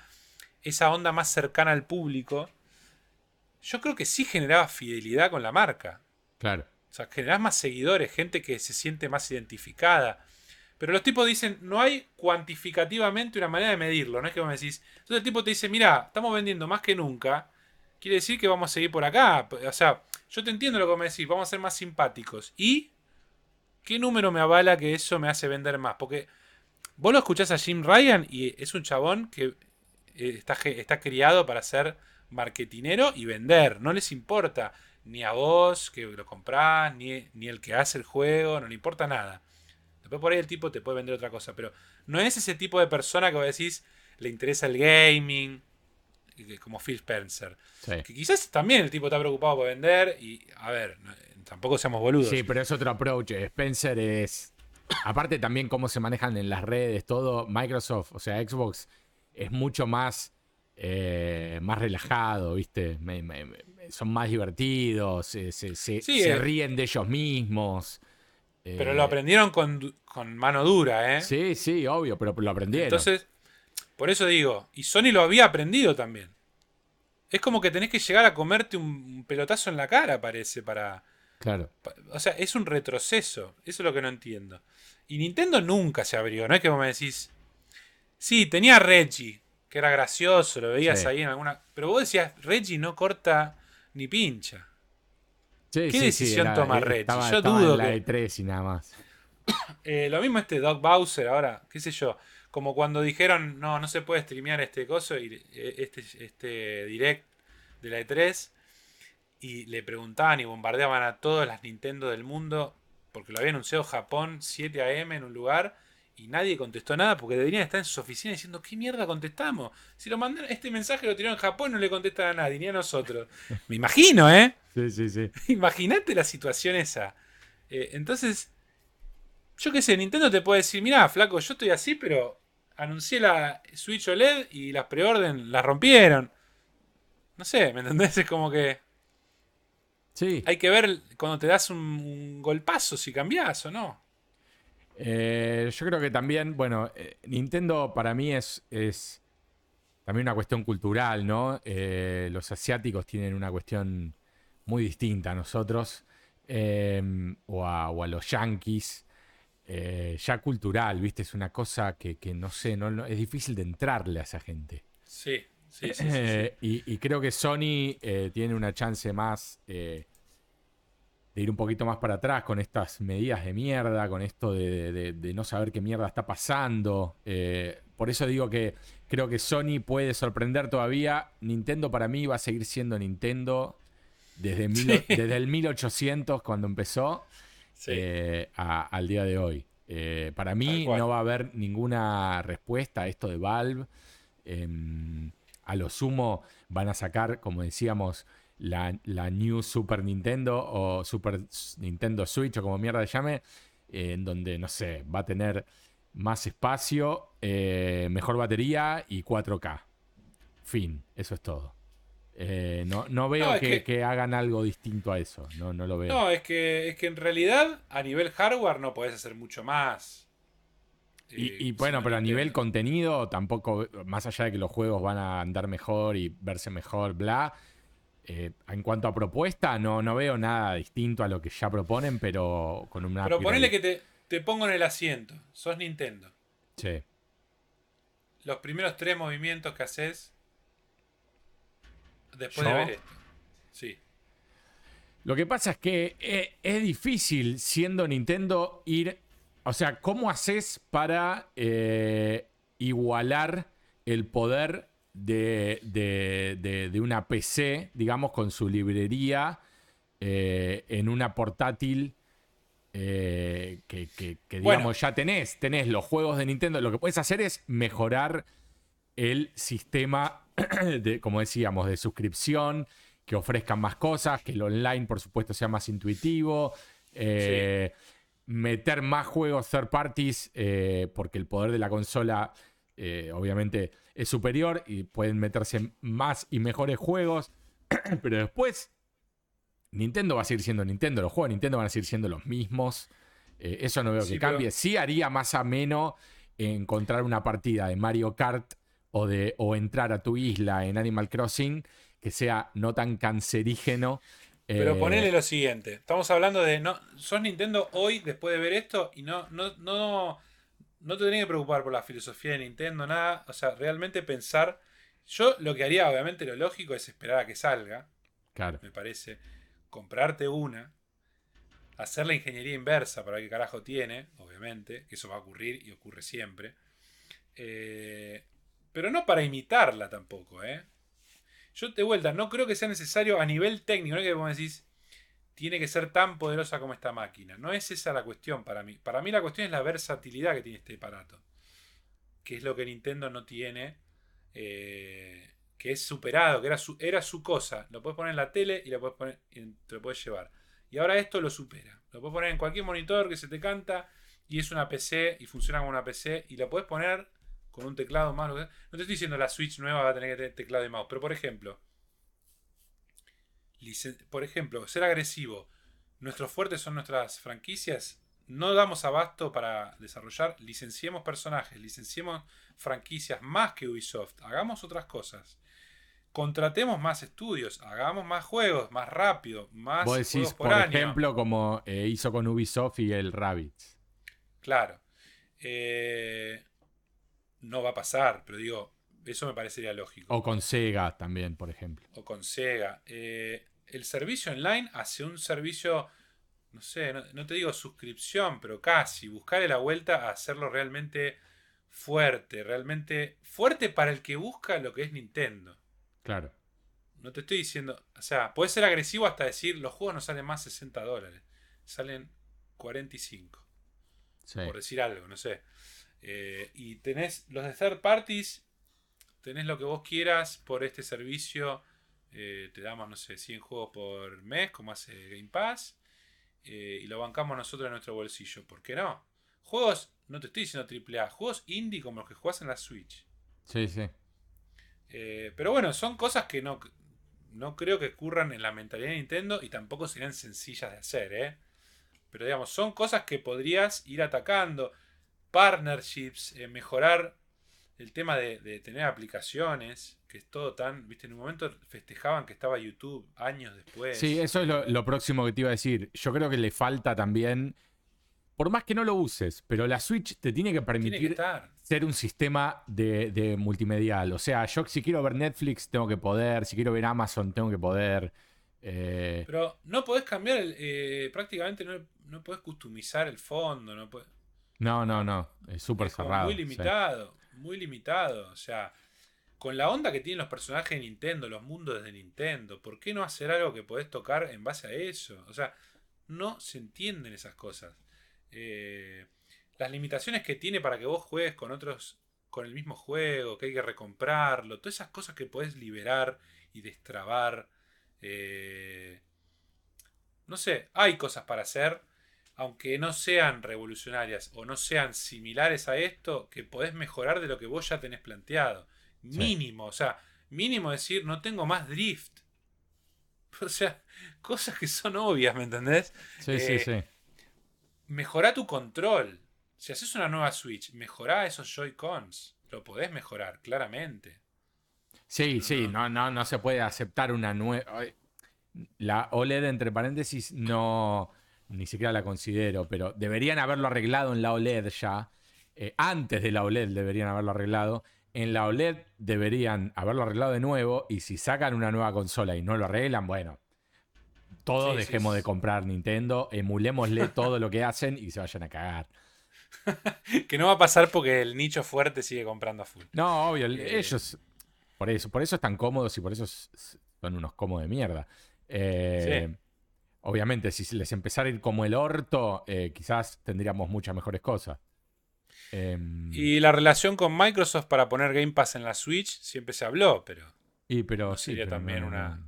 esa onda más cercana al público, yo creo que sí generaba fidelidad con la marca. Claro. O sea, generás más seguidores, gente que se siente más identificada. Pero los tipos dicen, no hay cuantificativamente una manera de medirlo, no es que vos me decís. Entonces el tipo te dice, mira, estamos vendiendo más que nunca. Quiere decir que vamos a seguir por acá. O sea, yo te entiendo lo que me decís, vamos a ser más simpáticos. ¿Y qué número me avala que eso me hace vender más? Porque vos lo escuchás a Jim Ryan y es un chabón que eh, está, está criado para ser marketinero y vender. No les importa ni a vos que lo comprás, ni, ni el que hace el juego, no le importa nada. Después por ahí el tipo te puede vender otra cosa, pero no es ese tipo de persona que vos decís le interesa el gaming, como Phil Spencer. Que quizás también el tipo está preocupado por vender y, a ver, tampoco seamos boludos. Sí, pero es otro approach. Spencer es... Aparte también cómo se manejan en las redes, todo, Microsoft, o sea, Xbox, es mucho más, eh, más relajado, ¿viste? son más divertidos, se, se, eh. ríen de ellos mismos. Pero lo eh, aprendieron con, con, mano dura, ¿eh? Sí, sí, obvio, pero lo aprendieron. Entonces, por eso digo, y Sony lo había aprendido también. Es como que tenés que llegar a comerte un pelotazo en la cara, parece, para... Claro. O sea, es un retroceso. Eso es lo que no entiendo. Y Nintendo nunca se abrió. No es que vos me decís... Sí, tenía Reggie, que era gracioso, lo veías ahí en alguna... Pero vos decías, Reggie no corta ni pincha. ¿Qué decisión toma Reggie? Yo dudo la de 3 y nada más. Eh, lo mismo este Doc Bowser ahora, qué sé yo. Como cuando dijeron, no, no se puede streamear este coso, y eh, este, este direct de la E3, y le preguntaban y bombardeaban a todas las Nintendo del mundo, porque lo había anunciado Japón 7 AM en un lugar, y nadie contestó nada porque deberían estar en sus oficinas diciendo, ¿qué mierda contestamos? Si lo mandan, este mensaje lo tiraron en Japón no le contestan a nadie, ni a nosotros. Me imagino, ¿eh? Sí, sí, sí. Imagínate la situación esa. Eh, entonces, yo qué sé, Nintendo te puede decir, mira, flaco, yo estoy así, pero anuncié la Switch OLED y las preorden las rompieron. No sé, ¿me entendés? Es como que. Sí. Hay que ver cuando te das un, golpazo si cambias o no. Eh, yo creo que también, bueno, eh, Nintendo para mí es, es también una cuestión cultural, ¿no? Eh, los asiáticos tienen una cuestión muy distinta a nosotros o a, o, a, los yankees. Eh, ya cultural, ¿viste? Es una cosa que, no sé, no, es difícil de entrarle a esa gente. Sí, sí, sí. Eh, y, creo que Sony eh, tiene una chance más de ir un poquito más para atrás con estas medidas de mierda, con esto de, no saber qué mierda está pasando. por eso digo que creo que Sony puede sorprender todavía. Nintendo para mí va a seguir siendo Nintendo desde, desde el 1800 cuando empezó. Eh, al día de hoy. Eh, para mí no va a haber ninguna respuesta a esto de Valve. A lo sumo van a sacar, como decíamos, la, New Super Nintendo o Super Nintendo Switch o como mierda llame, en donde, no sé, va a tener más espacio, eh, mejor batería y 4K. Fin, eso es todo. Eh, no, no, veo que, hagan algo distinto a eso. No, no lo veo. No, es que, es que en realidad a nivel hardware no podés hacer mucho más. Y, eh, bueno, pero a nivel contenido tampoco, más allá de que los juegos van a andar mejor y verse mejor, bla. Eh, en cuanto a propuesta, no, no veo nada distinto a lo que ya proponen, pero con una. Pero ponele que te, te pongo en el asiento. Sos Nintendo. Sí. Los primeros tres movimientos que haces Después de ver esto. Sí. Lo que pasa es que eh, es, difícil siendo Nintendo ir. O sea, ¿cómo haces para eh, igualar el poder de, de, una PC, digamos, con su librería eh, en una portátil? que, digamos ya tenés, tenés los juegos de Nintendo. Lo que puedes hacer es mejorar el sistema de, como decíamos, de suscripción, que ofrezcan más cosas, que el online, por supuesto, sea más intuitivo. Eh, meter más juegos third parties, eh, porque el poder de la consola, eh, obviamente, es superior y pueden meterse más y mejores juegos. Pero después, Nintendo va a seguir siendo Nintendo. Los juegos de Nintendo van a seguir siendo los mismos. eso no veo que cambie. Sí haría más ameno encontrar una partida de Mario Kart o, de, o entrar a tu isla en Animal Crossing que sea no tan cancerígeno. Pero eh, ponele lo siguiente, estamos hablando de, no, sos Nintendo hoy después de ver esto y no, no, no, no te tenés que preocupar por la filosofía de Nintendo, nada, o sea, realmente pensar, yo lo que haría obviamente lo lógico es esperar a que salga, claro. me parece, comprarte una, hacer la ingeniería inversa para ver qué carajo tiene, obviamente, que eso va a ocurrir y ocurre siempre. Eh, pero no para imitarla tampoco, ¿eh? Yo de vuelta, no creo que sea necesario a nivel técnico, no es que vos decís, tiene que ser tan poderosa como esta máquina. No es esa la cuestión para mí. Para mí la cuestión es la versatilidad que tiene este aparato. Que es lo que Nintendo no tiene. Eh, que es superado, que era su, era su cosa. Lo puedes poner en la tele y lo puedes poner, te lo puedes llevar. Y ahora esto lo supera. Lo puedes poner en cualquier monitor que se te canta y es una PC y funciona como una PC y lo puedes poner con un teclado más. No te estoy diciendo la Switch nueva va a tener que tener teclado y mouse, pero por ejemplo, por ejemplo, ser agresivo. Nuestros fuertes son nuestras franquicias. No damos abasto para desarrollar. Licenciemos personajes, licenciemos franquicias más que Ubisoft. Hagamos otras cosas. Contratemos más estudios, hagamos más juegos, más rápido, más Vos decís, por, ejemplo, como eh, hizo con Ubisoft y el Rabbids. Claro. Eh, no va a pasar, pero digo, eso me parecería lógico. O con Sega también, por ejemplo. O con Sega. Eh, el servicio online hace un servicio, no sé, no, te digo suscripción, pero casi. Buscarle la vuelta a hacerlo realmente fuerte. Realmente fuerte para el que busca lo que es Nintendo. Claro. No te estoy diciendo. O sea, puede ser agresivo hasta decir los juegos no salen más 60 dólares. Salen 45. Por decir algo, no sé. Eh, y tenés los de third parties tenés lo que vos quieras por este servicio. Eh, te damos, no sé, 100 juegos por mes, como hace Game Pass. Eh, y lo bancamos nosotros en nuestro bolsillo. ¿Por qué no? Juegos, no te estoy diciendo AAA, juegos indie como los que jugás en la Switch. Sí, sí. Pero bueno, son cosas que no, no creo que ocurran en la mentalidad de Nintendo y tampoco serían sencillas de hacer, ¿eh? Pero digamos, son cosas que podrías ir atacando. Partnerships, mejorar el tema de, tener aplicaciones, que es todo tan, viste, en un momento festejaban que estaba YouTube años después. Sí, eso es lo, próximo que te iba a decir. Yo creo que le falta también, por más que no lo uses, pero la Switch te tiene que permitir ser un sistema de, multimedial. O sea, yo si quiero ver Netflix tengo que poder, si quiero ver Amazon tengo que poder. Eh, pero no podés cambiar, eh, prácticamente no, no podés customizar el fondo, no No, no, no, es súper cerrado. Muy limitado muy limitado. O sea, con la onda que tienen los personajes de Nintendo, los mundos de Nintendo, ¿por qué no hacer algo que podés tocar en base a eso? O sea, no se entienden esas cosas. Eh, las limitaciones que tiene para que vos juegues con otros, con el mismo juego, que hay que recomprarlo, todas esas cosas que podés liberar y destrabar. Eh, no sé, hay cosas para hacer aunque no sean revolucionarias o no sean similares a esto, que podés mejorar de lo que vos ya tenés planteado. Mínimo, o sea, mínimo decir, no tengo más drift. O sea, cosas que son obvias, ¿me entendés? Sí, sí, eh, sí. Mejorá tu control. Si haces una nueva Switch, mejorá esos Joy-Cons. Lo podés mejorar, claramente. Sí, sí, no, no, no se puede aceptar una nueva. La OLED, entre paréntesis, no ni siquiera la considero, pero deberían haberlo arreglado en la OLED ya. Eh, antes de la OLED deberían haberlo arreglado. En la OLED deberían haberlo arreglado de nuevo. Y si sacan una nueva consola y no lo arreglan, bueno, todos dejemos de comprar Nintendo, emulémosle todo lo que hacen y se vayan a cagar. que no va a pasar porque el nicho fuerte sigue comprando a full. No, obvio, eh, ellos. Por eso, por eso están cómodos y por eso son unos cómodos de mierda. Eh, Obviamente, si les empezara a ir como el orto, eh, quizás tendríamos muchas mejores cosas. Em, y la relación con Microsoft para poner Game Pass en la Switch siempre se habló, pero. Y pero no sería también una.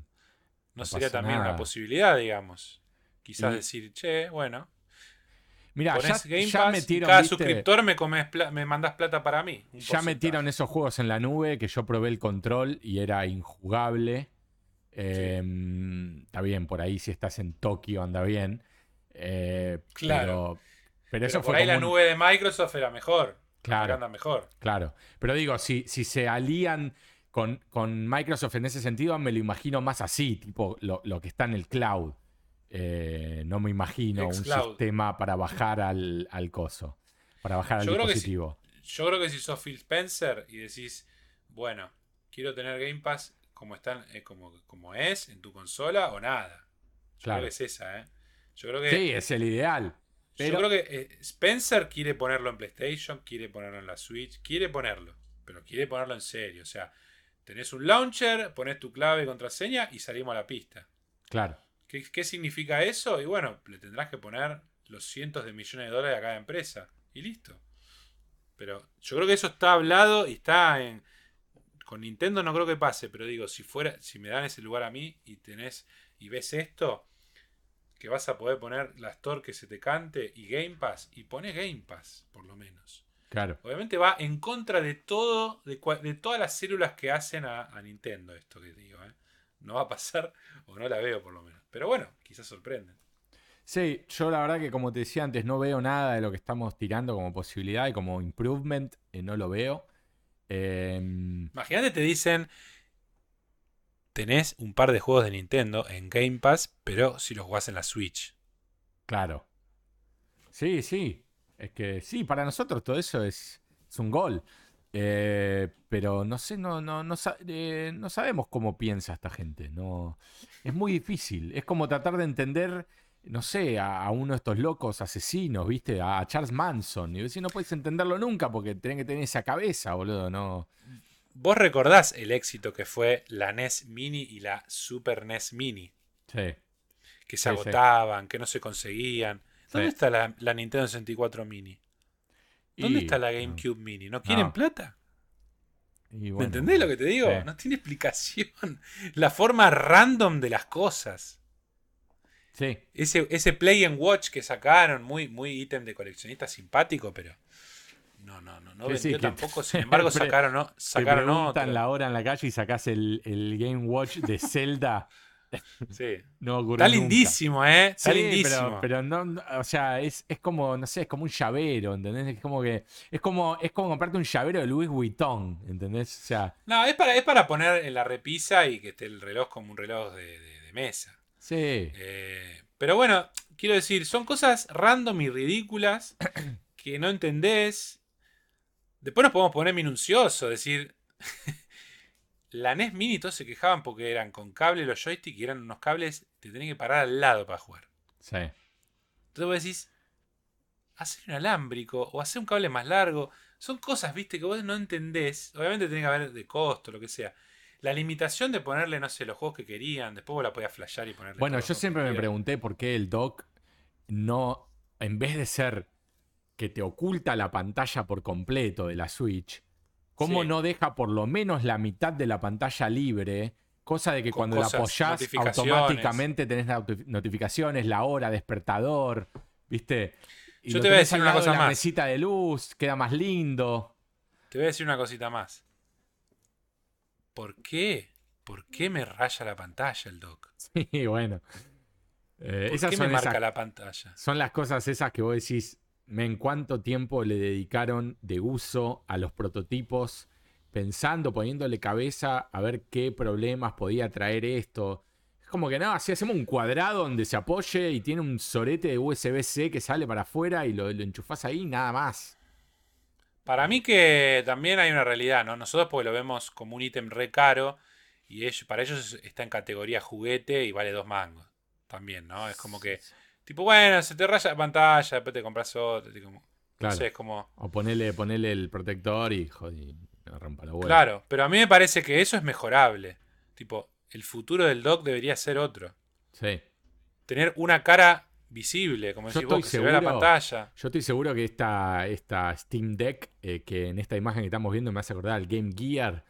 No, sería también una posibilidad, digamos. Quizás decir, che, bueno. Mira, ya, Game Pass metieron, cada suscriptor me, comes me mandas plata para mí. Ya metieron esos juegos en la nube que yo probé el control y era injugable. Em, está bien, por ahí si estás en Tokio anda bien. Eh, claro. Pero, eso por ahí la nube de Microsoft era mejor. Claro. Anda mejor. Claro. Pero digo, si, si se alían con, con, Microsoft en ese sentido, me lo imagino más así, tipo lo, que está en el cloud. Eh, no me imagino un sistema para bajar al, coso, para bajar al dispositivo. yo creo que si sos Phil Spencer y decís, bueno, quiero tener Game Pass como, están, eh, como, como es en tu consola o nada. Yo creo que es esa, ¿eh? Yo creo que, sí, es el ideal. Yo creo que eh, Spencer quiere ponerlo en PlayStation, quiere ponerlo en la Switch, quiere ponerlo, pero quiere ponerlo en serio. O sea, tenés un launcher, pones tu clave y contraseña y salimos a la pista. Claro. ¿Qué, ¿Qué significa eso? Y bueno, le tendrás que poner los cientos de millones de dólares a cada empresa. Y listo. Pero yo creo que eso está hablado y está en. Con Nintendo no creo que pase, pero digo, si fuera, si me dan ese lugar a mí y tenés. y ves esto, que vas a poder poner la Store que se te cante y Game Pass, y pones Game Pass, por lo menos. Claro. Obviamente va en contra de todo, de, de todas las células que hacen a, a Nintendo esto que digo, ¿eh? No va a pasar, o no la veo por lo menos. Pero bueno, quizás sorprenden. Sí, yo la verdad que como te decía antes, no veo nada de lo que estamos tirando como posibilidad y como improvement, eh, no lo veo. Em, Imagínate, te dicen, tenés un par de juegos de Nintendo en Game Pass, pero si los jugás en la Switch. claro. Sí, sí. Es que sí, para nosotros todo eso es, es un gol. Eh, pero no sé, no, no, no, eh, no sabemos cómo piensa esta gente. No, es muy difícil. Es como tratar de entender, no sé, a, a uno de estos locos asesinos, ¿viste? A, Charles Manson. Y decir, no puedes entenderlo nunca porque tenés que tener esa cabeza, boludo. No. Vos recordás el éxito que fue la NES Mini y la Super NES Mini, Sí. que se Sí, sí. agotaban, que no se conseguían. ¿Dónde Sí. está la, la Nintendo 64 Mini? ¿Dónde Y- está la GameCube Mini? ¿No quieren No. plata? y ¿Me entendés lo que te digo? No tiene explicación. La forma random de las cosas. Sí. Ese, ese Play and Watch que sacaron, muy, muy ítem de coleccionista simpático, pero. No, no, no, no Sí, vendió tampoco. Sin embargo, sacaron, ¿no? Te sacaron preguntan otro. la hora en la calle y sacás el, el Game Watch de Zelda. Sí. No ocurrió Está nunca. lindísimo, ¿eh? Está Sí, lindísimo. pero, pero no, no, o sea, es, es como, no sé, es como un llavero, ¿entendés? Es como que, es como, es como comprarte un llavero de Louis Vuitton, ¿entendés? O sea, No, es para, es para poner en la repisa y que esté el reloj como un reloj de, de- de mesa. Sí, Eh, pero bueno, quiero decir, son cosas random y ridículas que no entendés. Después nos podemos poner minucioso, decir. la NES Mini todos se quejaban porque eran con cable los joysticks y eran unos cables que te tenían que parar al lado para jugar. sí. Entonces vos decís, hacer un alámbrico o hacer un cable más largo. Son cosas, viste, que vos no entendés. Obviamente tiene que haber de costo, lo que sea. La limitación de ponerle, no sé, los juegos que querían. Después vos la podías flashear y ponerle. Bueno, yo siempre me pregunté por qué el dock no, en vez de ser que te oculta la pantalla por completo de la Switch, ¿cómo Sí. no deja por lo menos la mitad de la pantalla libre? Cosa de que Con cuando la apoyás automáticamente tenés notificaciones, la hora, despertador, ¿viste? Y Yo te voy a decir una de cosa la más. mesita de luz, queda más lindo. Te voy a decir una cosita más. ¿Por qué? ¿Por qué me raya la pantalla el dock? Sí, bueno. Eh, ¿Por esas qué me son marca esas la pantalla? Son las cosas esas que vos decís, men, cuánto tiempo le dedicaron de uso a los prototipos, pensando, poniéndole cabeza a ver qué problemas podía traer esto. Es como que nada, si hacemos un cuadrado donde se apoye y tiene un sorete de USB-C que sale para afuera y lo, lo enchufás ahí, nada más. Para mí que también hay una realidad, ¿no? Nosotros porque lo vemos como un ítem re caro y ellos, para ellos está en categoría juguete y vale dos mangos. También, ¿no? Es como que, tipo, bueno, se te raya la pantalla, después te compras otro. tipo, No Claro. sé, es como... O ponerle el protector y joder, rompa la hueá. Claro, pero a mí me parece que eso es mejorable. Tipo, el futuro del dock debería ser otro. Sí. Tener una cara visible, como decís vos, que se vea la seguro- pantalla. Yo estoy seguro que esta, esta Steam Deck, eh, que en esta imagen que estamos viendo me hace acordar al Game Gear.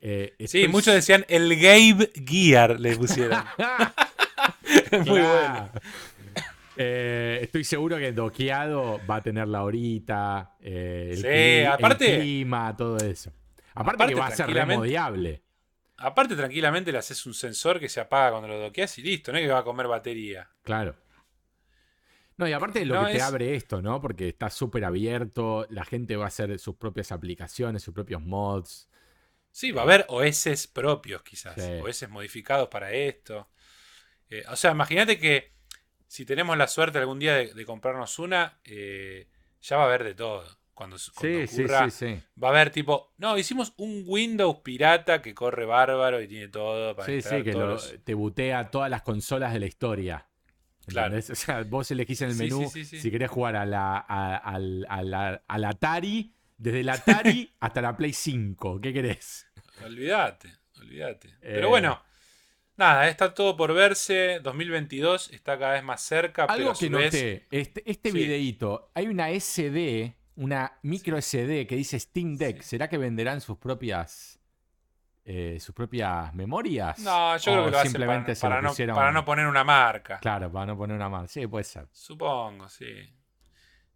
eh, Sí, muchos decían el Game Gear le pusieron. Muy bueno. Eh, estoy seguro que doqueado va a tener la horita, el, Sí, cli- el aparte- clima, todo eso. Aparte, Aparte, que va a ser remodiable. Aparte, tranquilamente le haces un sensor que se apaga cuando lo doqueas y listo, no es que va a comer batería. Claro. No, y aparte de lo No, que te abre esto, ¿no? Porque está súper abierto, la gente va a hacer sus propias aplicaciones, sus propios mods. Sí, va a haber OS propios quizás, Sí. OS modificados para esto. Eh, o sea, imagínate que si tenemos la suerte algún día de, de comprarnos una, eh, ya va a haber de todo. Cuando, cuando Sí, ocurra, sí, va a haber tipo, no, hicimos un Windows pirata que corre bárbaro y tiene todo para Sí, sí, que todos lo- los- te butea todas las consolas de la historia. Claro. ¿entendés? O sea, vos elegís en el menú sí, sí, sí. si querés jugar a la, a- al, a la- al Atari, desde el Atari hasta la Play 5. ¿Qué querés? Olvídate, olvídate. Eh. Pero bueno, Nada, está todo por verse. 2022 está cada vez más cerca. Algo pero que vez... noté, este, este Sí. videíto, hay una SD, una micro SD que dice Steam Deck. ¿Será que venderán sus propias eh, sus propias memorias? No, yo ¿O creo que lo hacen simplemente para, se para lo no, para no poner una marca. Claro, para no poner una más. Sí, puede ser. Supongo, sí.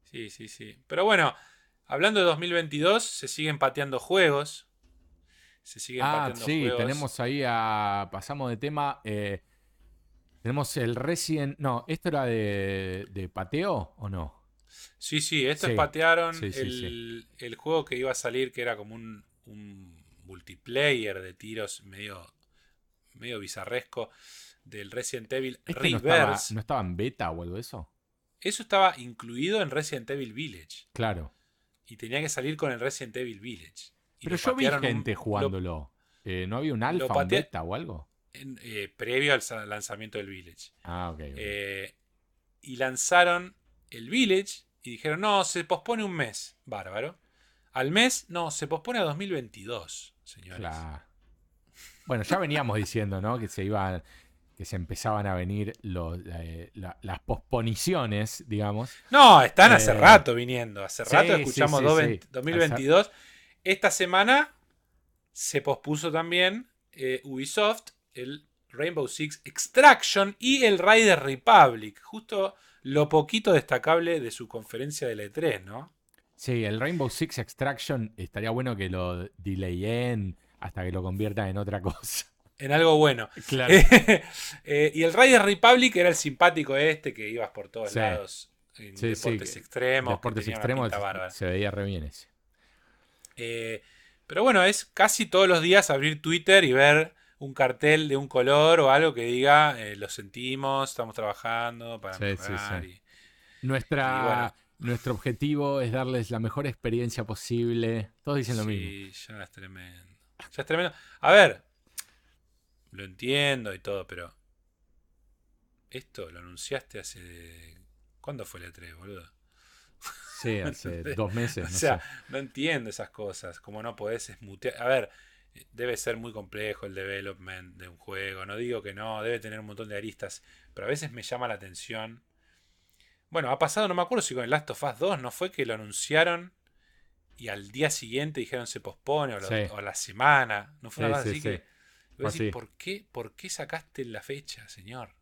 Sí, sí, sí. Pero bueno, hablando de 2022, se siguen pateando juegos. Se siguen Ah, pateando sí, juegos. tenemos ahí a. Pasamos de tema. eh, tenemos el Resident. No, ¿esto era de, de pateo o no? Sí, sí, estos Sí. patearon Sí, sí, el, el juego que iba a salir, que era como un, un multiplayer de tiros medio, medio bizarresco del Resident Evil ¿Este no estaba, Reverse. no estaba en beta o algo de eso? Eso estaba incluido en Resident Evil Village. Claro. Y tenía que salir con el Resident Evil Village. Y Pero yo vi un- gente lo- jugándolo. Eh, ¿No había un alfa, un beta o algo? en- eh, previo al lanzamiento del Village. Ah, ok. ok. Eh, y lanzaron el Village y dijeron, no, se pospone un mes. Bárbaro. Al mes, no, se pospone a 2022, señores. Claro. Bueno, ya veníamos diciendo, ¿no? Que se iban, que se empezaban a venir los, eh, la- las posponiciones, digamos. No, están hace Eh, rato viniendo. Hace sí, rato escuchamos sí, 20 sí. 2022. Esta semana se pospuso también eh, Ubisoft, el Rainbow Six Extraction y el Rider Republic. Justo lo poquito destacable de su conferencia de E3, ¿no? Sí, el Rainbow Six Extraction estaría bueno que lo delayen hasta que lo conviertan en otra cosa. En algo bueno. Claro. Eh, y el Rider Republic era el simpático este que ibas por todos Sí. lados en Sí, sí, deportes que- extremos. Deportes extremos se veía re bien ese. Eh, pero bueno, es casi todos los días abrir Twitter y ver un cartel de un color o algo que diga eh, lo sentimos, estamos trabajando para Sí, sí, mejorar. sí. y- Nuestra, Y bueno. Nuestro objetivo es darles la mejor experiencia posible. Todos dicen lo mismo. Sí, ya es tremendo. Ya es tremendo. A ver, lo entiendo y todo, pero esto lo anunciaste hace... ¿Cuándo fue el E3, boludo? Sí, hace dos meses. O no sea, sé. no entiendo esas cosas. Como no podés esmutear. A ver, debe ser muy complejo el development de un juego. No digo que no, debe tener un montón de aristas. Pero a veces me llama la atención. Bueno, ha pasado, no me acuerdo si con el Last of Us 2 no fue que lo anunciaron y al día siguiente dijeron se pospone o, lo- Sí. o a la semana. No fue Sí, cosa sí, así sí. que. Vos decís, así. ¿por, qué, ¿Por qué sacaste la fecha, señor?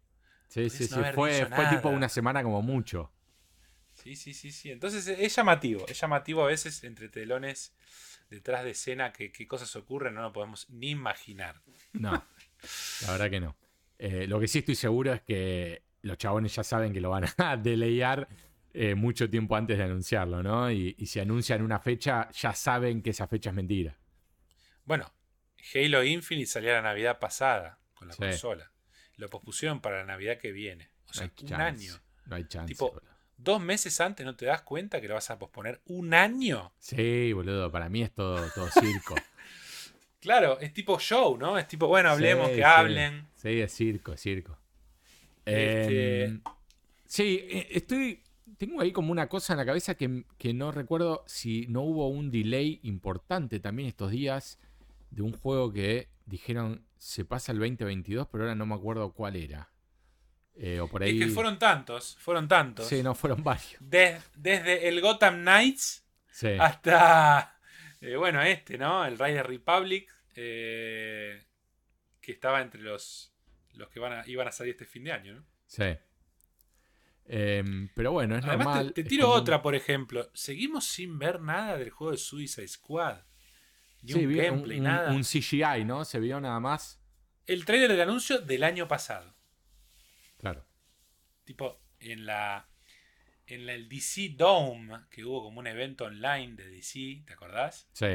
Sí, podés sí, no sí. Fue, tipo nada. una semana como mucho. Sí, sí, sí, sí. Entonces es llamativo. Es llamativo a veces entre telones, detrás de escena, que cosas ocurren, no lo podemos ni imaginar. No, la verdad que no. Eh, lo que sí estoy seguro es que los chabones ya saben que lo van a delayar eh, mucho tiempo antes de anunciarlo, ¿no? Y, y si anuncian una fecha, ya saben que esa fecha es mentira. Bueno, Halo Infinite salió la Navidad pasada con la Sí. consola. Lo pospusieron para la Navidad que viene. O sea, un chance, año. No hay chance. Tipo- boludo. Dos meses antes no te das cuenta que lo vas a posponer un año. Sí, boludo, para mí es todo, todo circo. Claro, es tipo show, ¿no? Es tipo, bueno, hablemos, Sí, que sí. hablen. Sí, es circo, es circo. Este- Em, sí, eh, estoy. Tengo ahí como una cosa en la cabeza que, que no recuerdo si no hubo un delay importante también estos días de un juego que dijeron se pasa el 2022, pero ahora no me acuerdo cuál era. Eh, o por ahí. Es que fueron tantos, fueron tantos. Sí, no, fueron varios. Des- desde el Gotham Knights Sí. hasta, eh, bueno, este, ¿no? El Rider Republic, que estaba entre los, los que van a, iban a salir este fin de año, ¿no? sí. Em, pero bueno, es Además, te- normal. te, es tiro como otra, por ejemplo. Seguimos sin ver nada del juego de Suicide Squad. Ni Sí, un gameplay, un- nada. un CGI, ¿no? Se vio nada más. El trailer del anuncio del año pasado. Claro. Tipo, en la. En la, el DC Dome, que hubo como un evento online de DC, ¿te acordás? Sí.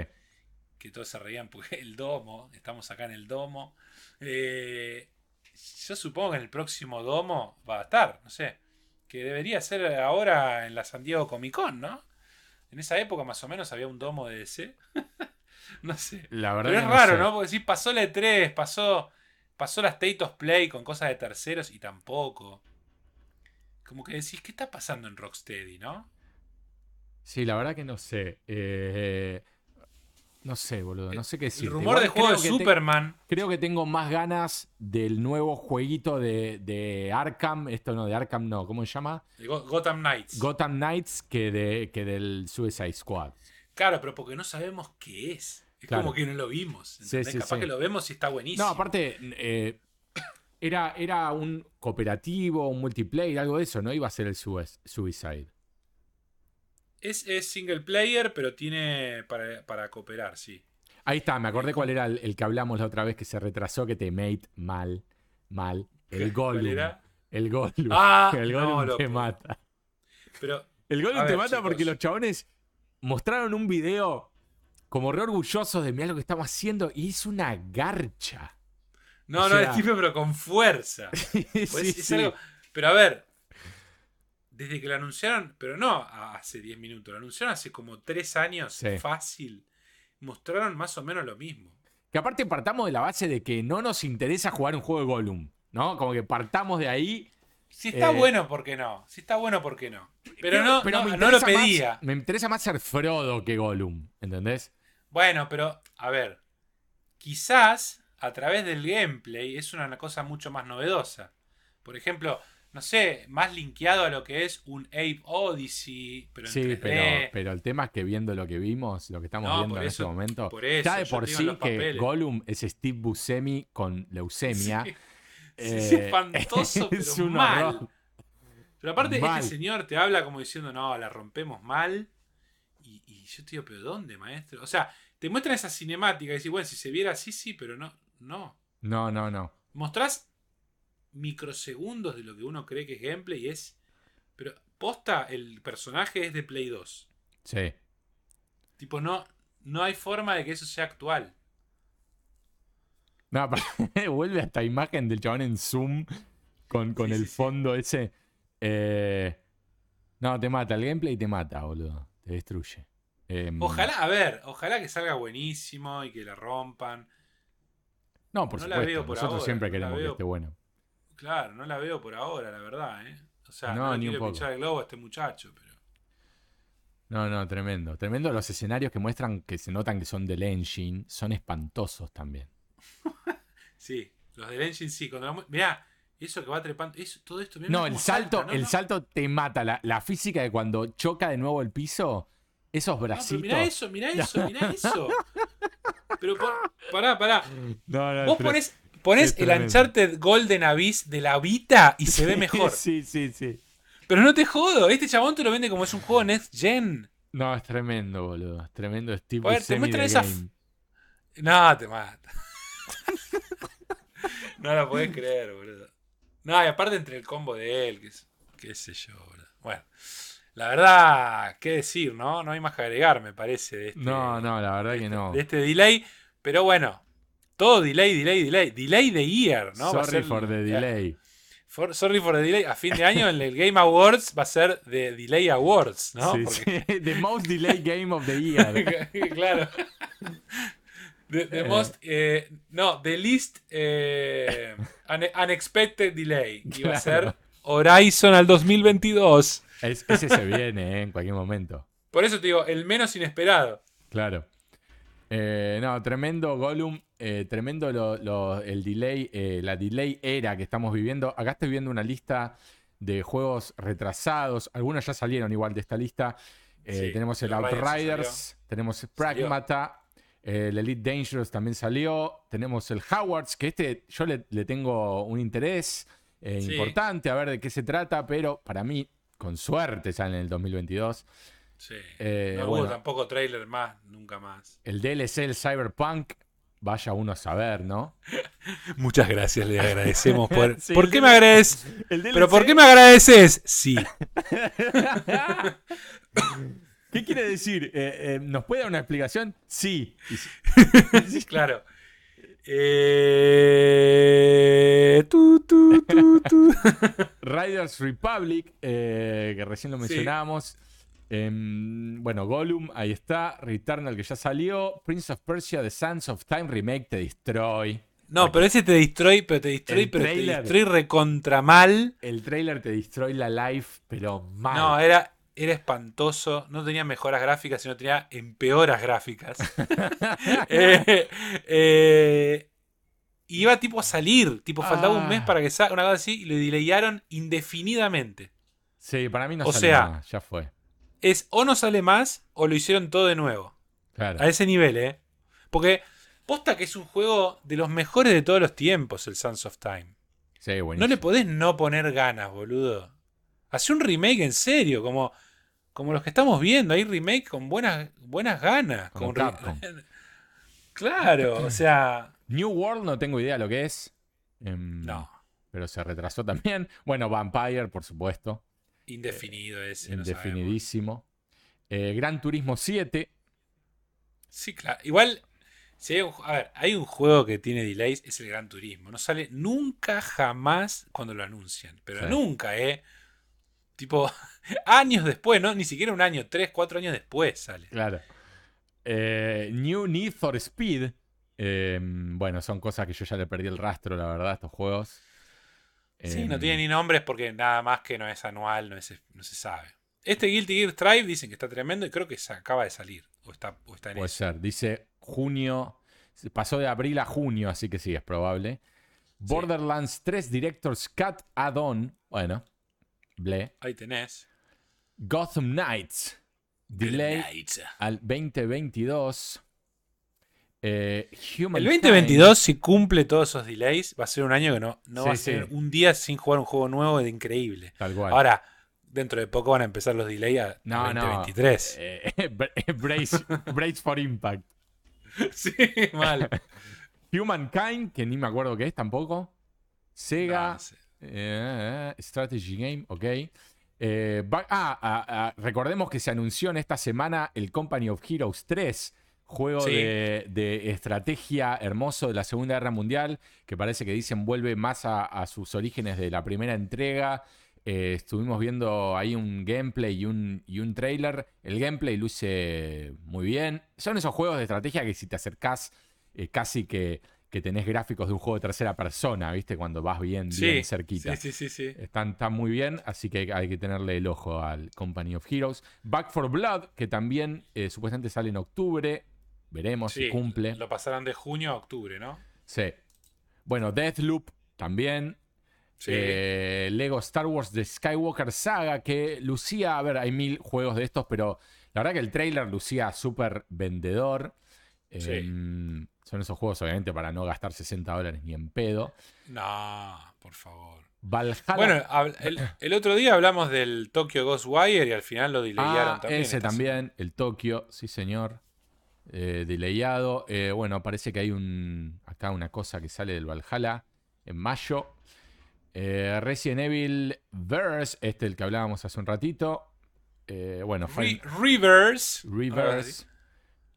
que todos se reían porque el domo, estamos acá en el domo. Eh, yo supongo que en el próximo domo va a estar, no sé, que debería ser ahora en la San Diego Comic Con, ¿no? En esa época más o menos había un domo de DC. no sé. La verdad Pero es que no raro, sé. ¿no? Porque si pasó la E3, pasó, pasó la State of Play con cosas de terceros y tampoco. Como que decís, ¿qué está pasando en Rocksteady, no? Sí, la verdad que no sé. Eh, no sé, boludo, no sé qué decir. El rumor de juego de Superman. creo que tengo más ganas del nuevo jueguito de, de, Arkham, esto no, de Arkham no, ¿cómo se llama? Gotham Knights. Gotham Knights que, de, que del Suicide Squad. Claro, pero porque no sabemos qué es. Es como que no lo vimos. Sí, Capaz que lo vemos y está buenísimo. No, aparte, eh, era, era un cooperativo, un multiplayer, algo de eso, ¿no? Iba a ser el Suicide. Es, single player, pero tiene para, cooperar, sí. Ahí está, me acordé cuál era el, que hablamos la otra vez que se retrasó, que te mate mal, mal. El Gollum. El Gollum. Ah, el Gollum te mata. Pero, el Gollum te mata porque los chabones mostraron un video como re orgullosos de mirar lo que estamos haciendo y es una garcha. No, no, es tipo, pero con fuerza. Pues pero a ver, desde que lo anunciaron, pero no hace 10 minutos, lo anunciaron hace como 3 años, fácil. Mostraron más o menos lo mismo. Que aparte partamos de la base de que no nos interesa jugar un juego de Gollum, ¿no? Como que partamos de ahí. Si está eh, bueno, ¿por qué no? Si está bueno, ¿por qué no? Pero, no, no, lo pedía. me interesa más ser Frodo que Gollum, ¿entendés? Bueno, pero, a ver. Quizás a través del gameplay es una cosa mucho más novedosa. Por ejemplo, no sé, más linkeado a lo que es un Ape Odyssey, pero sí, Pero, el tema es que viendo lo que vimos, lo que estamos viendo en este momento, ya de por sí que Gollum es Steve Buscemi con leucemia. Sí, es eh, espantoso, es un mal. Pero aparte, este señor te habla como diciendo, no, la rompemos mal. Y, y yo te digo, ¿pero dónde, maestro? O sea, te muestran esa cinemática y decís, bueno, si se viera así, sí, pero no, no. No, no, no. Mostrás microsegundos de lo que uno cree que es gameplay y es. Pero posta, el personaje es de Play 2. Sí. Tipo, no, no hay forma de que eso sea actual. No, vuelve a esta imagen del chabón en zoom con, con el fondo ese. Eh, no, te mata. El gameplay te mata, boludo. Te destruye. Em, ojalá, a ver, ojalá que salga buenísimo y que la rompan. No, por supuesto. Nosotros siempre queremos que esté bueno. Claro, no la veo por ahora, la verdad, ¿eh? O sea, no, ni un poco. el globo a este muchacho, pero. No, no, tremendo. Tremendo los escenarios que muestran que se notan que son del engine, son espantosos también. sí, los del engine sí. Cuando Mirá, eso que va trepando. Eso, todo esto. no, el salto, el salto te mata. La, la, física de cuando choca de nuevo el piso esos bracitos. mirá eso, mirá eso, mirá eso. Pero pará, pará. Vos ponés, ponés el Uncharted Golden Abyss de la Vita y se ve mejor. Sí, sí, sí. Pero no te jodo, este chabón te lo vende como es un juego Next Gen. No, es tremendo, boludo. Es tremendo Steve. A ver, te muestran esa. No, te mata. no lo podés creer, boludo. No, y aparte entre el combo de él, que qué sé yo, boludo. Bueno. La verdad, qué decir, ¿no? No hay más que agregar, me parece. Este no, no, la verdad que no. De este delay. Pero bueno, todo delay, delay, delay. Delay de year, ¿no? Sorry for the delay. sorry for the delay. A fin de año en el Game Awards va a ser The Delay Awards, ¿no? Sí, sí. The most delay game of the year. claro. The, eh. most. Eh, no, the least eh, unexpected delay. Que a ser Horizon al 2022 ese se viene eh, en cualquier momento. Por eso te digo, el menos inesperado. Claro. Eh, no, tremendo Gollum, eh, tremendo el delay, la delay era que estamos viviendo. Acá estoy viendo una lista de juegos retrasados. Algunos ya salieron igual de esta lista. tenemos el Outriders, tenemos Pragmata, el Elite Dangerous también salió. Tenemos el Howards, que este yo le, tengo un interés importante a ver de qué se trata, pero para mí con suerte sale en el 2022. Sí. Eh, no hubo tampoco trailer más, nunca más. El DLC, el Cyberpunk, vaya uno a saber, ¿no? Muchas gracias, le agradecemos por. ¿Por qué me agradeces? ¿Pero por qué me agradeces? Sí. ¿Qué quiere decir? Eh, eh, ¿Nos puede dar una explicación? Sí. claro. Eh, Riders Republic, que recién lo mencionábamos. Em, bueno, Gollum, ahí está. Returnal, que ya salió. Prince of Persia, The Sands of Time Remake, te destroy. No, pero ese te destroy, pero te destroy, pero te destroy recontra mal. El trailer te destroy la life, pero mal. No, era, era espantoso, no tenía mejoras gráficas, sino tenía empeoras gráficas. eh, eh, iba tipo a salir, tipo faltaba un mes Ah. para que salga una cosa así y lo delayaron indefinidamente. Sí, para mí no O sale sea- ya fue. Es o no sale más o lo hicieron todo de nuevo. Claro. A ese nivel, ¿eh? Porque posta que es un juego de los mejores de todos los tiempos, el Sons of Time. Sí, No le podés no poner ganas, boludo. Hace un remake en serio, como, como los que estamos viendo. Hay remake con buenas, buenas ganas. Como con Capcom. claro, o sea. New World no tengo idea lo que es. Em, No. Pero se retrasó también. Bueno, Vampire, por supuesto. Indefinido ese. no. Indefinidísimo. Eh, Gran Turismo 7. Sí, claro. Igual, si hay un, a ver, hay un juego que tiene delays, es el Gran Turismo. No sale nunca, jamás cuando lo anuncian. Pero Sí. nunca, ¿eh? Tipo, años después, ¿no? Ni siquiera un año, tres, cuatro años después sale. Claro. Eh, New Need for Speed. Em, bueno, son cosas que yo ya le perdí el rastro, la verdad, a estos juegos. Sí, no Em, tiene ni nombres porque nada más que no es anual, no, es- no se sabe. Este Guilty Gear Strive dicen que está tremendo y creo que se acaba de salir. O está, o está en Puede eso. ser. Dice junio. Pasó de abril a junio, así que sí, es probable. Borderlands 3 Director's Cut Add-on. Bueno, ble. Ahí tenés. Gotham Knights. Delay Night. al 2022. Eh. El 2022, si cumple todos esos delays, va a ser un año que no, no Sí, va a ser sí. un día sin jugar un juego nuevo de increíble. Tal cual. Ahora, dentro de poco van a empezar los delays a no, no. 2023. Eh, brace, brace for Impact. sí, mal. Humankind, que ni me acuerdo qué es tampoco. Sega. No sé. Eh, strategy Game, ok. Eh, ah, ah, ah, recordemos que se anunció en esta semana el Company of Heroes 3, juego Sí. de, de estrategia hermoso de la Segunda Guerra Mundial, que parece que dicen vuelve más a, a sus orígenes de la primera entrega. Eh, estuvimos viendo ahí un gameplay y un, y un trailer. El gameplay luce muy bien. Son esos juegos de estrategia que si te acercás eh, casi que, que tenés gráficos de un juego de tercera persona, ¿viste? Cuando vas bien, bien cerquita. sí, sí, sí, sí. Están, están muy bien, así que hay que tenerle el ojo al Company of Heroes. Back for Blood, que también eh, supuestamente sale en octubre. Veremos si cumple. Lo pasarán de junio a octubre, ¿no? Sí. Bueno, Deathloop también. Sí. Eh, Lego Star Wars The Skywalker Saga, que lucía, a ver, hay mil juegos de estos, pero la verdad que el trailer lucía súper vendedor. Sí. Em, son esos juegos, obviamente, para no gastar 60 dólares ni en pedo. No, por favor. Valhalla. Bueno, el, el otro día hablamos del Tokyo Ghostwire y al final lo delayaron Ah, también. ese también, el Tokio, sí señor. Eh, delayado. Eh, bueno, parece que hay un acá una cosa que sale del Valhalla en mayo. Eh, Resident Evil Verse, este el que hablábamos hace un ratito. Eh, bueno, Re- Reverse. Reverse.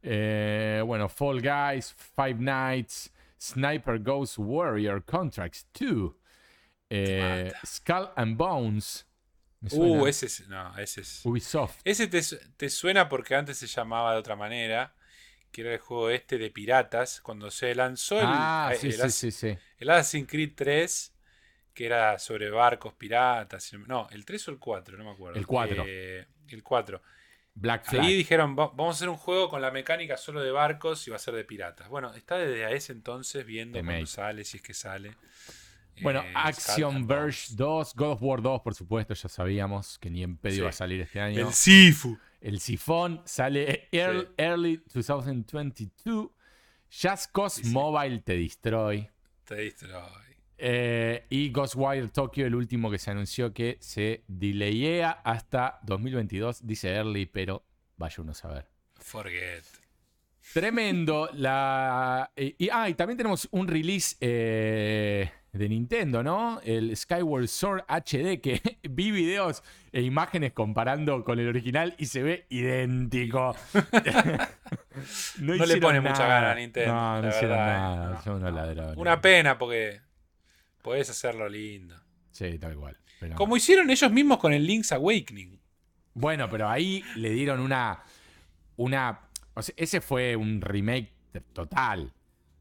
Eh, bueno, Fall Guys, Five Nights, Sniper Ghost Warrior Contracts 2. Eh, mata. Skull and Bones. Uh, ese es. No, ese es. Ubisoft. Ese te suena porque antes se llamaba de otra manera. Que era el juego este de piratas. Cuando se lanzó el, Ah, el sí, sí, sí, sí. el Assassin's Creed 3. Que era sobre barcos piratas. No, el 3 o el 4, no me acuerdo. El 4. Eh, el 4. Black Flag. Ahí dijeron, "Va- vamos a hacer un juego con la mecánica solo de barcos y va a ser de piratas. Bueno, está desde ese entonces viendo cuando sale, si es que sale. Bueno, Eh, Action Verge 2, God of War 2, por supuesto, ya sabíamos que ni en pedo iba a salir este año. El Sifu. El sifón sale early, Sí. early 2022. Just Cause Sí. Mobile te destroy. Te destroy. Eh, y Ghostwire Tokyo, el último que se anunció que se delayea hasta 2022. Dice early, pero vaya uno a saber. Forget. Tremendo. La, y, y- ah, y también tenemos un release eh, de Nintendo, ¿no? El Skyward Sword HD, que vi videos e imágenes comparando con el original y se ve idéntico. No le pone mucha gana a Nintendo, No, no hicieron eh. nada. Son unos no. ladrones. Una pena porque podés hacerlo lindo. Sí, tal cual. Pero- Como hicieron ellos mismos con el Link's Awakening. Bueno, pero ahí le dieron una. una o sea, ese fue un remake total.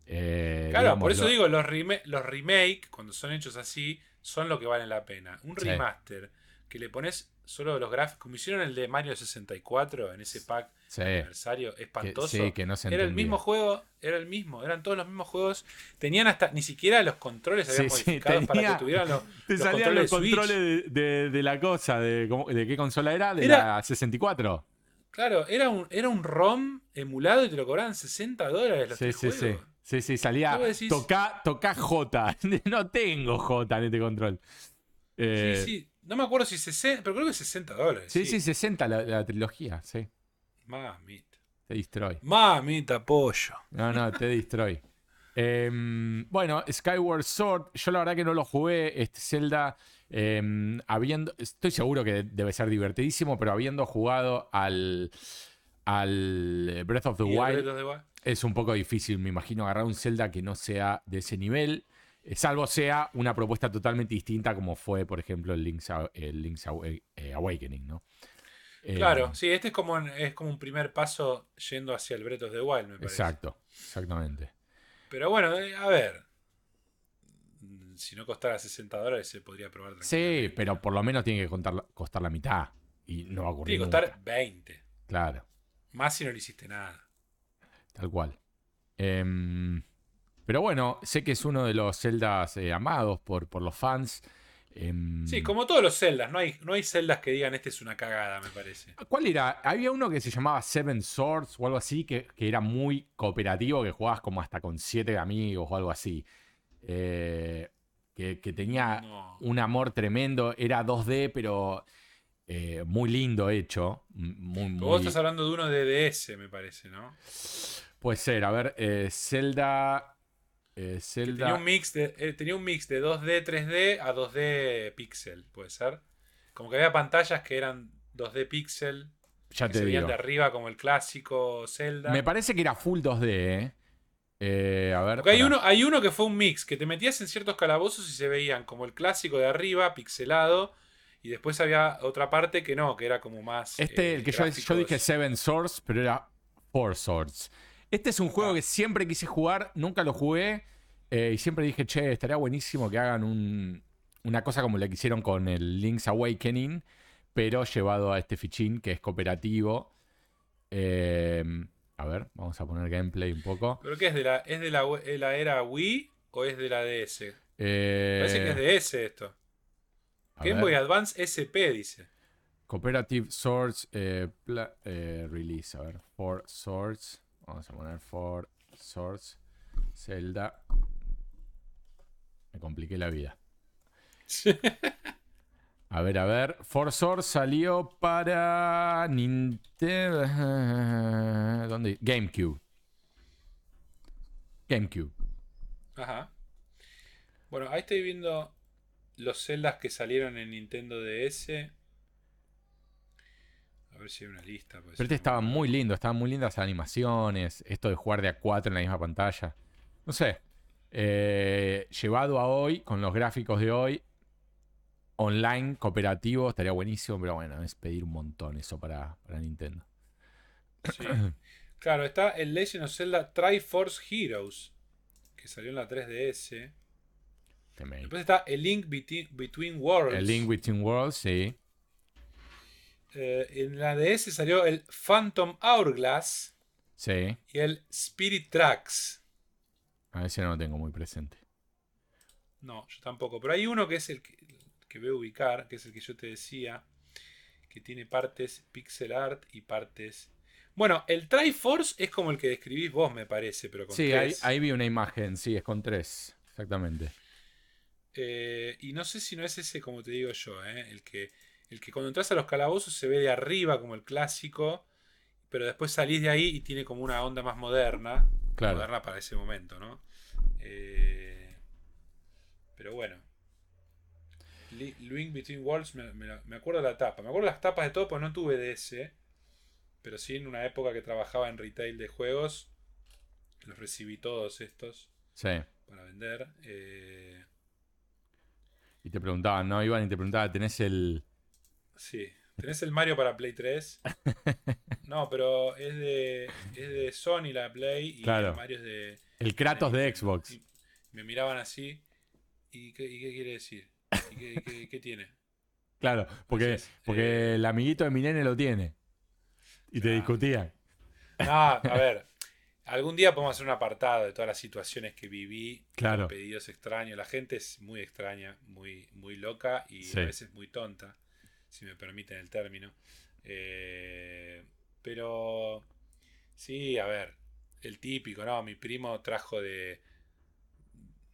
Eh, Claro, por eso digo, los, rema- los remake, cuando son hechos así, son lo que valen la pena. Un Sí. remaster que le pones solo los gráficos, como hicieron el de Mario 64 en ese pack Sí. de aniversario, espantoso. sí, que no se era el mismo juego, era el mismo, eran todos los mismos juegos. Tenían hasta, ni siquiera los controles habían modificados para que tuvieran los, Te los salían controles los de controles de, de- de la cosa, de, de qué consola era, de Era- la 64. Claro, era un, era un ROM emulado y te lo cobraban 60 dólares los Sí, sí, sí. juegos. Sí, sí, salía. Vos decís- Toca, toca J. No tengo J en este control. Eh, Sí, sí. No me acuerdo si 60, pero creo que 60 dólares. sí, sí, 60 la, la trilogía, sí. Mamita. Te destroy. Mamita, pollo. No, no, te destroy. Em, bueno, Skyward Sword, yo la verdad que no lo jugué, este Zelda, em, habiendo, estoy seguro que debe ser divertidísimo, pero habiendo jugado al, al Breath of the ¿Y el Wild, Es un poco difícil, me imagino, agarrar un Zelda que no sea de ese nivel, eh, salvo sea una propuesta totalmente distinta como fue, por ejemplo, el Link's, el Link's Awa- eh, Awakening, ¿no? Eh, Claro, sí, este es como, un- es como un primer paso yendo hacia el Breath of the Wild, me parece. Exacto, exactamente. Pero bueno, eh, a ver. Si no costara 60 dólares se podría probar Sí, pero por lo menos tiene que contar- costar la mitad. Y no va a ocurrir. Tiene que nunca. costar 20. Claro, Más si no le hiciste nada. Tal cual. Em, pero bueno, sé que es uno de los celdas eh, amados por, por los fans. Em, Sí, como todos los celdas. No hay, no hay celdas que digan este es una cagada, me parece. ¿Cuál era? Había uno que se llamaba Seven Swords o algo así, que, que era muy cooperativo, que jugabas como hasta con siete amigos o algo así. Eh, que, que tenía No. un amor tremendo. Era 2D, pero eh, muy lindo hecho. Muy, Pero Vos muy- estás hablando de uno de DS, me parece, ¿no? Puede ser, a ver, eh, Zelda. eh, Zelda. Tenía un, mix de, eh, tenía un mix de 2D, 3D a 2D pixel, puede ser. Como que había pantallas que eran 2D pixel, ya que te se veían digo. de arriba como el clásico Zelda. Me parece que era full 2D, ¿eh? Eh, a ver. Porque hay uno, hay uno que fue un mix, que te metías en ciertos calabozos y se veían como el clásico de arriba, pixelado, y después había otra parte que no, que era como más... Este, eh, el que yo, yo dije Seven Swords, pero era Four Swords. Este es un juego Ah. que siempre quise jugar, nunca lo jugué. eh, y siempre dije, che, estaría buenísimo que hagan un- una cosa como la que hicieron con el Link's Awakening, pero llevado a este fichín que es cooperativo. Eh, a ver, vamos a poner gameplay un poco. ¿Pero qué es de la, es de la, de la era Wii o es de la DS? Eh, Parece que es de S esto. Game ver. Boy Advance SP dice. Cooperative Swords eh, Release. A ver, Four Swords. Vamos a poner Four Swords. Zelda. Me compliqué la vida. A ver, a ver. Four Swords salió para Nintendo. ¿Dónde? GameCube. GameCube. Ajá. Bueno, ahí estoy viendo los celdas que salieron en Nintendo DS. A ver si hay una lista. pues. Pero este estaba muy lindo, estaban muy lindas las animaciones, esto de jugar de a cuatro en la misma pantalla. No sé, eh, llevado a hoy, con los gráficos de hoy, online, cooperativo, estaría buenísimo, pero bueno, es pedir un montón eso para, para Nintendo. Sí. Claro, está el Legend of Zelda Triforce Heroes, que salió en la 3DS. Temei. Después está el Link Between Worlds. El Link Between Worlds, sí. Eh, en la DS salió el Phantom Hourglass Sí. y el Spirit Tracks. A veces no lo tengo muy presente. No, yo tampoco. Pero hay uno que es el que, que voy a ubicar, que es el que yo te decía, que tiene partes pixel art y partes... Bueno, el Triforce es como el que describís vos, me parece, pero con Sí, ahí, tres. ahí vi una imagen, sí, es con tres, exactamente. Eh, y no sé si no es ese, como te digo yo, ¿eh? el, que, el que cuando entras a los calabozos se ve de arriba como el clásico, pero después salís de ahí y tiene como una onda más moderna. Claro. Moderna para ese momento, ¿no? Eh, pero bueno. Li- Link Between Worlds, me, me la- me acuerdo de la tapa. Me acuerdo las tapas de todo, pues no tuve DS. Pero sí en una época que trabajaba en retail de juegos. Los recibí todos estos Sí. para vender. Eh, Y te preguntaban, ¿no? Iban y te preguntaban, ¿tenés el, Sí. ¿Tenés el Mario para Play 3? No, pero es de, es de Sony la Play y Claro. el Mario es de... el Kratos de Xbox? Y me miraban así. ¿Y qué, y qué quiere decir? ¿Y qué, qué- qué tiene? Claro, porque, porque el amiguito de mi nene lo tiene. Y te discutían. No, a ver. Algún día podemos hacer un apartado de todas las situaciones que viví. Claro. Pedidos extraños. La gente es muy extraña, muy, muy loca y Sí. a veces muy tonta, si me permiten el término. Eh, pero sí, a ver, el típico, ¿no? Mi primo trajo de,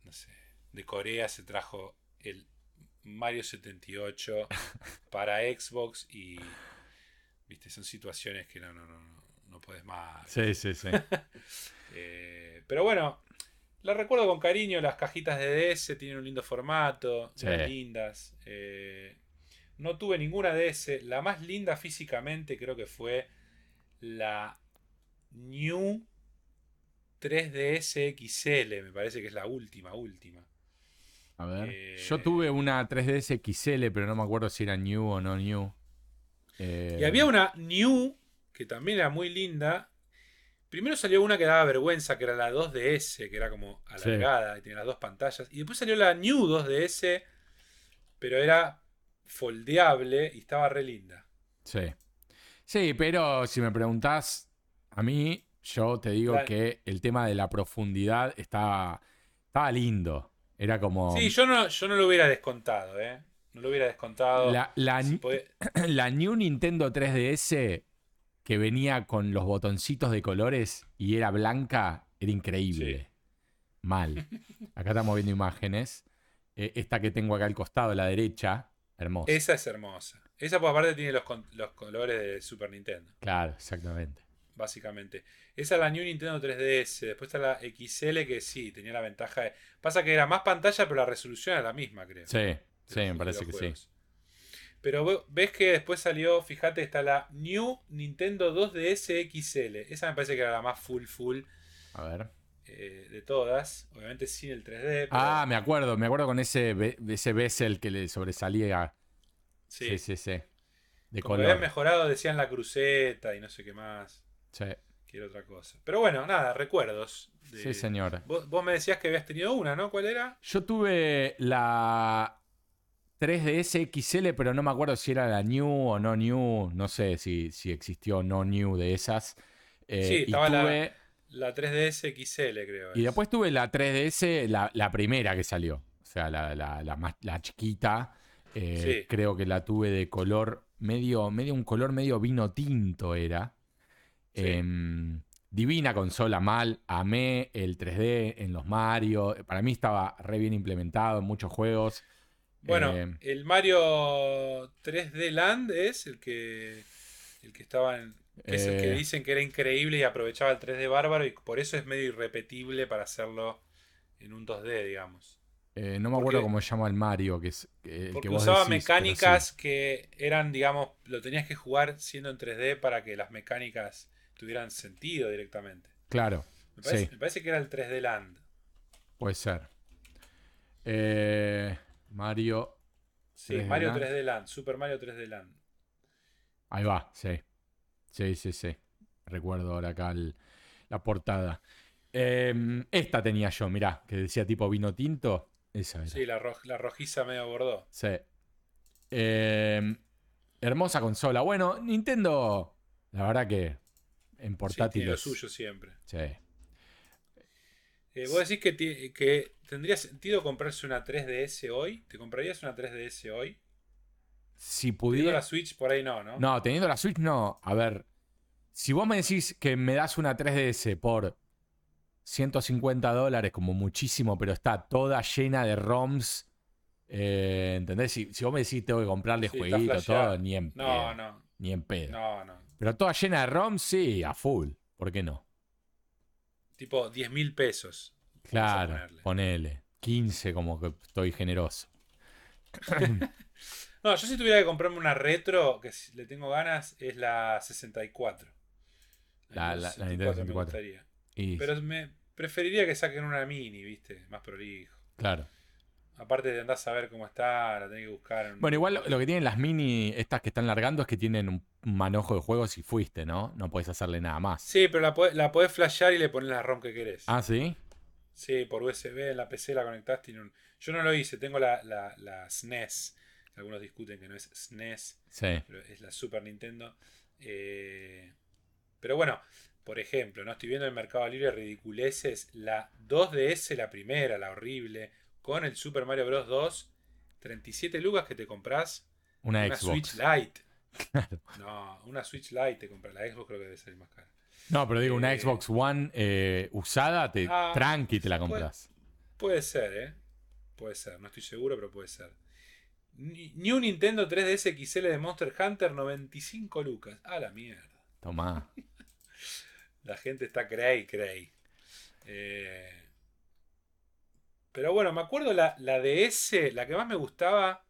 no sé, de Corea, se trajo el Mario 78 para Xbox y, viste, son situaciones que no, no, no, no, no puedes más. Sí, sí, sí. Eh, pero bueno, la recuerdo con cariño. Las cajitas de DS tienen un lindo formato, Sí. lindas. Eh, no tuve ninguna DS. La más linda físicamente creo que fue la New 3DS XL. Me parece que es la última, última. A ver. Eh, Yo tuve una 3DS XL, pero no me acuerdo si era New o no New. Eh, Y había una New que también era muy linda. Primero salió una que daba vergüenza, que era la 2DS, que era como Sí. alargada y tenía las dos pantallas. Y después salió la New 2DS, pero era foldeable y estaba re linda. Sí. Sí, pero si me preguntás a mí, yo te digo La- que el tema de la profundidad estaba, estaba lindo. Era como. Sí, yo no, yo no lo hubiera descontado, ¿eh? No lo hubiera descontado. La, la, Si podía- la New Nintendo 3DS que venía con los botoncitos de colores y era blanca, era increíble. Sí. Mal. Acá estamos viendo imágenes. Eh, esta que tengo acá al costado, a la derecha, hermosa. Esa es hermosa. Esa por aparte tiene los, los colores de Super Nintendo, Claro, exactamente. básicamente. Esa es la New Nintendo 3DS. Después está la XL que sí, tenía la ventaja de... Pasa que era más pantalla, pero la resolución era la misma, creo. Sí, sí, me parece que sí. Pero ve- ves que después salió, fíjate, está la New Nintendo 2DS XL. Esa me parece que era la más full full A ver. Eh, de todas. Obviamente sin el 3D. pero Ah, me acuerdo, me acuerdo con ese, ese bezel que le sobresalía. sí. Sí, sí, sí. De Como que habían color. mejorado, decían la cruceta y no sé qué más. Sí, Que era otra cosa. Pero bueno, nada, recuerdos. de- sí, señor. Vos, vos me decías que habías tenido una, ¿no? ¿Cuál era? Yo tuve la 3DS XL, pero no me acuerdo si era la New o no New. No sé si, si existió no New de esas. Eh, Sí, estaba tuve- La 3DS XL, creo. y es. después tuve la 3DS, la, la primera que salió. O sea, la, la- la más, la chiquita. Eh, Sí. Creo que la tuve de color medio, medio, un color medio vino tinto era. Sí. Em, divina consola, mal. Amé el 3D en los Mario. Para mí estaba re bien implementado en muchos juegos. Bueno, Eh, el Mario 3D Land es el que. El que estaba en. Que es el que Eh. dicen que era increíble y aprovechaba el 3D bárbaro y por eso es medio irrepetible para hacerlo en un 2D, digamos. eh, no me porque- acuerdo cómo se llama el Mario, que es eh, el Porque que vos usaba decís, mecánicas sí. que eran, digamos, lo tenías que jugar siendo en 3D para que las mecánicas tuvieran sentido directamente. Claro, Me parece, Sí. me parece que era el 3D Land. puede ser. Eh, Mario. Sí, 3D Mario Land. 3D Land, Super Mario 3D Land. Ahí va, sí. Sí, sí, sí. Recuerdo ahora acá el- la portada. Em, esta tenía yo, mirá, que decía tipo vino tinto. Esa era. Sí, la, la rojiza medio bordó. Sí. Em, hermosa consola. Bueno, Nintendo, la verdad que en Sí, tiene lo suyo siempre. Sí. Eh, ¿Vos decís que, que tendría sentido comprarse una 3DS hoy? ¿Te comprarías una 3DS hoy? Si Teniendo pudiera. la Switch por ahí no, ¿no? No, teniendo la Switch, no. A ver, si vos me decís que me das una 3DS por 150 dólares, como muchísimo, pero está toda llena de ROMs, eh, ¿entendés? Si, si vos me decís tengo que comprarle Sí, flasheado. todo, ni en No, pedo. no, Ni en pedo. no, no. Pero toda llena de ROMs, sí, a full. ¿Por qué no? Tipo 10 mil pesos. Claro, ponele. 15 como que estoy generoso. No, yo si tuviera que comprarme una retro, que si le tengo ganas, es la 64. La- la- la 64 Nintendo me 64. gustaría. Y, Pero me preferiría que saquen una mini, ¿viste? Más prolijo. claro. Aparte de andar a saber cómo está, la tenés que buscar. en- Bueno, igual lo, lo que tienen las mini, estas que están largando, es que tienen un manojo de juegos y fuiste, ¿no? No puedes hacerle nada más. Sí, pero la, podés- la podés flashear y le pones la ROM que querés. Ah, ¿sí? Sí, por USB en la PC la conectás. Tiene un... Yo no lo hice, tengo la, la, la SNES, Algunos discuten que no es SNES, Sí. pero es la Super Nintendo. Eh, pero bueno, por ejemplo, no estoy viendo en el Mercado Libre ridiculeces. La 2DS, la primera, la horrible, con el Super Mario Bros. 2, 37 lucas que te compras Una, una Xbox. Switch Lite. No, una Switch Lite te compras. La Xbox creo que debe salir más cara. No, pero digo, una Eh, Xbox One eh, usada, te, Ah, tranqui te la puede- compras. Puede ser, ¿eh? Puede ser, no estoy seguro, pero puede ser. Ni, un Nintendo 3DS XL de Monster Hunter, 95 lucas. A la mierda. Tomá. La gente está cray, cray. Eh, pero bueno, me acuerdo la, la DS, la que más me gustaba,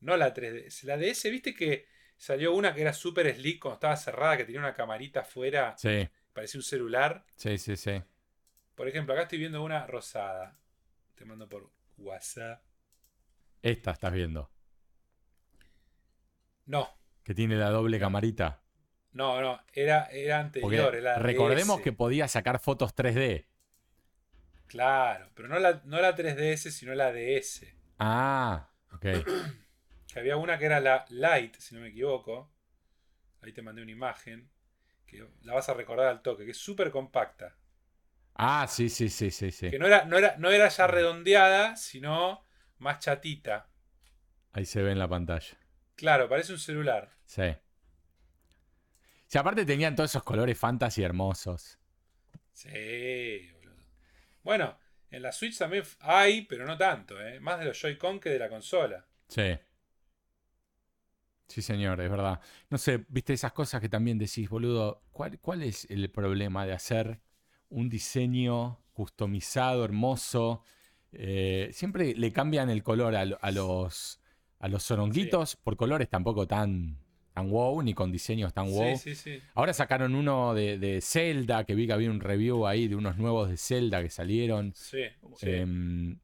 no la 3DS, la DS, viste que salió una que era super slick cuando estaba cerrada, que tenía una camarita afuera, Sí, parecía un celular. sí, sí, sí. Por ejemplo, acá estoy viendo una rosada. Te mando por WhatsApp. Esta estás viendo. No, Que tiene la doble camarita. no, no, era, era Porque anterior. era recordemos DS. que podía sacar fotos 3D. Claro, pero no la, no la 3DS, sino la DS. Ah, ok. Que había una que era la Lite, si no me equivoco. Ahí te mandé una imagen. Que la vas a recordar al toque, que es súper compacta. Ah, sí, sí, sí, sí, sí. Que no era, no, era, no era ya redondeada, sino más chatita. Ahí se ve en la pantalla. Claro, parece un celular. Sí. Sí, aparte tenían todos esos colores fantasy hermosos. Sí, boludo. Bueno, en la Switch también hay, pero no tanto, ¿eh? Más de los Joy-Con que de la consola. Sí. Sí, señor, es verdad. No sé, viste esas cosas que también decís, boludo, ¿cuál, cuál es el problema de hacer un diseño customizado, hermoso? Eh, siempre le cambian el color a, lo- a los, a los soronguitos por colores tampoco tan, tan wow, ni con diseños tan wow. Sí, sí, sí. Ahora sacaron uno de, de Zelda, que vi que había un review ahí de unos nuevos de Zelda que salieron. Sí. Em,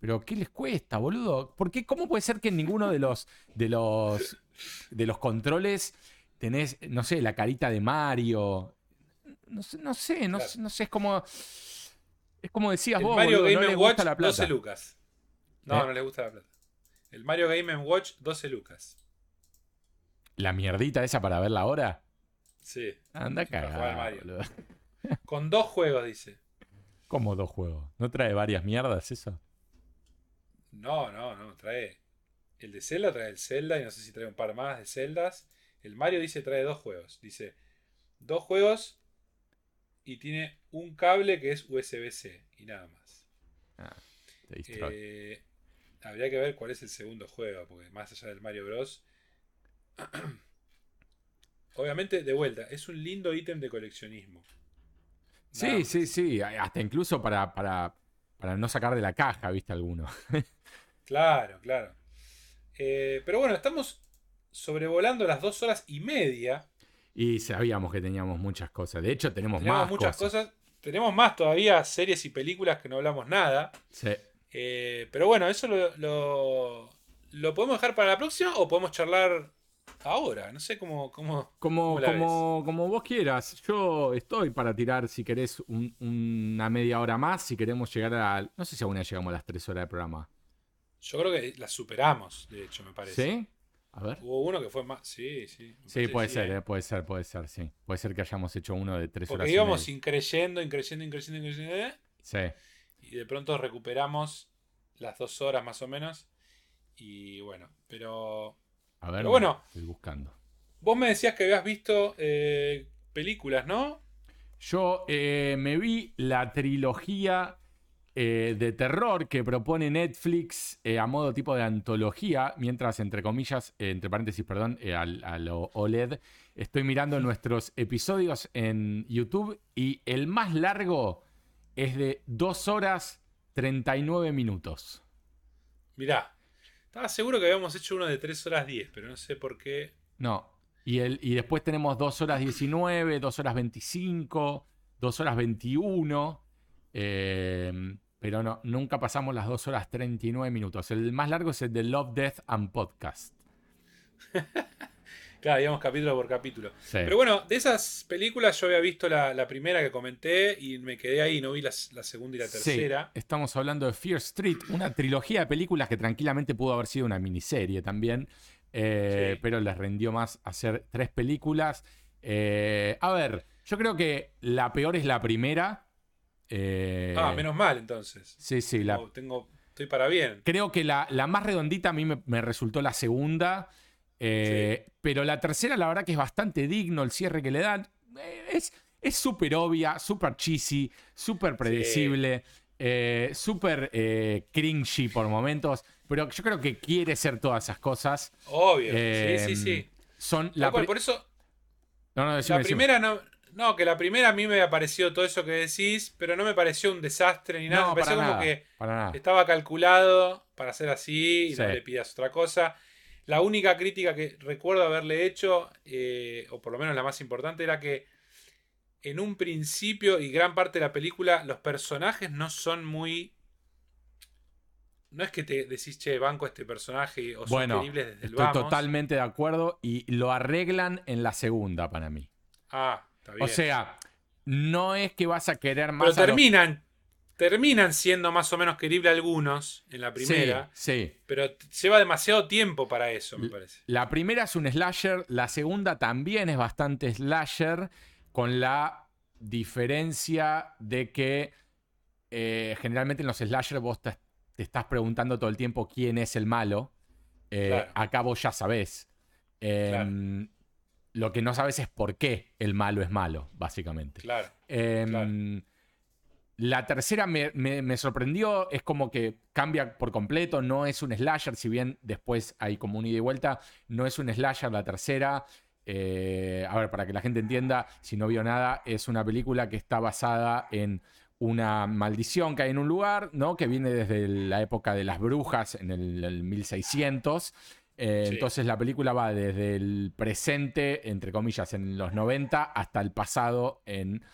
pero ¿qué les cuesta, boludo? ¿Por qué? ¿Cómo puede ser que en ninguno de los de los de los controles tenés, no sé, la carita de Mario? No sé, no sé, no, Claro. sé, no sé, es como es como decías el vos, Mario boludo, no Game les Watch, gusta la plata. 12 lucas. No, ¿Eh? no le gusta la plata. El Mario Game Watch, 12 lucas. La mierdita esa para verla ahora. Sí. Anda cagada. Con dos juegos, dice. ¿Cómo dos juegos? ¿No trae varias mierdas eso? No, no, no. Trae. El de Zelda trae el Zelda y no sé si trae un par más de Zeldas. El Mario dice trae dos juegos. Dice dos juegos y tiene un cable que es USB-C y nada más. Distrae. Eh, habría que ver cuál es el segundo juego, porque más allá del Mario Bros. Obviamente, de vuelta, es un lindo ítem de coleccionismo. Nada Sí, más. sí, sí. Hasta incluso para, para, para no sacar de la caja, ¿viste alguno? Claro, claro. Eh, pero bueno, estamos sobrevolando las dos horas y media. Y sabíamos que teníamos muchas cosas. De hecho, tenemos, Tenemos más muchas cosas. Tenemos más todavía series y películas que no hablamos nada. Sí. Eh, pero bueno, eso lo, lo, lo podemos dejar para la próxima o podemos charlar ahora. No sé cómo. cómo Como, ¿Cómo como, como vos quieras. Yo estoy para tirar, si querés, un- una media hora más. Si queremos llegar a. No sé si aún llegamos a las tres horas de programa. yo creo que la superamos, de hecho, me parece. ¿Sí? A ver. Hubo uno que fue más. Sí, sí. Sí, puede ser, ¿eh? eh, puede ser, puede ser, sí. Puede ser que hayamos hecho uno de tres Porque horas. y íbamos increyendo, increyendo, increyendo, increyendo. ¿eh? Sí. Y de pronto recuperamos las dos horas más o menos. Y bueno, pero. A ver, Pero bueno. estoy buscando. Vos me decías que habías visto eh, películas, ¿no? Yo me vi la trilogía eh, de terror que propone Netflix eh, a modo tipo de antología, mientras, entre comillas, eh, entre paréntesis, perdón, eh, al- a lo OLED, estoy mirando nuestros episodios en YouTube y el más largo es de 2 horas 39 minutos. Mirá, estaba seguro que habíamos hecho uno de 3 horas 10, pero no sé por qué. No. Y, el, y después tenemos 2 horas 19, 2 horas 25, 2 horas 21. eh, pero no, nunca pasamos las 2 horas 39 minutos. El más largo es el de Love, Death and Podcast. Claro, íbamos capítulo por capítulo. Pero bueno, de esas películas yo había visto la, primera que comenté y me quedé ahí, no vi la, segunda y la tercera. estamos hablando de Fear Street, una trilogía de películas que tranquilamente pudo haber sido una miniserie también, eh, pero les rendió más hacer tres películas. Eh, a ver, yo creo que la peor es la primera. Eh, ah, menos mal entonces. Sí, sí. la... tengo, estoy para bien. Creo que la, más redondita a mí me resultó la segunda. Eh, pero la tercera, la verdad que es bastante digno el cierre que le dan. Eh, es súper obvia, súper cheesy, súper predecible, eh, súper cringy por momentos. Pero yo creo que quiere ser todas esas cosas. Obvio, sí, sí, sí. Son la por eso. la primera no. No, que la primera a mí me ha parecido todo eso que decís, pero no me pareció un desastre ni nada. me pareció como que estaba calculado para ser así y no le pidas otra cosa. La única crítica que recuerdo haberle hecho, eh, o por lo menos la más importante, era que en un principio y gran parte de la película los personajes no son muy... No es que te decís, che, banco este personaje o son desde el estoy totalmente de acuerdo y lo arreglan en la segunda para mí. Ah. O sea, no es que vas a querer más. Pero terminan terminan siendo más o menos queribles algunos en la primera. Sí, Pero lleva demasiado tiempo para eso, me parece. La primera es un slasher, la segunda también es bastante slasher, con la diferencia de que eh, generalmente en los slashers vos te, estás preguntando todo el tiempo quién es el malo. Eh, acá vos ya sabés. Em, lo que no sabes es por qué el malo es malo, básicamente. Claro. Em, la tercera me, sorprendió, es como que cambia por completo, no es un slasher, si bien después hay como un ida y vuelta, no es un slasher la tercera. Eh, a ver, para que la gente entienda, si no vio nada, es una película que está basada en una maldición que hay en un lugar, ¿no? Que viene desde la época de las brujas, en el, 1600. Eh, entonces la película va desde el presente, entre comillas, en los 90, hasta el pasado en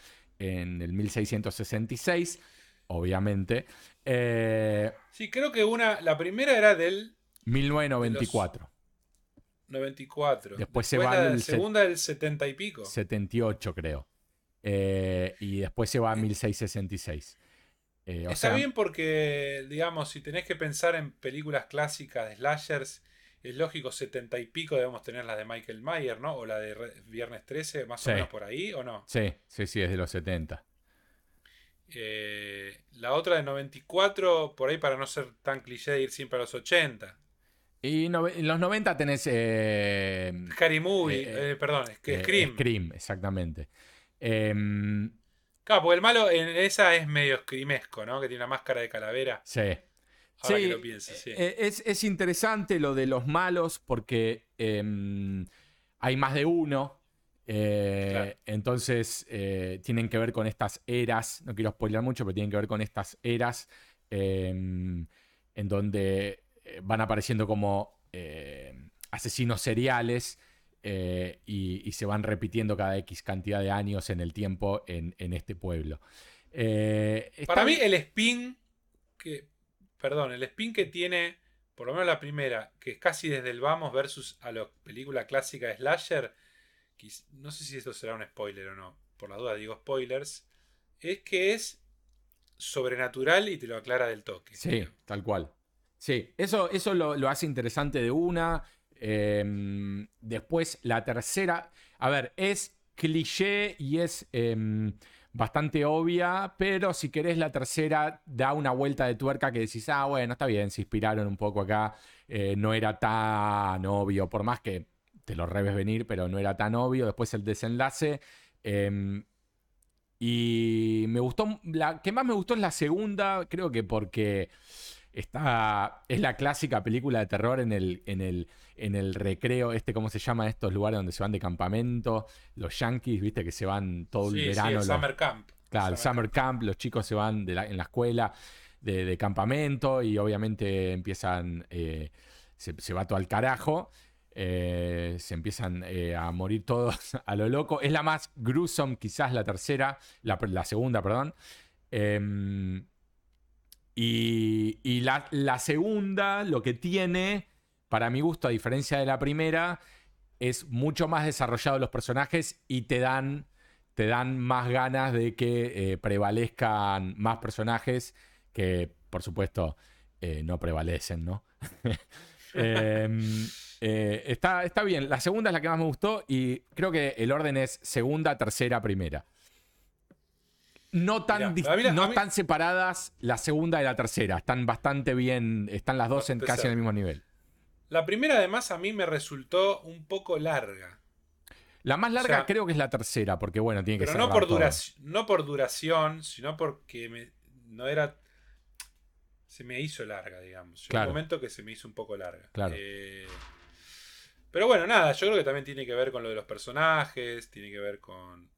en el 1666, obviamente. Eh, sí, creo que una, la primera era del... 1994. 94. Después, se va la segunda del 70 y pico. 78 creo. Eh, y después se va a 1666. Eh, Está bien porque, digamos, si tenés que pensar en películas clásicas de slashers, es lógico, 70 y pico debemos tener la de Michael Mayer, ¿no? O la de Viernes 13, más o menos por ahí, ¿o no? Sí, sí, sí, es de los 70. Eh, la otra de 94, por ahí para no ser tan cliché de ir siempre a los 80. Y en los 90 tenés... Eh, Harry Movie, eh, perdón, es que Scream. Scream, exactamente. Em, claro, porque el malo en esa es medio screamesco, ¿no? Que tiene una máscara de calavera. Sí sí, eh, Es, interesante lo de los malos porque em, hay más de uno. Eh, entonces eh, tienen que ver con estas eras. No quiero spoiler mucho, pero tienen que ver con estas eras em, en donde van apareciendo como asesinos seriales. y, se van repitiendo cada X cantidad de años en el tiempo en, este pueblo. Para mí, el spin que perdón, el spin que tiene, por lo menos la primera, que es casi desde el vamos versus a la película clásica de Slasher, no sé si esto será un spoiler o no, por la duda digo spoilers, es que es sobrenatural y te lo aclara del toque. Sí, tal cual. Sí, eso, eso lo, hace interesante de una. Em, después, la tercera. A ver, es cliché y es. Em, bastante obvia, pero si querés la tercera, da una vuelta de tuerca que decís, ah, bueno, está bien, se inspiraron un poco acá, eh, no era tan obvio, por más que te lo reves venir, pero no era tan obvio. Después el desenlace. Em, y me gustó, la que más me gustó es la segunda, creo que porque está, es la clásica película de terror en el, en el, en el recreo, este, ¿cómo se llama? Estos lugares donde se van de campamento, los yankees, viste, que se van todo el verano. el summer camp. Claro, el summer camp. los chicos se van de en la escuela de, campamento y obviamente empiezan, eh, se, va todo al carajo. Eh, se empiezan eh, a morir todos a lo loco. Es la más gruesome, quizás la tercera, la, la segunda, perdón. Y, la, segunda, lo que tiene, para mi gusto, a diferencia de la primera, es mucho más desarrollado los personajes y te dan, te dan más ganas de que eh, prevalezcan más personajes que, por supuesto, eh, no prevalecen, ¿no? Em, eh, está, está bien. La segunda es la que más me gustó y creo que el orden es segunda, tercera, primera. No tan, no tan separadas la segunda y la tercera. Están bastante bien. Están las dos en, casi en el mismo nivel. La primera, además, a mí me resultó un poco larga. La más larga creo que es la tercera, porque bueno, tiene que ser. No por, duración, no por duración, sino porque no era. Se me hizo larga, digamos. Llegó un momento que se me hizo un poco larga. Claro. Eh, pero bueno, nada, yo creo que también tiene que ver con lo de los personajes, tiene que ver con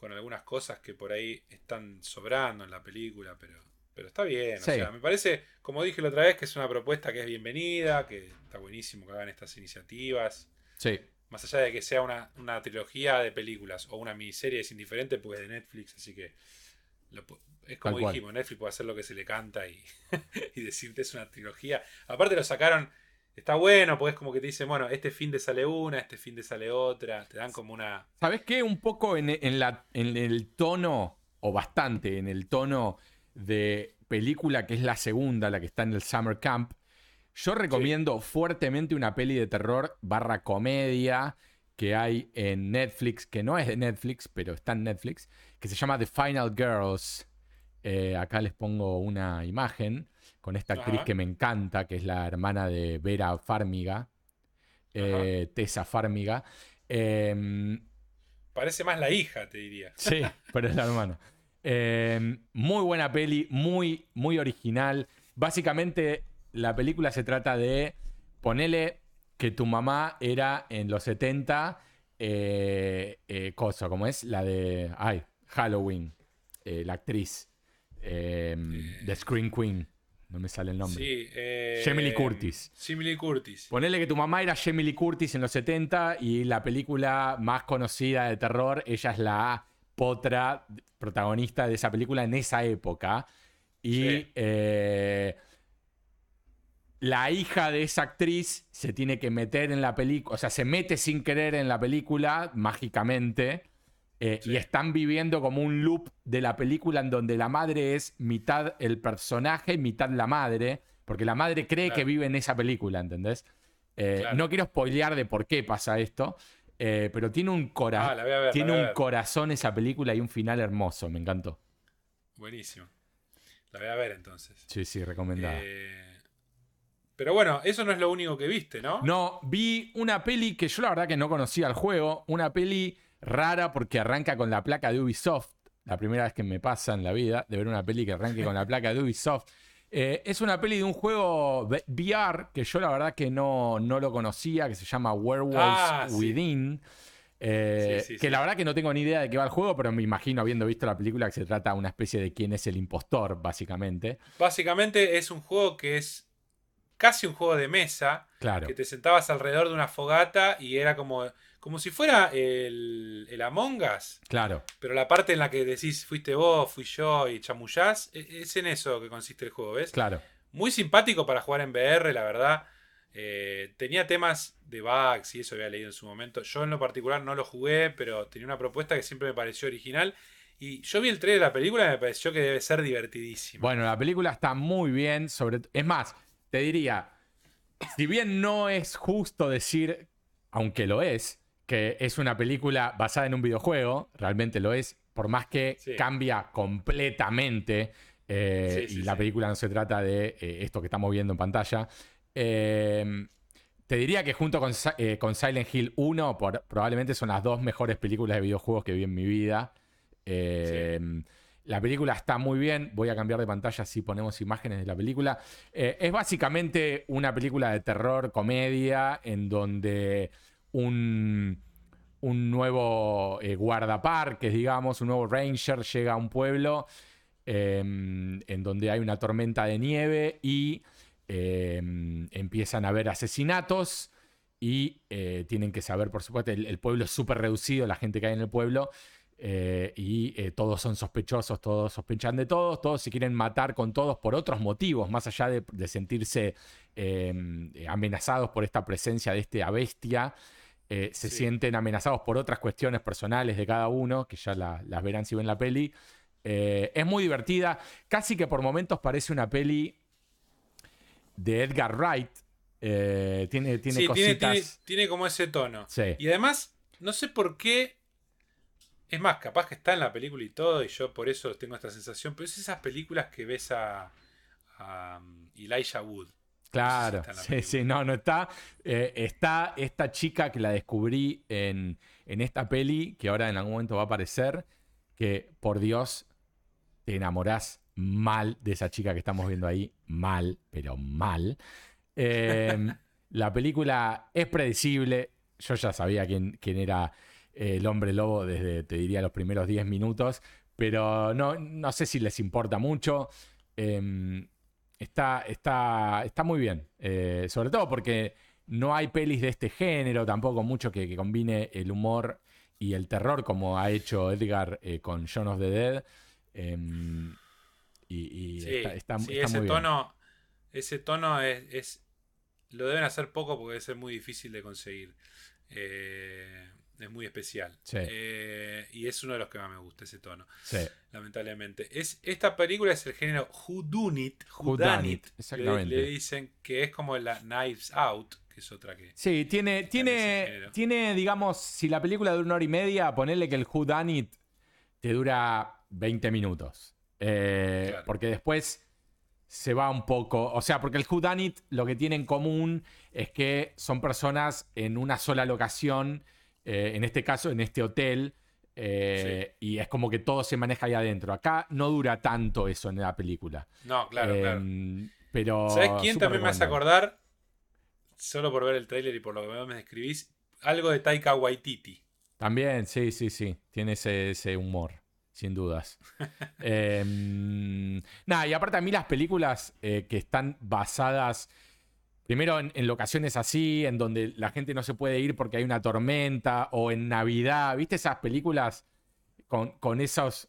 con algunas cosas que por ahí están sobrando en la película, pero, pero está bien. O sea, me parece, como dije la otra vez, que es una propuesta que es bienvenida, que está buenísimo que hagan estas iniciativas. Sí. Más allá de que sea una, trilogía de películas o una miniserie es indiferente, pues es de Netflix, así que es como dijimos, Netflix puede hacer lo que se le canta y, y decirte es una trilogía. Aparte lo sacaron está bueno, porque es como que te dicen, bueno, este fin de sale una, este fin de sale otra, te dan como una... ¿Sabes qué? Un poco en, la, en el tono, o bastante en el tono de película que es la segunda, la que está en el Summer Camp, yo recomiendo fuertemente una peli de terror barra comedia que hay en Netflix, que no es de Netflix, pero está en Netflix, que se llama The Final Girls. Eh, acá les pongo una imagen con esta actriz que me encanta, que es la hermana de Vera Farmiga, eh, Tessa Farmiga. Em, Parece más la hija, te diría. Sí, pero es la hermana. Em, muy buena peli, muy, muy original. Básicamente, la película se trata de ponerle que tu mamá era en los 70, eh, eh, cosa, como es la de, ay, Halloween, la actriz em, de Screen Queen. No me sale el nombre. Sí, eh, Jamie Curtis. Jamie Curtis. Ponele que tu mamá era Jamie Lee Curtis en los 70 y la película más conocida de terror, ella es la potra protagonista de esa película en esa época. Y eh, la hija de esa actriz se tiene que meter en la película, o sea, se mete sin querer en la película mágicamente eh, y están viviendo como un loop de la película en donde la madre es mitad el personaje, mitad la madre, porque la madre cree que vive en esa película, ¿entendés? Eh, no quiero spoilear de por qué pasa esto, eh, pero tiene un, cora ah, tiene un corazón esa película y un final hermoso, me encantó. Buenísimo. La voy a ver entonces. Sí, sí, recomendada. Pero bueno, eso no es lo único que viste, ¿no? No, vi una peli que yo la verdad que no conocía el juego, una peli rara porque arranca con la placa de Ubisoft. La primera vez que me pasa en la vida de ver una peli que arranque con la placa de Ubisoft. Eh, es una peli de un juego VR que yo la verdad que no, no lo conocía, que se llama Werewolves ah, Within. Eh, que la verdad que no tengo ni idea de qué va el juego, pero me imagino, habiendo visto la película, que se trata de una especie de quién es el impostor, básicamente. Básicamente es un juego que es casi un juego de mesa. Claro. Que te sentabas alrededor de una fogata y era como como si fuera el, el, Among Us. Claro. Pero la parte en la que decís fuiste vos, fui yo y chamullás, e, es en eso que consiste el juego, ¿ves? Claro. Muy simpático para jugar en VR, la verdad. Eh, tenía temas de bugs y eso había leído en su momento. Yo en lo particular no lo jugué, pero tenía una propuesta que siempre me pareció original. Y yo vi el trailer de la película y me pareció que debe ser divertidísimo. Bueno, la película está muy bien. Sobre... Es más, te diría, si bien no es justo decir, aunque lo es, que es una película basada en un videojuego, realmente lo es, por más que cambia completamente eh, y la película no se trata de eh, esto que estamos viendo en pantalla. Eh, te diría que junto con, Silent Hill 1 probablemente son las dos mejores películas de videojuegos que vi en mi vida. La película está muy bien. Voy a cambiar de pantalla si ponemos imágenes de la película. es básicamente una película de terror, comedia, en donde un, nuevo eh, guardaparques, digamos, un nuevo ranger llega a un pueblo em, en donde hay una tormenta de nieve y em, empiezan a haber asesinatos y eh, tienen que saber, por supuesto, el, pueblo es súper reducido, la gente que hay en el pueblo. Eh, y todos son sospechosos, todos sospechan de todos, todos se quieren matar con todos por otros motivos, más allá de, sentirse em, amenazados por esta presencia de esta bestia eh, se Sí. sienten amenazados por otras cuestiones personales de cada uno, que ya la- las verán si ven la peli. Eh, es muy divertida, casi que por momentos parece una peli de Edgar Wright. Eh, tiene tiene sí, cositas. tiene, tiene como ese tono. Sí. Y además, no sé por qué. Es más, capaz que está en la película y todo, y yo por eso tengo esta sensación. Pero es esas películas que ves a, a um, Elijah Wood. Claro, sí, sí, no, no está. Eh, está esta chica que la descubrí en, en esta peli, que ahora en algún momento va a aparecer, que por Dios te enamorás mal de esa chica que estamos viendo ahí, mal, pero mal. Eh, la película es predecible, yo ya sabía quién, quién era eh, el hombre lobo desde, te diría, los primeros 10 minutos, pero no, no sé si les importa mucho. Eh, está, está, está muy bien, eh, sobre todo porque no hay pelis de este género, tampoco mucho que, que combine el humor y el terror como ha hecho Edgar eh, con Shaun of the Dead. Eh, y y Sí, está, está- sí, está ese muy bien. tono, ese tono es, es- Lo deben hacer poco porque debe ser muy difícil de conseguir. Eh, es muy especial. Sí. Eh, y es uno de los que más me gusta, ese tono. Sí. lamentablemente. Es, esta película es el género Whodunit. Whodunit, Whodunit. exactamente. Le, le dicen que es como la Knives Out, que es otra que. Sí, tiene, tiene, tiene, digamos, si la película dura una hora y media, ponerle que el Who Done It te dura 20 minutos. Eh, Claro. Porque después se va un poco. O sea, porque el Who Done It lo que tiene en común es que son personas en una sola locación, eh, en este caso, en este hotel. eh, Y es como que todo se maneja ahí adentro. Acá no dura tanto eso en la película. No, claro, Eh, claro. Pero. ¿Sabes quién también me hace acordar? Solo por ver el tráiler y por lo que me describís. Algo de Taika Waititi. También, sí, sí, sí. Tiene ese, ese humor, sin dudas. Eh, nada, y aparte a mí las películas eh, que están basadas, primero en, en locaciones así, en donde la gente no se puede ir porque hay una tormenta, o en Navidad, ¿viste esas películas con, con esos...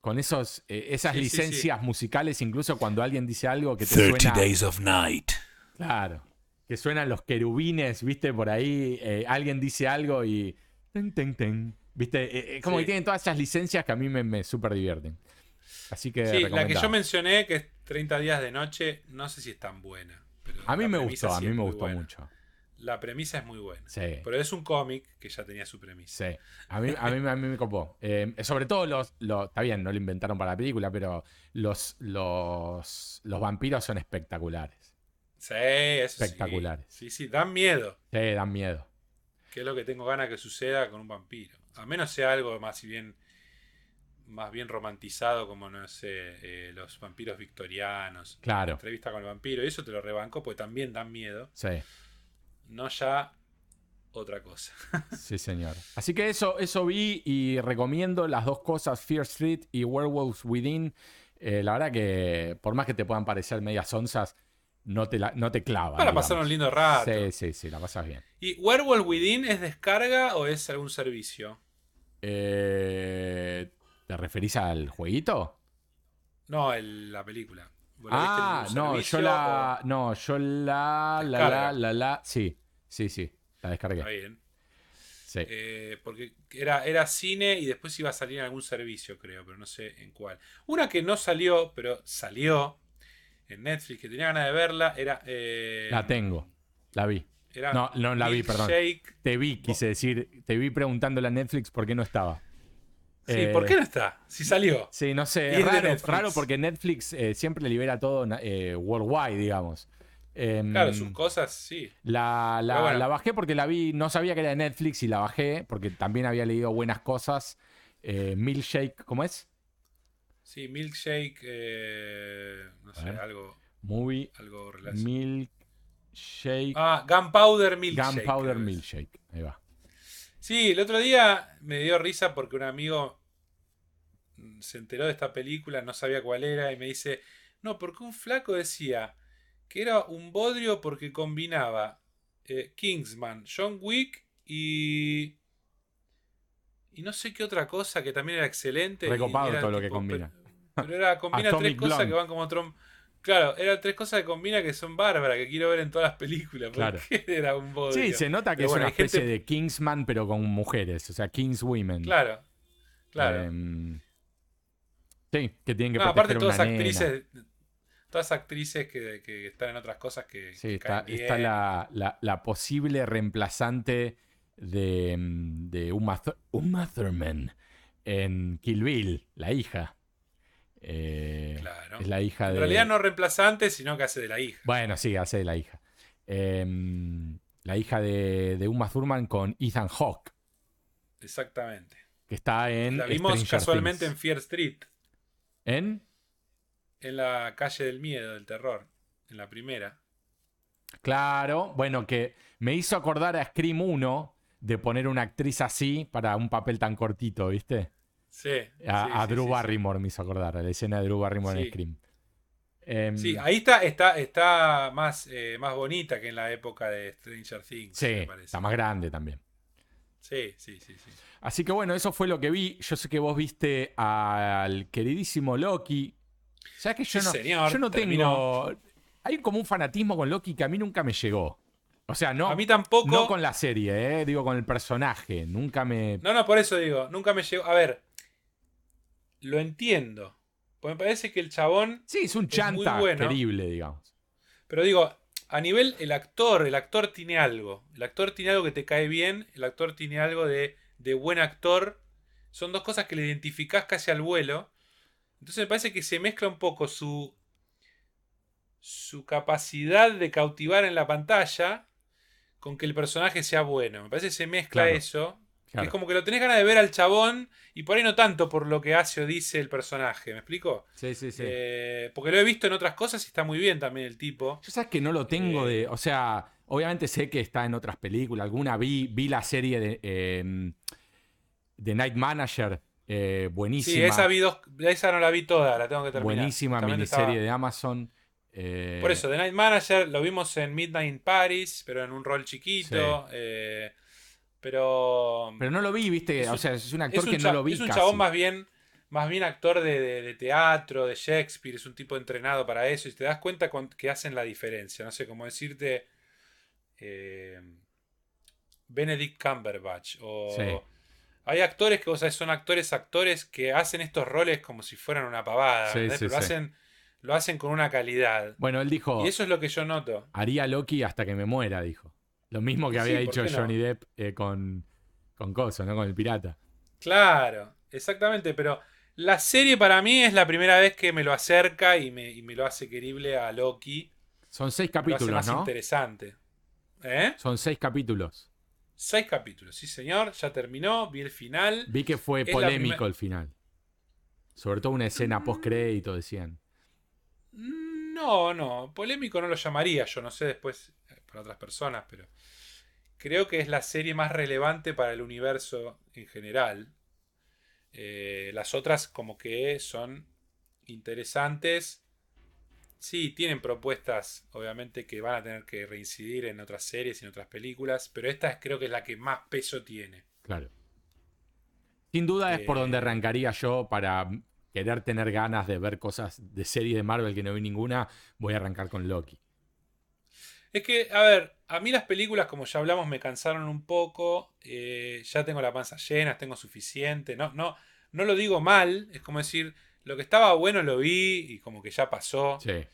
Con esos, eh, esas Sí, sí, sí. licencias musicales, incluso cuando alguien dice algo que te 30 suena. Days of Night. Claro. Que suenan los querubines, ¿viste? Por ahí eh, alguien dice algo y. Ten, ten, ten. ¿Viste? Eh, eh, como Sí. que tienen todas esas licencias que a mí me, me súper divierten. Así que. Sí, la que yo mencioné, que es 30 días de noche, no sé si es tan buena. Pero A mí me gustó, a mí me gustó buena. mucho. La premisa es muy buena. Sí. Pero es un cómic que ya tenía su premisa. Sí. A mí, a mí, a mí me copó. Eh, sobre todo los, los. Está bien, no lo inventaron para la película, pero los, los, los vampiros son espectaculares. Sí, eso. Espectaculares. Sí, sí, dan miedo. Sí, dan miedo. Que es lo que tengo ganas que suceda con un vampiro. A menos sea algo más bien más bien romantizado como, no sé, eh, los vampiros victorianos. Claro. Entrevista con el vampiro. Y eso te lo rebanco porque también dan miedo. Sí. No ya otra cosa. Sí, señor. Así que eso, eso vi y recomiendo las dos cosas, Fear Street y Werewolves Within. Eh, la verdad que por más que te puedan parecer medias onzas, no te, la, no te clavan. Para digamos. pasar un lindo rato. Sí, sí, sí, la pasas bien. ¿Y Werewolf Within es descarga o es algún servicio? Eh, ¿Te referís al jueguito? No, el- la película. ¿Vos la Ah, no, yo la. No, yo la. La, la, la, la. Sí, sí, sí. La descargué. Está bien. Sí. Eh, porque era, era cine y después iba a salir en algún servicio, creo, pero no sé en cuál. Una que no salió, pero salió en Netflix, que tenía ganas de verla, era. eh, La tengo. La vi. era No, no la vi, perdón. Te vi, quise decir. Te vi preguntándole a Netflix por qué no estaba. Sí, Eh, ¿por qué no está? Si salió. Sí, no sé, es raro, raro porque Netflix eh, siempre libera todo eh, worldwide, digamos. Em, Claro, sus cosas, sí. la, la- Pero bueno. la bajé porque la vi, no sabía que era de Netflix y la bajé porque también había leído buenas cosas. Eh, Milkshake, ¿cómo es? Sí, Milkshake, no sé, algo, Movie algo relacionado. Milkshake. Ah, Gunpowder Milkshake. Gunpowder. Milkshake. Ahí va. Sí, el otro día me dio risa porque un amigo se enteró de esta película, no sabía cuál era, y me dice, no, porque un flaco decía que era un bodrio porque combinaba eh, Kingsman, John Wick y... Y no sé qué otra cosa que también era excelente. Recopado todo lo que combina. Pero, pero era, combina tres cosas Blonde. que van como trom... Claro, eran tres cosas que combina que son bárbaras, que quiero ver en todas las películas. Claro. Era un bodrio. Sí, se nota que Pero es bueno, una gente- especie de Kingsman, pero con mujeres, o sea, Kingswomen. Claro, claro. Em, sí, que tienen que No, aparte todas una nena. actrices, todas actrices que, que están en otras cosas que, Sí, que está, está la, la- la posible reemplazante de, mm, de Uma, Uma Thurman en Kill Bill, la hija. Eh, Claro. Es la hija En de. realidad no reemplazante, sino que hace de la hija. Bueno, sí, hace de la hija. Em, la hija de, de Uma Thurman con Ethan Hawke, Exactamente. que está en. La vimos Stranger casualmente en. Fear Street, ¿En? en la calle del miedo, del terror, en la primera. Claro, bueno, que me hizo acordar a Scream 1 de poner una actriz así para un papel tan cortito, ¿viste? Sí. A, sí, a sí, Drew sí, sí. Barrymore me hizo acordar, a la escena de Drew Barrymore en. Scream. Em, Sí, ahí está, está, está más, eh, más bonita que en la época de Stranger Things, sí, me parece. está más grande también. Sí, sí, sí, sí. Así que bueno, eso fue lo que vi. Yo sé que vos viste al queridísimo Loki. ¿Sabes que yo Sí, no, señor, yo no terminó. tengo. Hay como un fanatismo con Loki que a mí nunca me llegó. O sea, no, a mí tampoco. no con la serie, eh, digo con el personaje. Nunca me. No, no, por eso digo, nunca me llegó. A ver, lo entiendo. Porque me parece que el chabón. Sí, es un chanta bueno. querible, digamos. Pero digo, a nivel el actor, el actor tiene algo. El actor tiene algo que te cae bien, el actor tiene algo de, de buen actor. Son dos cosas que le identificás casi al vuelo. Entonces me parece que se mezcla un poco su. su capacidad de cautivar en la pantalla con que el personaje sea bueno. Me parece que se mezcla Claro, eso. Claro. Es como que lo tenés ganas de ver al chabón y por ahí no tanto por lo que hace o dice el personaje. ¿Me explico? Sí, sí, sí. Eh, porque lo he visto en otras cosas y está muy bien también el tipo. Yo sabes que no lo tengo Eh, de. O sea, obviamente sé que está en otras películas. Alguna vi, vi la serie de, eh, de Night Manager. eh, buenísima. Sí, esa, vi dos- esa no la vi toda, la tengo que terminar. buenísima Justamente miniserie estaba- de Amazon. eh, Por eso, The Night Manager lo vimos en Midnight in Paris, pero en un rol chiquito. eh, pero. Pero no lo vi, viste. Un- o sea, es un es actor un, que no lo vi. es un casi. chabón más bien, más bien actor de, de- de teatro, de Shakespeare, es un tipo entrenado para eso y te das cuenta con- que hacen la diferencia. No sé cómo decirte. eh, Benedict Cumberbatch. O, Sí. Hay actores que, o sea, son actores, actores que hacen estos roles como si fueran una pavada. Sí, sí, Pero lo sí. hacen, lo hacen con una calidad. Bueno, él dijo. Y eso es lo que yo noto. Haría Loki hasta que me muera, dijo. Lo mismo que había ¿por dicho no? Johnny Depp eh, con, con Coso, ¿no? Con el pirata. Claro, exactamente, pero la serie para mí es la primera vez que me lo acerca y me, y me lo hace querible a Loki. Son seis Lo hace capítulos, más ¿no? interesante. ¿Eh? Son seis capítulos. Seis capítulos, sí señor, ya terminó, vi el final. Vi que fue Es polémico el final. Sobre todo una escena post crédito, decían. No, no, polémico no lo llamaría, yo no sé después para otras personas, pero creo que es la serie más relevante para el universo en general. Eh, las otras como que son interesantes. Sí, tienen propuestas, obviamente, que van a tener que reincidir en otras series y en otras películas, pero esta es- creo que es la que más peso tiene. Claro. Sin duda es por Eh, donde arrancaría yo para querer tener ganas de ver cosas de series de Marvel que no vi ninguna. Voy a arrancar con Loki. Es que, a ver, a mí las películas, como ya hablamos, me cansaron un poco. eh, ya tengo la panza llena, tengo suficiente. No, no, no lo digo mal. Es como decir, lo que estaba bueno lo vi y como que ya pasó. Sí.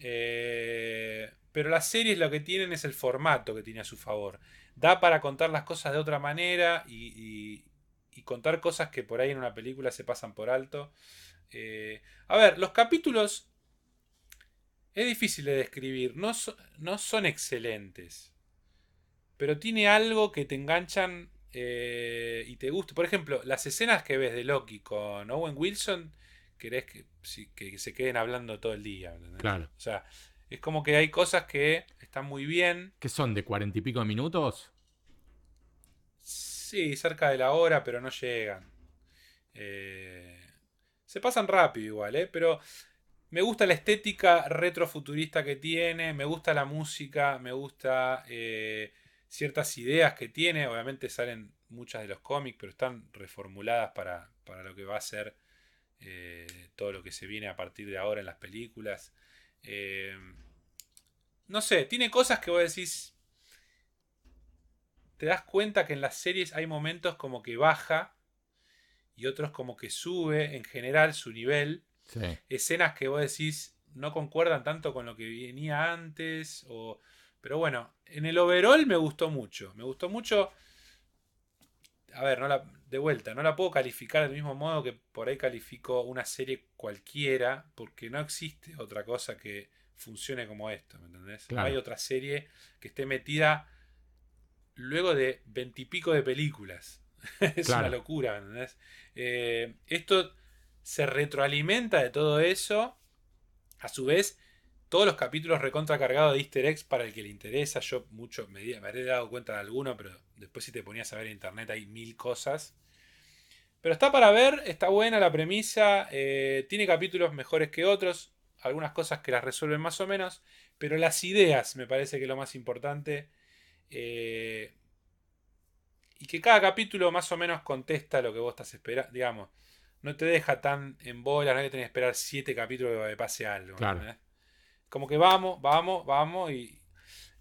Eh, pero las series lo que tienen es el formato que tiene a su favor. Da para contar las cosas de otra manera y, y- y contar cosas que por ahí en una película se pasan por alto. Eh, a ver, los capítulos es difícil de describir. No, so- no son excelentes. Pero tiene algo que te enganchan eh, y te gusta. Por ejemplo, las escenas que ves de Loki con Owen Wilson, querés que, que se queden hablando todo el día. ¿entendés? Claro. O sea, es como que hay cosas que están muy bien. ¿Qué son? ¿De cuarenta y pico de minutos? Sí, cerca de la hora, pero no llegan. Eh, se pasan rápido igual, ¿eh? Pero me gusta la estética retrofuturista que tiene, me gusta la música, me gusta eh, ciertas ideas que tiene. Obviamente salen muchas de los cómics, pero están reformuladas para, para lo que va a ser eh, todo lo que se viene a partir de ahora en las películas. Eh, no sé, tiene cosas que vos decís. Te das cuenta que en las series hay momentos como que baja y otros como que sube en general su nivel. Escenas que vos decís no concuerdan tanto con lo que venía antes. O... Pero bueno, en el overall me gustó mucho. Me gustó mucho. A ver, no la, de vuelta, no la puedo calificar del mismo modo que por ahí califico una serie cualquiera, porque no existe otra cosa que funcione como esto, ¿me entendés? No hay otra serie que esté metida luego de veintipico de películas. es una locura, ¿me entendés? Eh, esto se retroalimenta de todo eso. A su vez, todos los capítulos recontra cargados de easter eggs para el que le interesa. Yo mucho me, me habré dado cuenta de alguno, pero después si te ponías a ver en internet hay mil cosas. Pero está para ver, está buena la premisa, eh, tiene capítulos mejores que otros, algunas cosas que las resuelven más o menos, pero las ideas me parece que es lo más importante. Eh, y que cada capítulo más o menos contesta lo que vos estás esperando, digamos. No te deja tan en bola, no hay que tener que esperar siete capítulos que pase algo. Como que vamos, vamos, vamos y,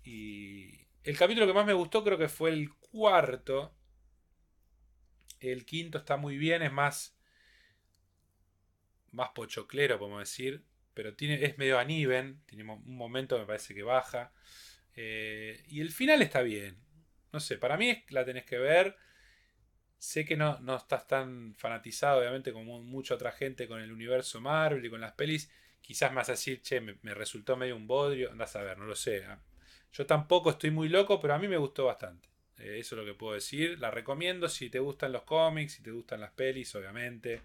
y el capítulo que más me gustó creo que fue el cuarto. El quinto está muy bien, es más. Más pochoclero, podemos decir. Pero tiene, es medio uneven. Tiene un momento me parece que baja. Eh, y el final está bien. No sé, para mí la tenés que ver. Sé que no, no estás tan fanatizado, obviamente, como mucha otra gente con el universo Marvel y con las pelis. Quizás más así, che, me, resultó medio un bodrio. Andás a ver, no lo sé. Yo tampoco estoy muy loco, pero a mí me gustó bastante. Eh, eso es lo que puedo decir. La recomiendo si te gustan los cómics, si te gustan las pelis, obviamente.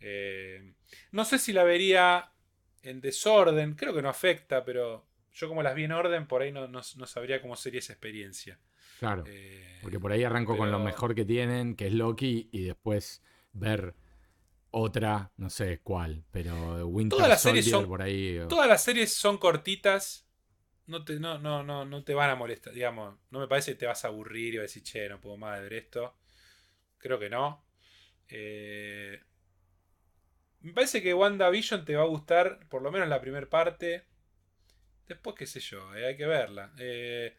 Eh, no sé si la vería en desorden, creo que no afecta, pero yo como las vi en orden, por ahí no, no, sabría cómo sería esa experiencia. Claro. Eh, porque por ahí arranco con lo mejor que tienen, que es Loki, y después ver otra, no sé cuál, pero Winter todas las series son, por ahí. Todas las series son cortitas no te, no, no, no, no te van a molestar, digamos, no me parece que te vas a aburrir y vas a decir, che, no puedo más de ver esto. Creo que no. Eh, me parece que WandaVision te va a gustar, por lo menos la primera parte. Después, qué sé yo, eh, hay que verla. Eh,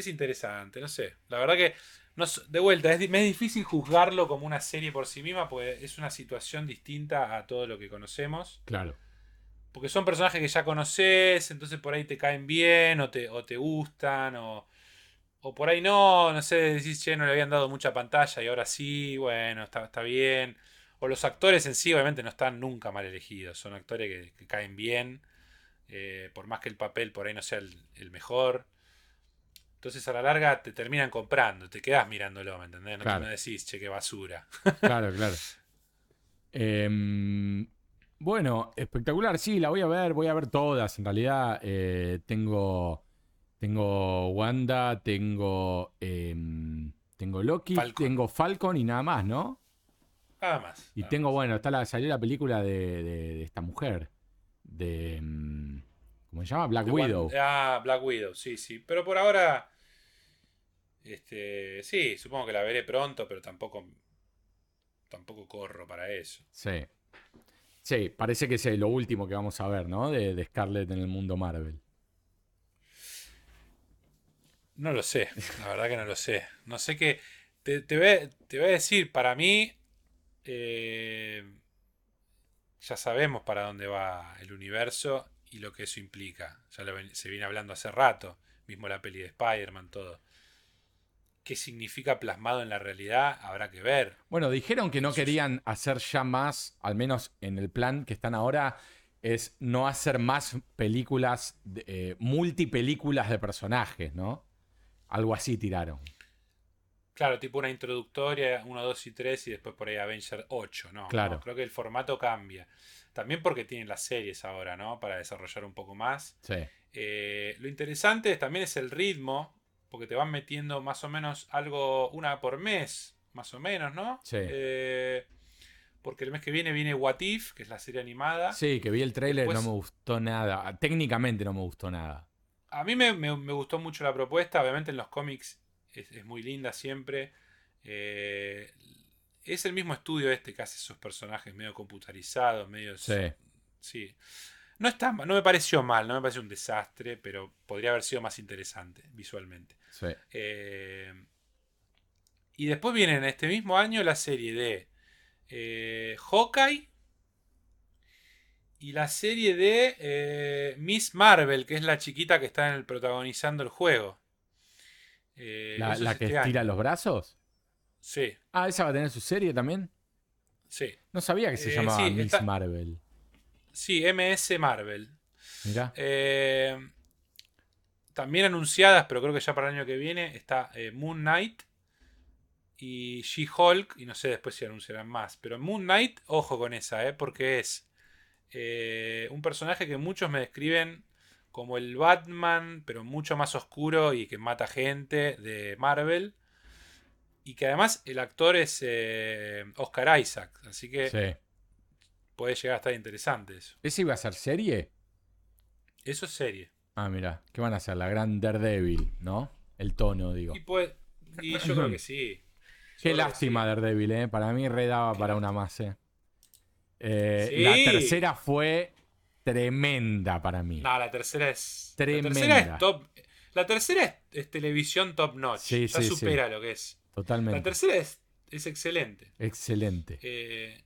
es interesante, no sé. La verdad que, no, de vuelta, es, me es difícil juzgarlo como una serie por sí misma, porque es una situación distinta a todo lo que conocemos. Claro. Porque son personajes que ya conoces, entonces por ahí te caen bien o te, o te gustan, o, o por ahí no, no sé, decís, che, no le habían dado mucha pantalla y ahora sí, bueno, está, está bien. O los actores en sí, obviamente, no están nunca mal elegidos, son actores que, caen bien, eh, por más que el papel por ahí no sea el, mejor. Entonces a la larga te terminan comprando, te quedas mirándolo, ¿me entendés? No, no decís, che, qué basura. Claro, claro. Eh, bueno, espectacular, sí, la voy a ver, voy a ver todas. En realidad eh, tengo, tengo Wanda, tengo, em, tengo Loki, tengo Falcon y nada más, ¿no? Nada más. Y tengo, bueno, está la, salió la película de, esta mujer, de, em, ¿cómo se llama? Black Widow. ah, Black Widow, sí, sí. Pero por ahora, este, sí, supongo que la veré pronto, pero tampoco, tampoco corro para eso. Sí. Sí, parece que es lo último que vamos a ver, ¿no? De, de Scarlett en el mundo Marvel. No lo sé, la verdad que no lo sé. No sé qué. Te, voy, a, decir, para mí. Eh, ya sabemos para dónde va el universo y lo que eso implica. Ya se viene hablando hace rato. Mismo la peli de Spider-Man, todo. ¿Qué significa plasmado en la realidad? Habrá que ver. Bueno, dijeron que no querían hacer ya más, al menos en el plan que están ahora, es no hacer más películas, eh, multipelículas de personajes, ¿no? Algo así tiraron. Claro, tipo una introductoria, 1, 2 y 3 y después por ahí Avenger 8, ¿no? Claro. Creo que el formato cambia. También porque tienen las series ahora, ¿no? Para desarrollar un poco más. Sí. Eh, lo interesante también es el ritmo porque te van metiendo más o menos algo, una por mes, más o menos, ¿no? Sí. Eh, porque el mes que viene viene What If, que es la serie animada. Sí, que vi el trailer y no me gustó nada. Técnicamente no me gustó nada. A mí me, gustó mucho la propuesta. Obviamente en los cómics es, muy linda siempre. Eh, es el mismo estudio este que hace esos personajes medio computarizados, medio... Sí. Sí. No, está, no me pareció mal, no me pareció un desastre, pero podría haber sido más interesante visualmente. Sí. Eh, y después viene en este mismo año la serie de eh, Hawkeye y la serie de eh, Miss Marvel, que es la chiquita que está en el, protagonizando el juego. Eh, ¿La, que este año. los brazos? Sí, Ah, ¿esa va a tener su serie también? sí. No sabía que se llamaba sí, Miss está- Marvel. Sí, MS Marvel. Mirá. Eh, también anunciadas, pero creo que ya para el año que viene, está eh, Moon Knight y She-Hulk, y no sé después si anunciarán más. Pero Moon Knight, ojo con esa, eh, porque es eh, un personaje que muchos me describen como el Batman, pero mucho más oscuro y que mata gente de Marvel. Y que además el actor es eh, Oscar Isaac, así que Sí. puede llegar a estar interesante eso. ¿Ese iba a ser serie? Eso es serie. Ah, mira. ¿Qué van a hacer? La gran Daredevil, ¿no? El tono, digo. Y, y yo creo que sí. Yo Qué lástima Daredevil, ¿eh? Para mí redaba para una más, ¿eh? Eh, Sí. La tercera fue tremenda para mí. sí. No, la tercera es. Tremenda. La tercera es top. La tercera es, es televisión top notch. Sí, ya sí, supera lo que es. Totalmente. La tercera es, es excelente. Excelente. Eh,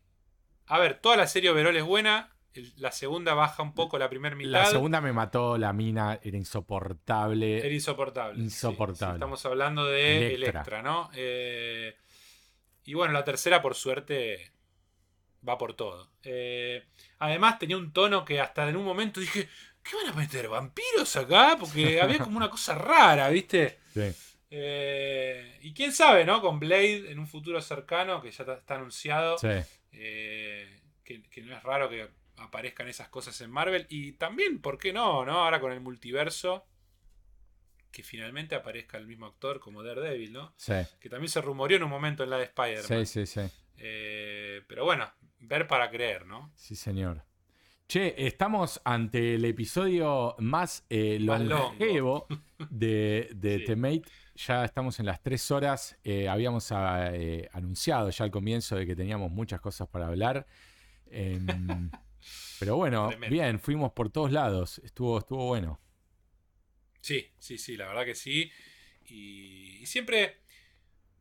a ver, toda la serie overall es buena. La segunda baja un poco la primera mitad. La segunda me mató, la mina era insoportable. Era insoportable. Insoportable. sí, estamos hablando de Electra. Electra, ¿no? Eh, y bueno, la tercera, por suerte, va por todo. Eh, además, tenía un tono que hasta en un momento dije, ¿qué van a meter? ¿Vampiros acá? Porque había como una cosa rara, ¿viste? Sí. Eh, y quién sabe, ¿no? Con Blade en un futuro cercano, que ya está, anunciado, Sí. que, que no es raro que aparezcan esas cosas en Marvel. Y también, ¿por qué no? ¿no? Ahora con el multiverso, que finalmente aparezca el mismo actor como Daredevil, ¿no? Sí. Que también se rumoreó en un momento en la de Spider-Man. Sí, sí, sí. Eh, pero bueno, ver para creer, ¿no? Sí, señor. Che, estamos ante el episodio más eh, Más longevo de, de Sí. Temate. Ya estamos en las tres horas. Eh, habíamos ah, anunciado ya al comienzo de que teníamos muchas cosas para hablar. Pero bueno, Tremendo. bien, fuimos por todos lados. Estuvo, estuvo bueno. Sí, sí, sí, la verdad que sí. Y, y siempre,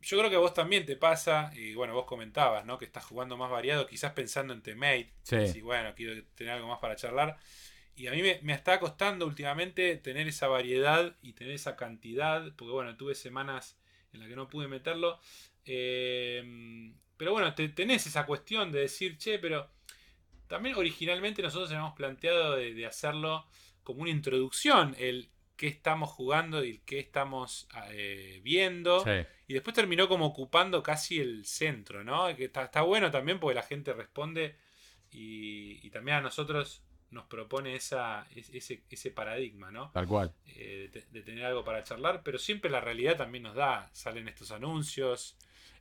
yo creo que a vos también te pasa, y bueno, vos comentabas, ¿no? Que estás jugando más variado, quizás pensando en Temate. Sí. Decís, bueno, quiero tener algo más para charlar. Y a mí me, me está costando últimamente tener esa variedad y tener esa cantidad, porque bueno, tuve semanas en las que no pude meterlo. Eh, pero bueno, te- tenés esa cuestión de decir, che, pero también originalmente nosotros habíamos planteado de, de hacerlo como una introducción, el qué estamos jugando y el qué estamos eh, viendo. Sí. Y después terminó como ocupando casi el centro, ¿no? Que está, está bueno también porque la gente responde y, y también a nosotros nos propone esa, es- ese, ese paradigma, ¿no? Tal cual. Eh, de, de tener algo para charlar, pero siempre la realidad también nos da, salen estos anuncios.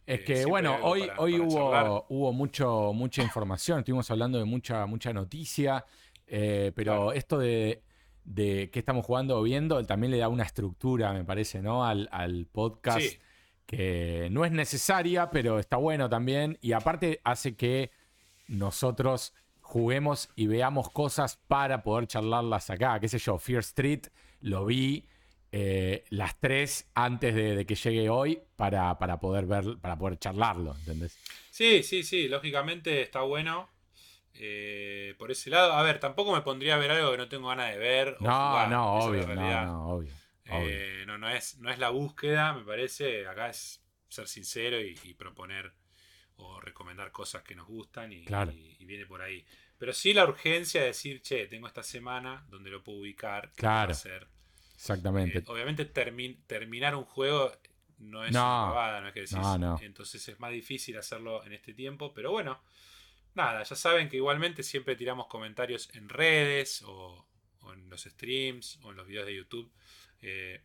Es Eh, que bueno, hoy, para- hoy para charlar. hubo, hubo mucho, mucha información, estuvimos hablando de mucha, mucha noticia, eh, pero esto de, de qué estamos jugando o viendo también le da una estructura, me parece, ¿no? Al, al podcast Sí. que no es necesaria, pero está bueno también. Y aparte hace que nosotros juguemos y veamos cosas para poder charlarlas acá. Qué sé yo, Fear Street lo vi eh, las tres antes de, de que llegue hoy para, para poder ver, para poder charlarlo, ¿entendés? Sí, sí, sí, lógicamente está bueno. eh, por ese lado, a ver, tampoco me pondría a ver algo que no tengo ganas de ver. o No, jugar, no, esa la obvio, no, no, obvio. obvio. Eh, no, no, es, no es la búsqueda, me parece. Acá es ser sincero y, y proponer o recomendar cosas que nos gustan y, Claro. y- y viene por ahí. Pero sí la urgencia de decir, che, tengo esta semana donde lo puedo ubicar. ¿qué Claro. hacer? Exactamente. Eh, obviamente termi- terminar un juego no es No. una pavada, no es que decís. No, no. Entonces es más difícil hacerlo en este tiempo, pero bueno. Nada, ya saben que igualmente siempre tiramos comentarios en redes o, o en los streams o en los videos de YouTube. eh,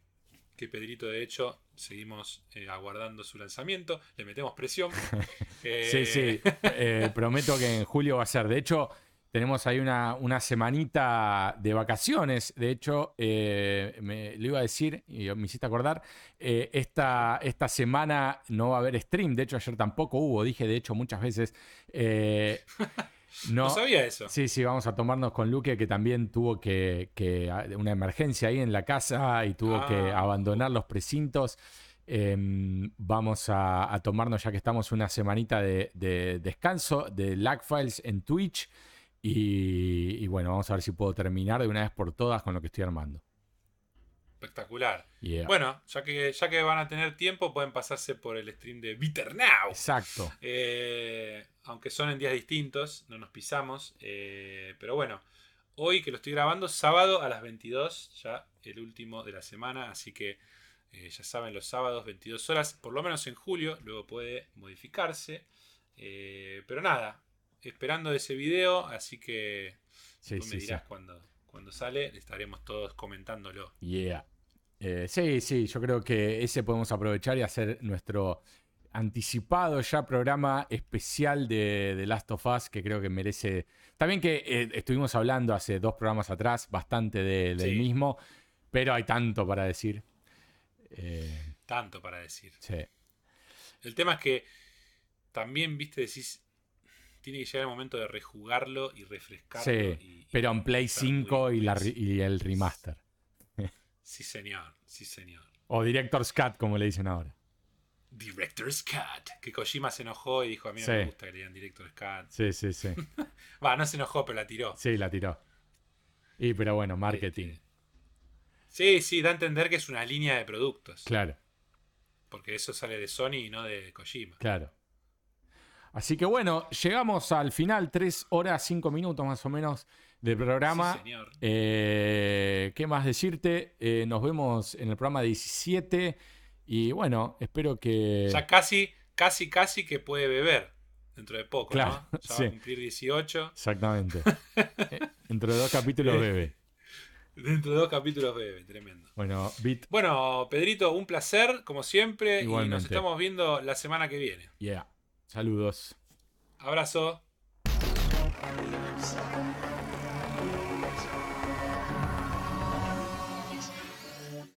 que Pedrito, de hecho, seguimos eh, aguardando su lanzamiento. Le metemos presión. Sí, sí. Eh, prometo que en julio va a ser. De hecho, tenemos ahí una, una semanita de vacaciones. De hecho, eh, me, lo iba a decir y me hiciste acordar. eh, esta, esta semana no va a haber stream. De hecho, ayer tampoco hubo. Dije, de hecho, muchas veces. Eh, No, sabía eso. Sí, sí, vamos a tomarnos con Luque, que también tuvo que, que una emergencia ahí en la casa y tuvo que Ah. abandonar los precintos. Em, vamos a, a tomarnos, ya que estamos una semanita de, de descanso, de Lag Files en Twitch. Y, y bueno, vamos a ver si puedo terminar de una vez por todas con lo que estoy armando. Espectacular. Yeah. Bueno, ya que, ya que van a tener tiempo, pueden pasarse por el stream de Bitter Now. Exacto. Eh, aunque son en días distintos, no nos pisamos. eh, pero bueno, hoy que lo estoy grabando, sábado a las 22, ya el último de la semana. Así que eh, ya saben, los sábados 22 horas, por lo menos en julio, luego puede modificarse. Pero nada, esperando ese video, así que Sí, tú me sí. dirás cuando, cuando sale, estaremos todos comentándolo. Yeah. Eh, sí, sí, yo creo que ese podemos aprovechar y hacer nuestro anticipado ya programa especial de, de Last of Us, que creo que merece... También que eh, estuvimos hablando hace dos programas atrás bastante de- del mismo, pero hay tanto para decir. Eh, Tanto para decir. sí, El tema es que también, viste, decís, tiene que llegar el momento de rejugarlo y refrescarlo. sí, y- pero en Play estar muy 5 y, la el remaster. Sí, señor, sí, señor. O Director's Cut, como le dicen ahora. Director's Cut. Que Kojima se enojó y dijo, a mí no Sí. me gusta que le digan Director's Cut. Sí, sí, sí. Va, no se enojó, pero la tiró. Sí, la tiró. Y pero bueno, marketing. Este, Sí, sí, da a entender que es una línea de productos. Claro. Porque eso sale de Sony y no de Kojima. Claro. Así que bueno, llegamos al final, tres horas, cinco minutos más o menos del programa. Sí, señor. Eh, ¿Qué más decirte? Eh, nos vemos en el programa 17. Y bueno, espero que. Ya casi, casi, casi que puede beber dentro de poco, Claro, ¿no? Ya sí. va a cumplir 18. Exactamente. Eh, Dentro de dos capítulos bebe. Dentro de dos capítulos bebe, tremendo. Bueno, Bit, Bueno, Pedrito, un placer, como siempre, y nos estamos viendo la semana que viene. yeah. Saludos. Abrazo.